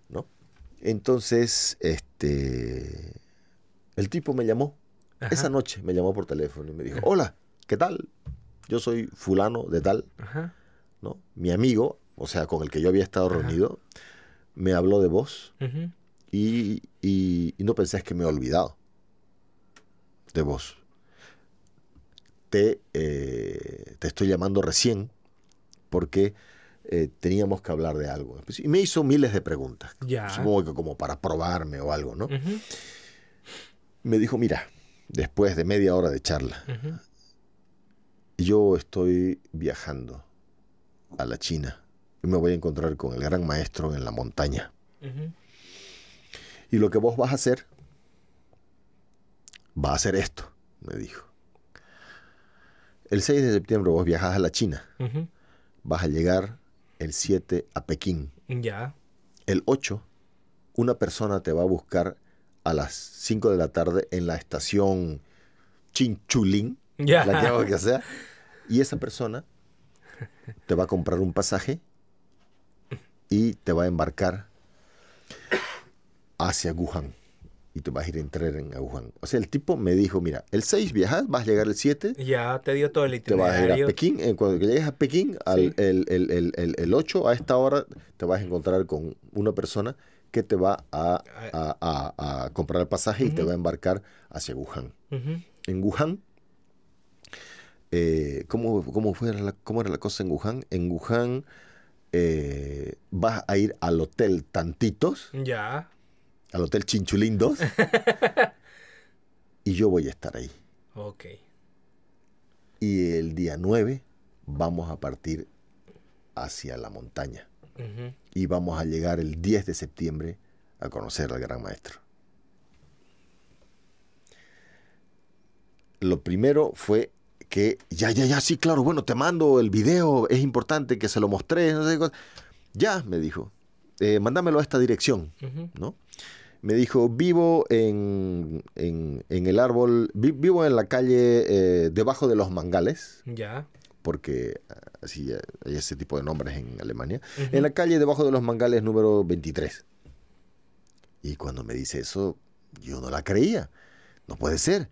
¿no? Entonces, este, el tipo me llamó. Esa noche me llamó por teléfono y me dijo, hola, ¿qué tal? Yo soy fulano de tal, ¿no? Mi amigo, o sea, con el que yo había estado reunido me habló de vos y, y, no pensés que me he olvidado de vos. te, eh, te estoy llamando recién porque eh, teníamos que hablar de algo. Y me hizo miles de preguntas. Supongo que como para probarme o algo, ¿no? Me dijo, mira, después de media hora de charla, yo estoy viajando a la China y me voy a encontrar con el gran maestro en la montaña. Y lo que vos vas a hacer, va a ser esto, me dijo. El 6 de septiembre vos viajas a la China. Vas a llegar el 7 a Pekín. Ya. El 8, una persona te va a buscar a las 5 de la tarde en la estación Chinchulín, ya. la que sea. Y esa persona te va a comprar un pasaje y te va a embarcar hacia Wuhan y te vas a ir a entrar en Wuhan. O sea, el tipo me dijo, mira, el 6 viajas, vas a llegar el 7. Ya, te dio todo el itinerario. Te vas a ir a Pekín. Eh, cuando llegues a Pekín, al, el, el, el, el, 8, a esta hora, te vas a encontrar con una persona que te va a, a, a, comprar el pasaje y te va a embarcar hacia Wuhan. En Wuhan, eh, ¿cómo, cómo, fue la, ¿cómo era la cosa en Wuhan? En Wuhan eh, vas a ir al hotel Tantitos. Ya al Hotel Chinchulín 2. y yo voy a estar ahí. Ok. Y el día 9 vamos a partir hacia la montaña. Y vamos a llegar el 10 de septiembre a conocer al gran maestro. Lo primero fue que, ya, ya, ya, sí, claro, bueno, te mando el video, es importante que se lo mostré, no sé qué Ya, me dijo, eh, mándamelo a esta dirección, ¿no? me dijo, vivo en, en, el árbol, vivo en la calle eh, debajo de los mangales. Ya. Porque ah, así hay ese tipo de nombres en Alemania. En la calle debajo de los mangales número 23. Y cuando me dice eso, yo no la creía. No puede ser.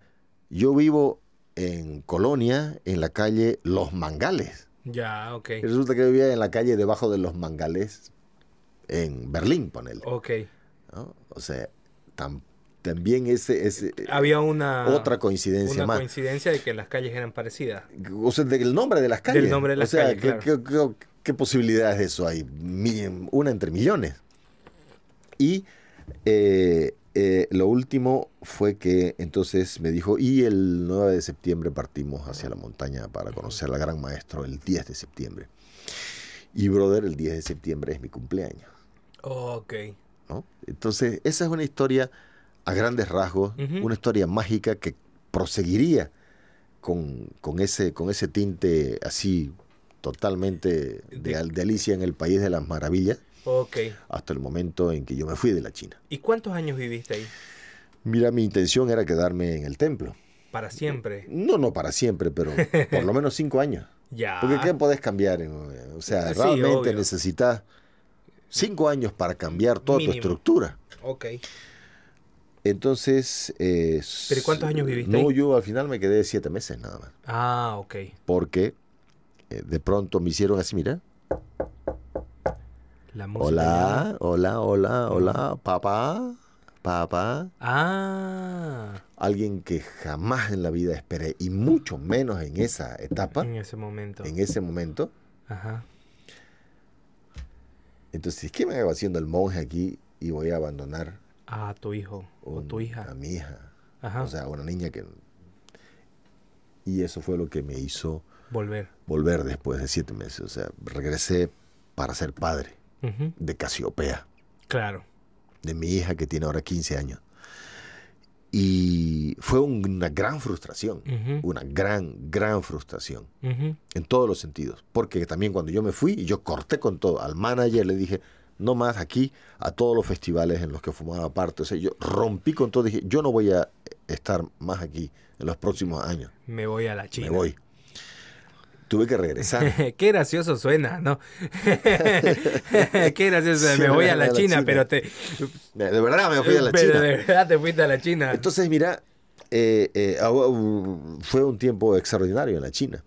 Yo vivo en Colonia, en la calle Los Mangales. Ya, ok. resulta que vivía en la calle debajo de los Mangales en Berlín, ponele. Ok. O sea, también ese, ese, había una otra coincidencia una coincidencia de que las calles eran parecidas. O sea, del nombre de las calles. Del nombre de las o sea, calles, ¿qué, qué, posibilidades de eso hay? Una entre millones. Y eh, eh, lo último fue que entonces me dijo, y el 9 de septiembre partimos hacia la montaña para conocer al gran maestro el 10 de septiembre. Y brother, el 10 de septiembre es mi cumpleaños. ok. Entonces, esa es una historia a grandes rasgos, una historia mágica que proseguiría con, ese, con ese tinte así totalmente de, Alicia en el País de las Maravillas. Hasta el momento en que yo me fui de la China. ¿Y cuántos años viviste ahí? Mira, mi intención era quedarme en el templo. ¿Para siempre? No, no para siempre, pero por lo menos cinco años. Ya. Porque ¿qué podés cambiar? O sea, realmente necesitas cinco años para cambiar toda tu estructura. Ok. Entonces... Eh, ¿Pero cuántos años viviste No, yo al final me quedé siete meses nada más. Ah, ok. Porque eh, de pronto me hicieron así, mira. La hola, hola, hola, hola, papá, papá. Ah. Alguien que jamás en la vida esperé, y mucho menos en esa etapa. En ese momento. En ese momento. Ajá. Entonces, ¿qué me hago haciendo el monje aquí y voy a abandonar a tu hijo o tu hija? A mi hija. O sea, una niña que... Y eso fue lo que me hizo... Volver. Volver después de siete meses. O sea, regresé para ser padre de Casiopea. Claro. De mi hija que tiene ahora 15 años. Y fue una gran frustración, una gran, gran frustración, en todos los sentidos. Porque también cuando yo me fui, yo corté con todo. Al manager le dije, no más aquí, a todos los festivales en los que fumaba parte. O sea, yo rompí con todo. Dije, yo no voy a estar más aquí en los próximos años. Me voy a la China. Me voy tuve que regresar. Qué gracioso suena, ¿no? Qué gracioso. me voy a la, China, pero te... De verdad me fui a la pero China. de verdad te fuiste a la China. Entonces, mira, eh, eh, fue un tiempo extraordinario en la China.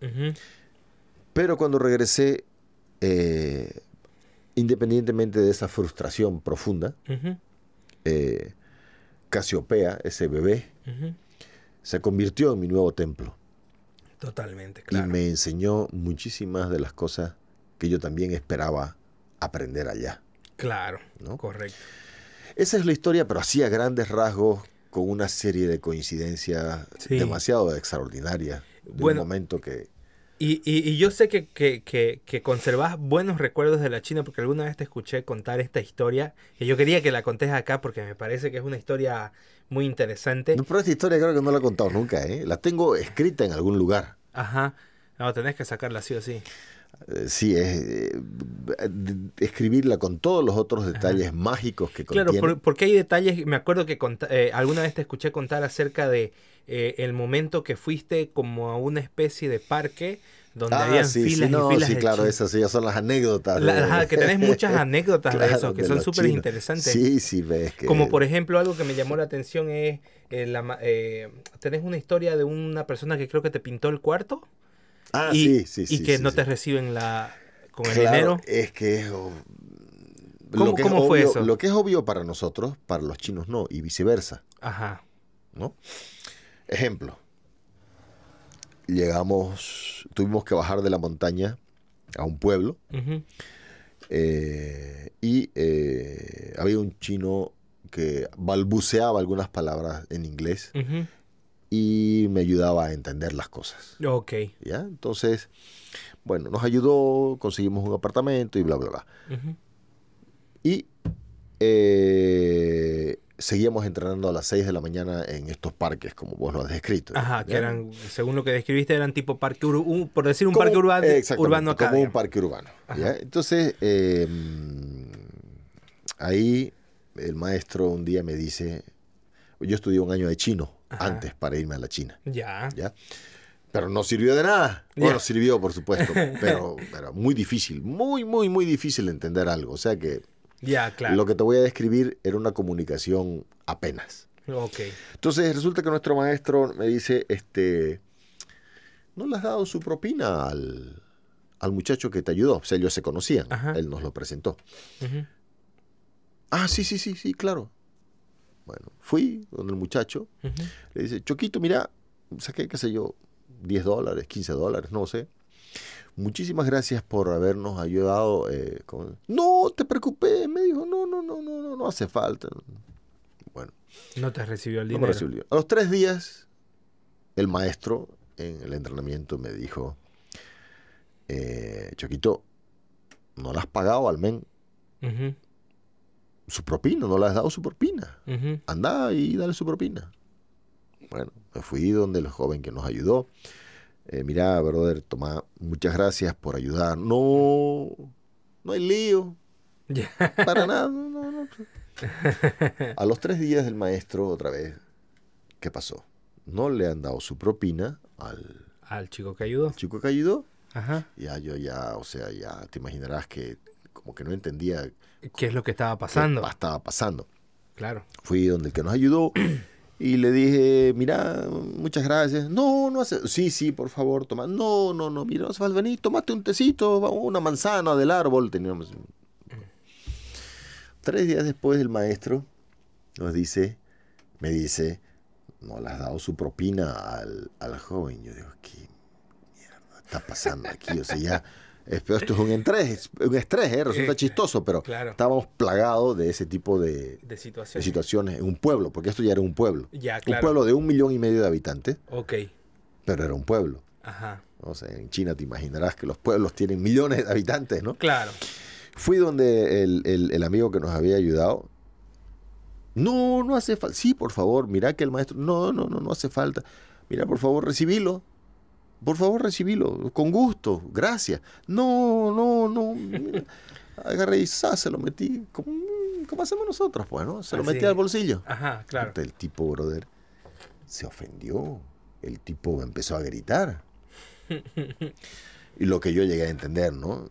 Pero cuando regresé, eh, independientemente de esa frustración profunda, Casiopea, ese bebé, se convirtió en mi nuevo templo. Totalmente, claro. Y me enseñó muchísimas de las cosas que yo también esperaba aprender allá. Claro, ¿no? correcto. Esa es la historia, pero así a grandes rasgos, con una serie de coincidencias demasiado extraordinarias. De un momento que y, y, yo sé que, que, que, conservas buenos recuerdos de la China porque alguna vez te escuché contar esta historia y yo quería que la contes acá porque me parece que es una historia muy interesante. No, pero esta historia creo que no la he contado nunca, ¿eh? La tengo escrita en algún lugar. Ajá. No, tenés que sacarla así o sí. Eh, sí, es eh, escribirla con todos los otros detalles mágicos que contiene. Claro, porque hay detalles, me acuerdo que alguna vez te escuché contar acerca de eh, el momento que fuiste como a una especie de parque donde ah, había filas y filas sí, claro, esas ya son las anécdotas. que tenés muchas anécdotas de eso, que son súper interesantes. Sí, sí, ves que... Como por ejemplo, algo que me llamó la atención es, eh, la, eh, tenés una historia de una persona que creo que te pintó el cuarto. Ah, y, sí, sí, Y que no te reciben la con el dinero. es que... ¿Cómo, ¿cómo fue eso? Lo que es obvio para nosotros, para los chinos no, y viceversa. Ajá. ¿No? Ejemplo, llegamos, tuvimos que bajar de la montaña a un pueblo eh, y eh, había un chino que balbuceaba algunas palabras en inglés y me ayudaba a entender las cosas. Ok. ¿Ya? Entonces, bueno, nos ayudó, conseguimos un apartamento y bla, bla, bla. Y eh, seguíamos entrenando a las 6 de la mañana en estos parques, como vos lo has descrito. Ajá, que eran, según lo que describiste, eran tipo parque urbano, por decir un parque urbano, urbano acá. Como un parque urbano. Entonces, em, ahí el maestro un día me dice, yo estudié un año de chino antes para irme a la China. Ya. ¿Ya? Pero no sirvió de nada. Bueno, sirvió, por supuesto, pero, pero muy difícil, muy, muy, muy difícil entender algo. O sea que ya, claro. Lo que te voy a describir era una comunicación apenas. Ok. Entonces resulta que nuestro maestro me dice, este, ¿no le has dado su propina al, muchacho que te ayudó? O sea, ellos se conocían. Él nos lo presentó. Ah, sí, sí, sí, sí, claro. Bueno, fui donde el muchacho. Le dice, Choquito, mira, saqué, qué sé yo, 10 dólares, 15 dólares, no sé muchísimas gracias por habernos ayudado. Eh, no, te preocupé, me dijo, no, no, no, no, no, no hace falta. Bueno. No te recibió el dinero. A los tres días, el maestro en el entrenamiento me dijo, eh, Choquito, no le has pagado al men su propina, no le has dado su propina. Anda y dale su propina. Bueno, me fui donde el joven que nos ayudó eh, mira, brother, toma, muchas gracias por ayudar. No, no hay lío. Para nada. A los tres días del maestro, otra vez, ¿qué pasó? No le han dado su propina al... Al chico que ayudó. chico que ayudó. Ajá. Ya yo ya, o sea, ya te imaginarás que como que no entendía... ¿Qué es lo que estaba pasando? ¿Qué estaba pasando. Claro. Fui donde el que nos ayudó Y le dije, mira, muchas gracias. No, no hace. Sí, sí, por favor, toma. No, no, no, mira, no hace falta venir. Tómate un tecito, una manzana del árbol. Teníamos. Tres días después, el maestro nos dice, me dice, no le has dado su propina al, al joven. Yo digo, ¿qué mierda está pasando aquí? O sea, ya esto es un estrés, un estrés ¿eh? resulta chistoso, pero estábamos plagados de ese tipo de, situaciones. en un pueblo, porque esto ya era un pueblo. Un pueblo de un millón y medio de habitantes. Ok. Pero era un pueblo. Ajá. O sea, en China te imaginarás que los pueblos tienen millones de habitantes, ¿no? Claro. Fui donde el, el amigo que nos había ayudado. No, no hace falta. Sí, por favor, mira que el maestro. No, no, no, no hace falta. Mira, por favor, recibilo. Por favor, recibilo, con gusto, gracias. No, no, no. agarré y se lo metí, como, hacemos nosotros, pues, ¿no? Se lo metí al bolsillo. Ajá, claro. El tipo, brother, se ofendió. El tipo empezó a gritar. y lo que yo llegué a entender, ¿no?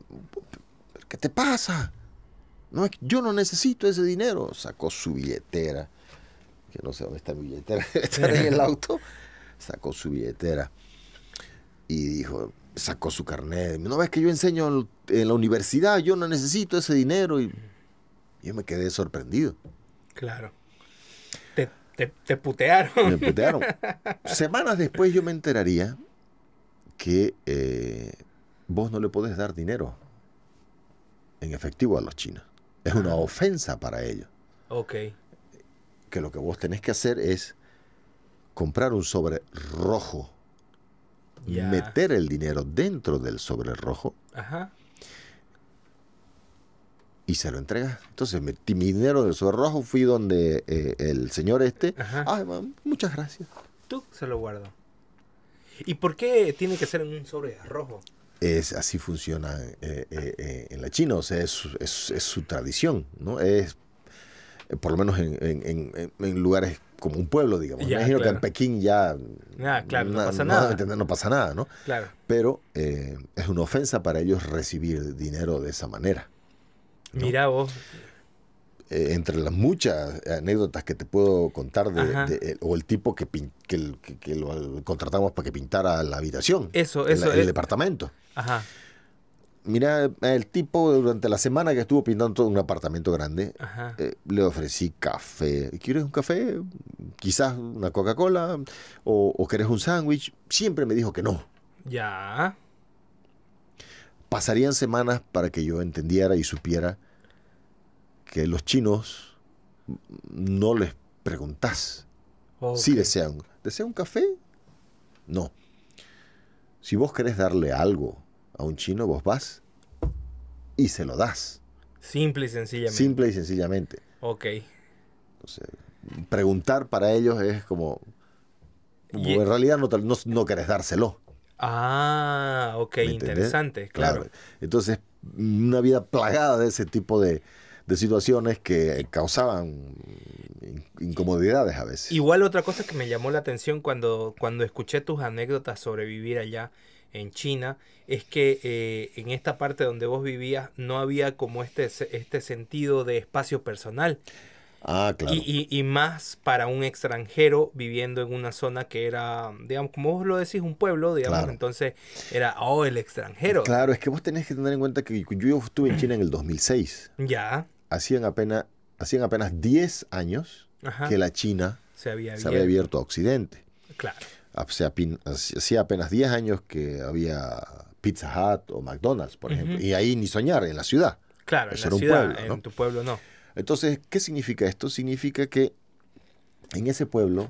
¿Qué te pasa? No, yo no necesito ese dinero. Sacó su billetera, que no sé dónde está mi billetera, está en el auto. Sacó su billetera y dijo, sacó su carnet. No ves que yo enseño en la universidad, yo no necesito ese dinero. Y yo me quedé sorprendido. Claro. Te, putearon. Me putearon. Semanas después yo me enteraría que eh, vos no le podés dar dinero en efectivo a los chinos. Es una ofensa para ellos. Ok. Que lo que vos tenés que hacer es comprar un sobre rojo, meter el dinero dentro del sobre rojo Ajá. y se lo entregas. Entonces metí mi dinero del sobre rojo, fui donde eh, el señor este. Ay, muchas gracias. Tú se lo guardo. ¿Y por qué tiene que ser en un sobre rojo? Es, así funciona eh, eh, en la China, o sea, es, es, su tradición, ¿no? Es, por lo menos en, en lugares como un pueblo, digamos. Me imagino que en Pekín ya... Ah, claro, no, pasa nada. No, pasa nada, ¿no? Claro. Pero eh, es una ofensa para ellos recibir dinero de esa manera. Mira vos. Eh, entre las muchas anécdotas que te puedo contar de, o el tipo que, que, que, lo contratamos para que pintara la habitación. Eso, eso. el departamento. Ajá. Mira, el tipo durante la semana que estuvo pintando un apartamento grande, eh, le ofrecí café. ¿Quieres un café? Quizás una Coca-Cola o, o querés un sándwich. Siempre me dijo que no. Ya. Pasarían semanas para que yo entendiera y supiera que los chinos no les preguntás si desean. ¿Desea un café? No. Si vos querés darle algo a un chino, vos vas y se lo das. Simple y sencillamente. Simple y sencillamente. Ok. preguntar para ellos es como... en realidad no, no, querés dárselo. Ah, ok, interesante, claro. Entonces, una vida plagada de ese tipo de, de situaciones que causaban incomodidades a veces. Igual otra cosa que me llamó la atención cuando, cuando escuché tus anécdotas sobre vivir allá en China es que eh, en esta parte donde vos vivías no había como este, este sentido de espacio personal. Ah, claro. Y, y, más para un extranjero viviendo en una zona que era, digamos, como vos lo decís, un pueblo, digamos, entonces era, oh, el extranjero. Claro, es que vos tenés que tener en cuenta que yo estuve en China en el 2006. Ya. Hacían apenas, hacían apenas 10 años que la China se había, se había abierto a Occidente. Claro hacía apenas 10 años que había Pizza Hut o McDonald's, por ejemplo, y ahí ni soñar, en la ciudad. Claro, en la ciudad, en tu pueblo no. Entonces, ¿qué significa esto? Significa que en ese pueblo,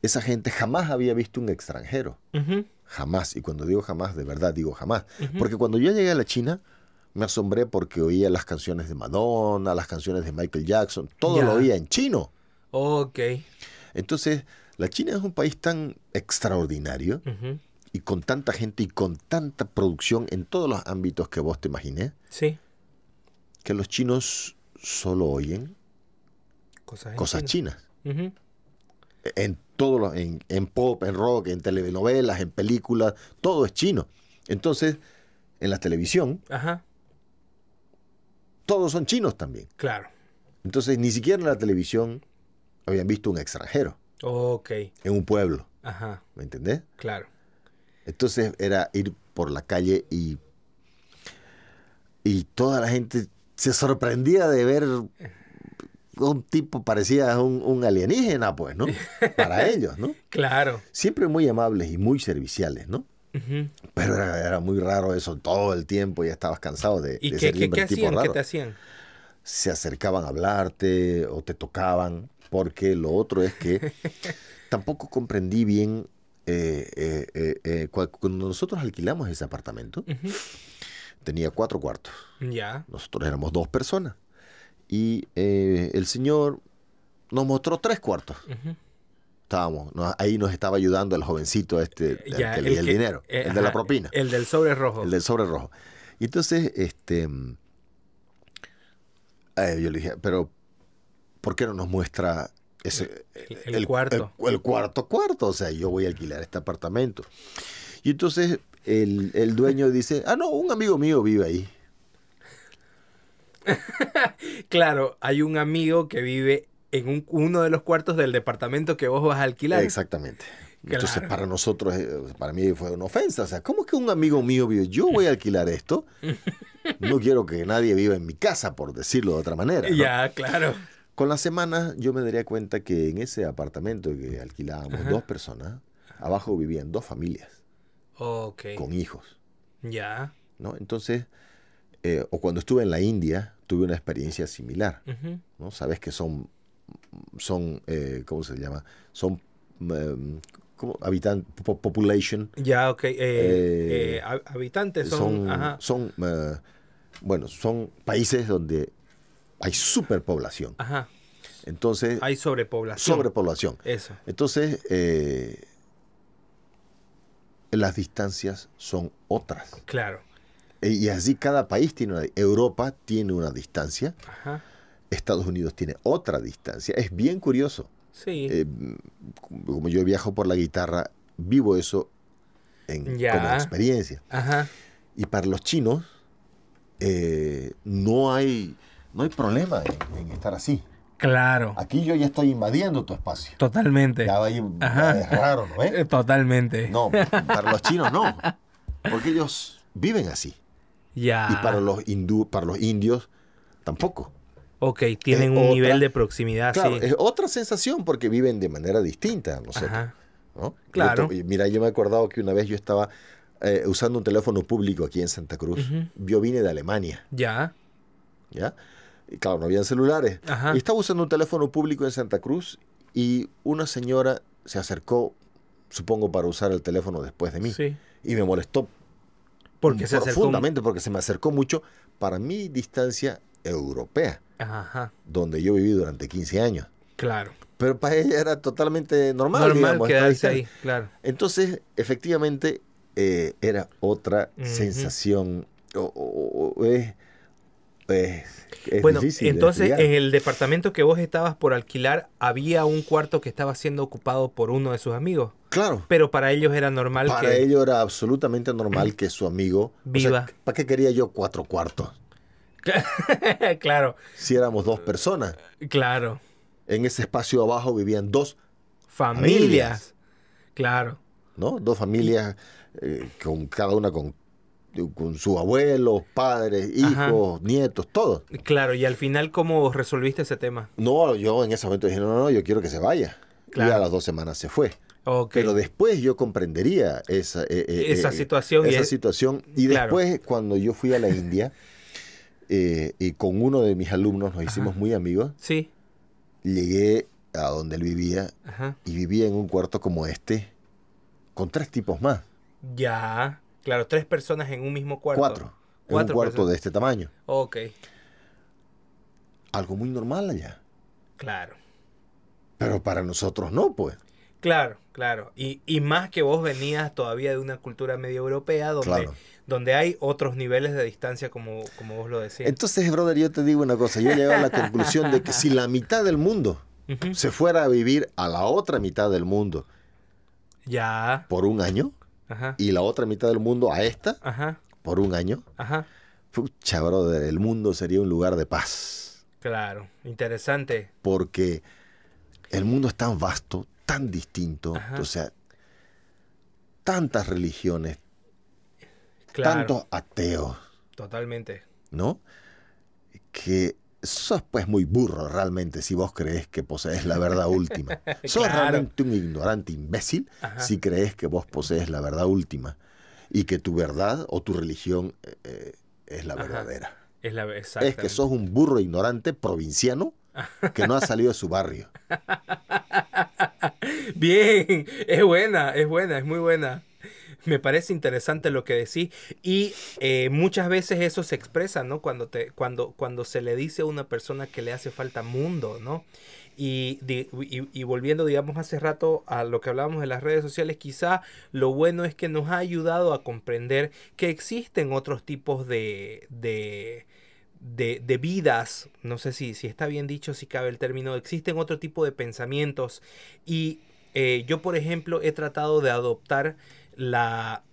esa gente jamás había visto un extranjero. Jamás. Y cuando digo jamás, de verdad digo jamás. Porque cuando yo llegué a la China, me asombré porque oía las canciones de Madonna, las canciones de Michael Jackson, todo lo oía en chino. Ok. Entonces, la China es un país tan extraordinario y con tanta gente y con tanta producción en todos los ámbitos que vos te imaginé. Sí. Que los chinos solo oyen cosas, chinas. En en, en pop, en rock, en telenovelas, en películas, todo es chino. Entonces, en la televisión, todos son chinos también. Claro. Entonces, ni siquiera en la televisión habían visto un extranjero. Ok. En un pueblo. Ajá. ¿Me entendés? Claro. Entonces era ir por la calle y, y toda la gente se sorprendía de ver un tipo parecía un, un alienígena, pues, ¿no? Para ellos, ¿no? Claro. Siempre muy amables y muy serviciales, ¿no? Pero era, muy raro eso todo el tiempo y estabas cansado de, ¿Y qué, qué, hacían? ¿Qué te hacían? Se acercaban a hablarte o te tocaban porque lo otro es que tampoco comprendí bien eh, eh, eh, cuando nosotros alquilamos ese apartamento. Tenía cuatro cuartos. Ya. Nosotros éramos dos personas. Y el señor nos mostró tres cuartos. Estábamos, ahí nos estaba ayudando el jovencito este, el, que el, dinero, el de la propina. El del sobre rojo. El del sobre rojo. Y entonces, este, yo le dije, pero ¿por qué no nos muestra ese, el, cuarto? El, cuarto cuarto, o sea, yo voy a alquilar este apartamento. Y entonces el, dueño dice, ah, no, un amigo mío vive ahí. claro, hay un amigo que vive en uno de los cuartos del departamento que vos vas a alquilar. Exactamente. Entonces, para nosotros, eh, para mí fue una ofensa. O sea, ¿cómo es que un amigo mío vive? Yo voy a alquilar esto. No quiero que nadie viva en mi casa, por decirlo de otra manera. Ya, claro. Con las semanas yo me daría cuenta que en ese apartamento que alquilábamos dos personas, abajo vivían dos familias. con hijos. Ya. ¿no? Entonces, eh, o cuando estuve en la India, tuve una experiencia similar. ¿no? Sabes que son, son eh, ¿cómo se llama? Son um, habitantes, population. Ya, ok. Eh, habitantes son... Son, bueno, son países donde hay superpoblación. Ajá. Entonces... Hay sobrepoblación. Sobrepoblación. Eso. Entonces, las distancias son otras. Claro. E, y así cada país tiene una... Europa tiene una distancia. Estados Unidos tiene otra distancia. Es bien curioso. Sí. Eh, como yo viajo por la guitarra, vivo eso en, como experiencia. Ajá. Y para los chinos, eh, no, hay, no hay problema en estar así. Claro. Aquí yo ya estoy invadiendo tu espacio. Totalmente. Ya ahí, es raro, ¿no? Totalmente. No, para los chinos no. Porque ellos viven así. Ya. Y para los, hindú, para los indios tampoco. Ok, tienen un nivel de proximidad. Claro, es otra sensación porque viven de manera distinta a nosotros. Ajá. ¿no? Claro. mira, yo me he acordado que una vez yo estaba eh, usando un teléfono público aquí en Santa Cruz. Yo vine de Alemania. Ya. ¿Ya? Y claro, no habían celulares. Y estaba usando un teléfono público en Santa Cruz y una señora se acercó, supongo, para usar el teléfono después de mí. Y me molestó porque se profundamente porque se me acercó mucho para mi distancia europea, Ajá. donde yo viví durante 15 años. Claro. Pero para ella era totalmente normal. Normal quedarse ahí, claro. Entonces, efectivamente, eh, era otra sensación. O, bueno, entonces en el departamento que vos estabas por alquilar había un cuarto que estaba siendo ocupado por uno de sus amigos. Claro. Pero para ellos era normal para que... ellos era absolutamente normal que su amigo... Viva. ¿Para qué quería yo cuatro cuartos? claro. Si éramos dos personas. Claro. En ese espacio abajo vivían dos familias. Claro. ¿No? Dos familias eh, con cada una con con su abuelo, padres, hijos, nietos, todos. Claro, y al final, ¿cómo resolviste ese tema? No, yo en ese momento dije, no, no, no yo quiero que se vaya. Y a las dos semanas se fue. Pero después yo comprendería esa, eh, eh, esa eh, situación. Esa y situación. Y después, cuando yo fui a la India, y con uno de mis alumnos nos hicimos muy amigos, sí. llegué a donde él vivía y vivía en un cuarto como este, con tres tipos más. Ya. Claro, tres personas en un mismo cuarto. Cuatro. Cuatro un cuarto de este tamaño. Ok. Algo muy normal allá. Claro. Pero para nosotros no, pues. Claro, claro. Y, y más que vos venías todavía de una cultura medio europea donde, donde hay otros niveles de distancia, como, como vos lo decías. Entonces, brother, yo te digo una cosa. Yo he llegado a la conclusión de que si la mitad del mundo se fuera a vivir a la otra mitad del mundo. Ya. Por un año y la otra mitad del mundo a esta por un año. Ajá. Pucha, brother, el mundo sería un lugar de paz. Claro, interesante. Porque el mundo es tan vasto, tan distinto, o sea, tantas religiones, tantos ateos. Totalmente. ¿No? Que sos pues muy burro realmente si vos crees que posees la verdad última. Sos realmente un ignorante imbécil si crees que vos posees la verdad última y que tu verdad o tu religión eh, es la verdadera. Es, la, es que sos un burro ignorante provinciano que no ha salido de su barrio. Bien, es buena, es buena, es muy buena me parece interesante lo que decís y eh, muchas veces eso se expresa, ¿no? Cuando, te, cuando, cuando se le dice a una persona que le hace falta mundo, ¿no? Y, y, volviendo, digamos, hace rato a lo que hablábamos de las redes sociales, quizá lo bueno es que nos ha ayudado a comprender que existen otros tipos de, de, de, vidas, no sé si, si está bien dicho, si cabe el término, existen otro tipo de pensamientos y eh, yo, por ejemplo, he tratado de adoptar la...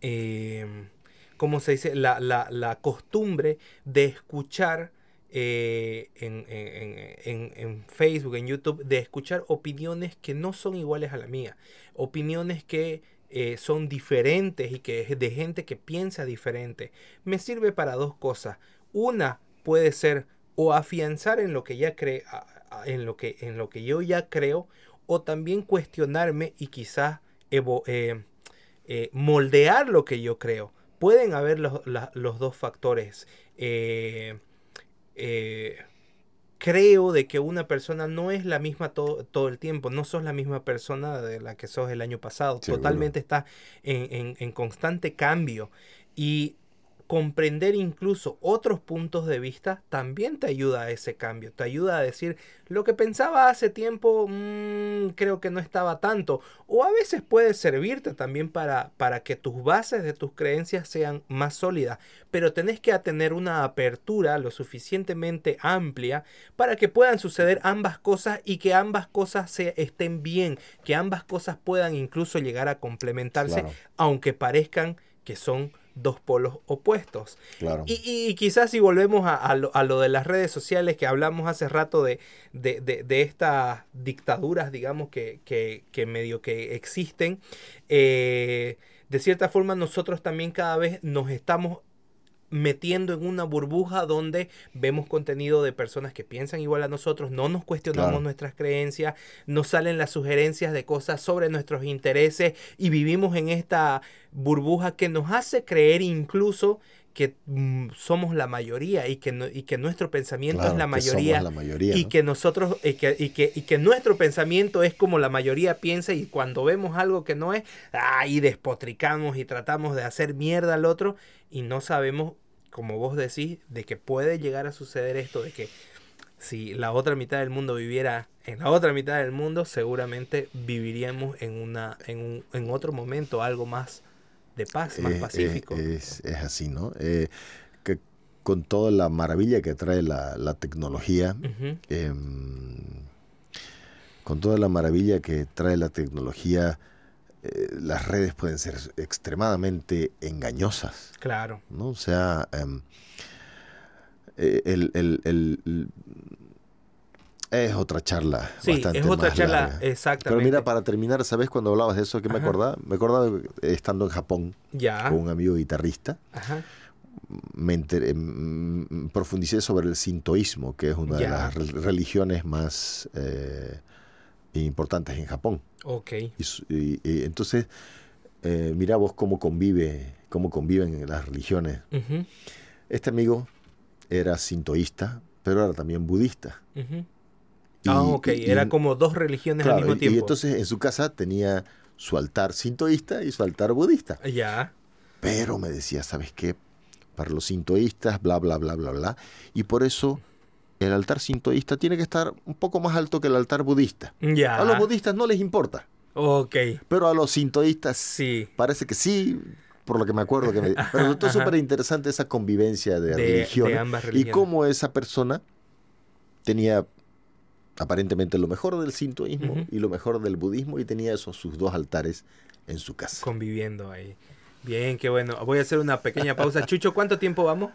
Eh, ¿Cómo se dice? La, la, costumbre de escuchar eh, en, en, en, Facebook, en YouTube, de escuchar opiniones que no son iguales a la mía. Opiniones que eh, son diferentes y que es de gente que piensa diferente. Me sirve para dos cosas. Una puede ser o afianzar en lo que ya cree, en lo que, en lo que yo ya creo, o también cuestionarme y quizás eh, eh, moldear lo que yo creo. Pueden haber los, los dos factores. Eh, creo de que una persona no es la misma todo el tiempo, no sos la misma persona de la que sos el año pasado, totalmente está en, en, constante cambio y comprender incluso otros puntos de vista también te ayuda a ese cambio, te ayuda a decir lo que pensaba hace tiempo mm, creo que no estaba tanto o a veces puede servirte también para, para que tus bases de tus creencias sean más sólidas, pero tenés que tener una apertura lo suficientemente amplia para que puedan suceder ambas cosas y que ambas cosas se estén bien, que ambas cosas puedan incluso llegar a complementarse, aunque parezcan que son dos polos opuestos. Claro. Y, quizás si volvemos a, lo, de las redes sociales que hablamos hace rato de, de, estas dictaduras, digamos, que, que, medio que existen, eh, de cierta forma nosotros también cada vez nos estamos metiendo en una burbuja donde vemos contenido de personas que piensan igual a nosotros, no nos cuestionamos nuestras creencias, nos salen las sugerencias de cosas sobre nuestros intereses y vivimos en esta burbuja que nos hace creer incluso que mm, somos la mayoría y que, y que nuestro pensamiento es la mayoría, y que nosotros y que, y que, y que nuestro pensamiento es como la mayoría piensa y cuando vemos algo que no es ahí despotricamos y tratamos de hacer mierda al otro y no sabemos como vos decís, de que puede llegar a suceder esto, de que si la otra mitad del mundo viviera en la otra mitad del mundo, seguramente viviríamos en, una, en, un, en otro momento algo más de paz, más pacífico. Es, así, ¿no? Eh, que con toda la maravilla que trae la, tecnología, em, con toda la maravilla que trae la tecnología, eh, las redes pueden ser extremadamente engañosas. Claro. ¿no? O sea, em, eh, el, es otra charla. Sí, es otra charla, exactamente. Pero mira, para terminar, ¿sabes cuando hablabas de eso? que me acordaba? Me acordaba estando en Japón ya. con un amigo guitarrista. Ajá. Me em, profundicé sobre el sintoísmo, que es una de las religiones más eh, importantes en Japón. Ok. Y, entonces, eh, mira vos cómo convive, cómo conviven las religiones. Este amigo era sintoísta, pero era también budista. Ah, ok, era como dos religiones al mismo tiempo. Y entonces en su casa tenía su altar sintoísta y su altar budista. Ya. Pero me decía, ¿sabes qué? Para los sintoístas, bla, bla, bla, bla, bla. Y por eso el altar sintoísta tiene que estar un poco más alto que el altar budista. Ya. A los budistas no les importa. Ok. Pero a los sintoístas sí. parece que sí, por lo que me acuerdo. Que me... Pero es súper interesante esa convivencia de, religión y cómo esa persona tenía aparentemente lo mejor del sintoísmo y lo mejor del budismo y tenía esos sus dos altares en su casa. Conviviendo ahí. Bien, qué bueno. Voy a hacer una pequeña pausa. Chucho, ¿cuánto tiempo vamos?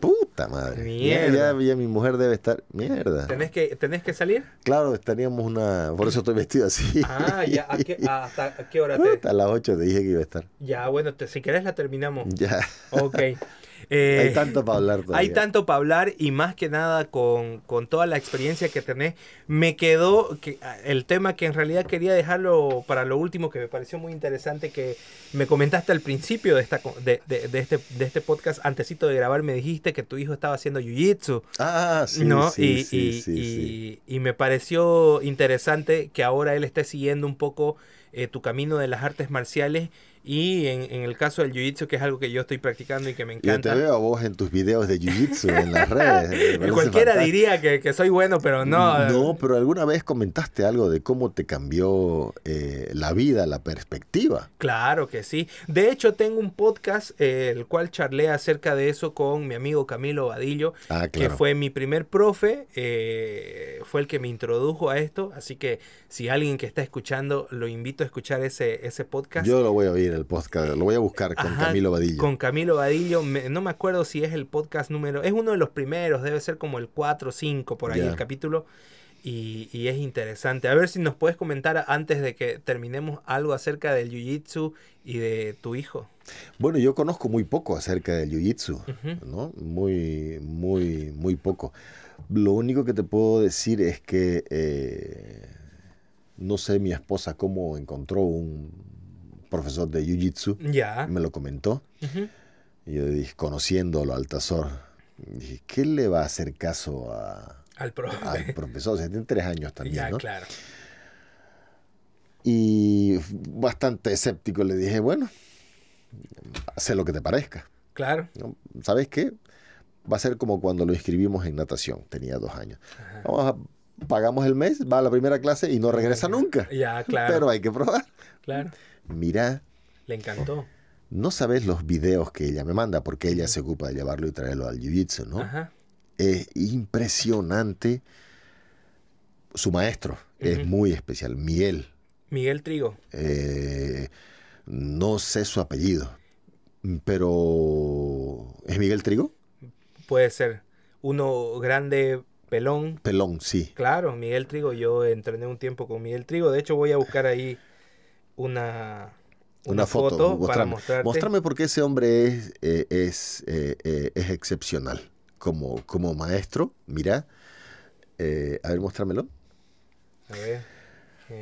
Puta madre. Mierda. Ya, mi mujer debe estar. Mierda. ¿Tenés que, ¿Tenés que salir? Claro, estaríamos una. Por eso estoy vestido así. Ah, ya. ¿A qué, ¿hasta qué hora te.? A las 8 te dije que iba a estar. Ya, bueno, si querés la terminamos. Ya. Ok. Eh, hay tanto para hablar todavía. Hay tanto para hablar y más que nada con, toda la experiencia que tenés, me quedó que, ah, el tema que en realidad quería dejarlo para lo último, que me pareció muy interesante, que me comentaste al principio de, esta, de, este, de este podcast, antesito de grabar, me dijiste que tu hijo estaba haciendo jiu-jitsu. Ah, sí, ¿no? sí, y, sí, sí, y, y, me pareció interesante que ahora él esté siguiendo un poco eh, tu camino de las artes marciales y en, en, el caso del jiu-jitsu, que es algo que yo estoy practicando y que me encanta. Yo te veo a vos en tus videos de jiu-jitsu en las redes. Cualquiera diría que, que, soy bueno, pero no. No, pero alguna vez comentaste algo de cómo te cambió eh, la vida, la perspectiva. Claro que sí. De hecho, tengo un podcast, eh, el cual charlé acerca de eso con mi amigo Camilo Vadillo, ah, que fue mi primer profe, eh, fue el que me introdujo a esto. Así que si alguien que está escuchando, lo invito a escuchar ese, ese podcast. Yo lo voy a oír el podcast. Lo voy a buscar con Camilo Vadillo. Con Camilo Vadillo. no me acuerdo si es el podcast número. Es uno de los primeros. Debe ser como el 4 o 5 por ahí el capítulo. Y, es interesante. A ver si nos puedes comentar antes de que terminemos algo acerca del Jiu-Jitsu y de tu hijo. Bueno, yo conozco muy poco acerca del Jiu-Jitsu, ¿no? Muy, muy, muy poco. Lo único que te puedo decir es que eh, no sé mi esposa cómo encontró un profesor de Jiu-Jitsu. Ya. Me lo comentó. Y yo dije, conociéndolo, Altazor, dije, ¿qué le va a hacer caso a, al, al profesor? O sea, tiene tres años también, ya, ¿no? claro. Y bastante escéptico le dije, bueno, haz lo que te parezca. Claro. ¿Sabes qué? Va a ser como cuando lo inscribimos en natación, tenía dos años. Vamos a, pagamos el mes, va a la primera clase y no regresa nunca. Ya, claro. Pero hay que probar. Claro. Mira. Le encantó. No sabes los videos que ella me manda, porque ella se ocupa de llevarlo y traerlo al jiu-jitsu, ¿no? Es impresionante. Su maestro es muy especial, Miguel. Miguel Trigo. Eh, no sé su apellido, pero ¿es Miguel Trigo? Puede ser. Uno grande, pelón. Pelón, sí. Claro, Miguel Trigo. Yo entrené un tiempo con Miguel Trigo. De hecho, voy a buscar ahí una, una, foto, para mostrarte. Mostrame porque ese hombre es, eh, es, eh, es excepcional como, como maestro. Mira. a ver, muéstramelo. A ver.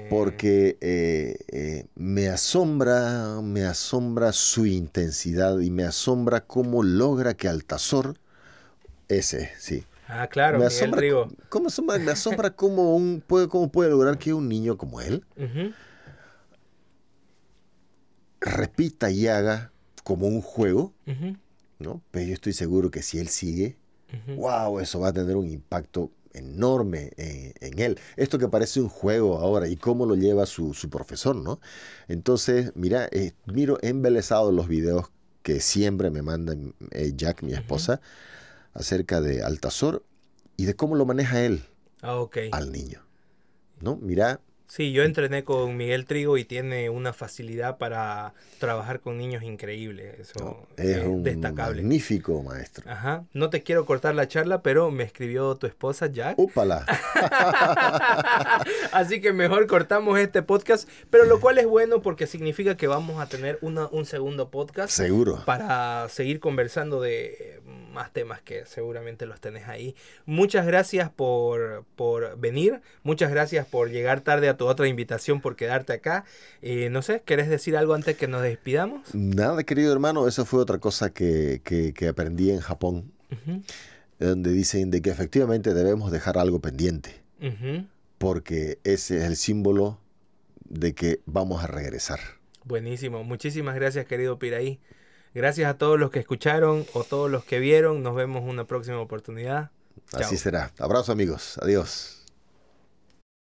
Porque eh, eh, me asombra, me asombra su intensidad y me asombra cómo logra que Altazor, ese, sí. Ah, claro, me asombra, ¿cómo, asombra, me asombra cómo, un, puede, cómo puede lograr que un niño como él repita y haga como un juego, ¿no? Pero yo estoy seguro que si él sigue, wow, eso va a tener un impacto enorme en, él. Esto que parece un juego ahora y cómo lo lleva su, profesor, ¿no? Entonces, mira, eh, miro embelesado los videos que siempre me manda eh, Jack, mi esposa, acerca de Altazor y de cómo lo maneja él ah, al niño. ¿No? Mira, Sí, yo entrené con Miguel Trigo y tiene una facilidad para trabajar con niños increíble. Eso es, un destacable. Magnífico maestro. Ajá. No te quiero cortar la charla, pero me escribió tu esposa Jack. ¡Úpala! Así que mejor cortamos este podcast, pero lo cual es bueno porque significa que vamos a tener un segundo podcast. Seguro. Para seguir conversando de más temas que seguramente los tenés ahí. Muchas gracias por, por venir, muchas gracias por llegar tarde a tu otra invitación, por quedarte acá. Eh, no sé, ¿querés decir algo antes que nos despidamos? Nada, querido hermano, eso fue otra cosa que, que, aprendí en Japón, donde dicen de que efectivamente debemos dejar algo pendiente, porque ese es el símbolo de que vamos a regresar. Buenísimo, muchísimas gracias querido Piraí. Gracias a todos los que escucharon o todos los que vieron. Nos vemos una próxima oportunidad. Así será. Abrazo amigos. Adiós.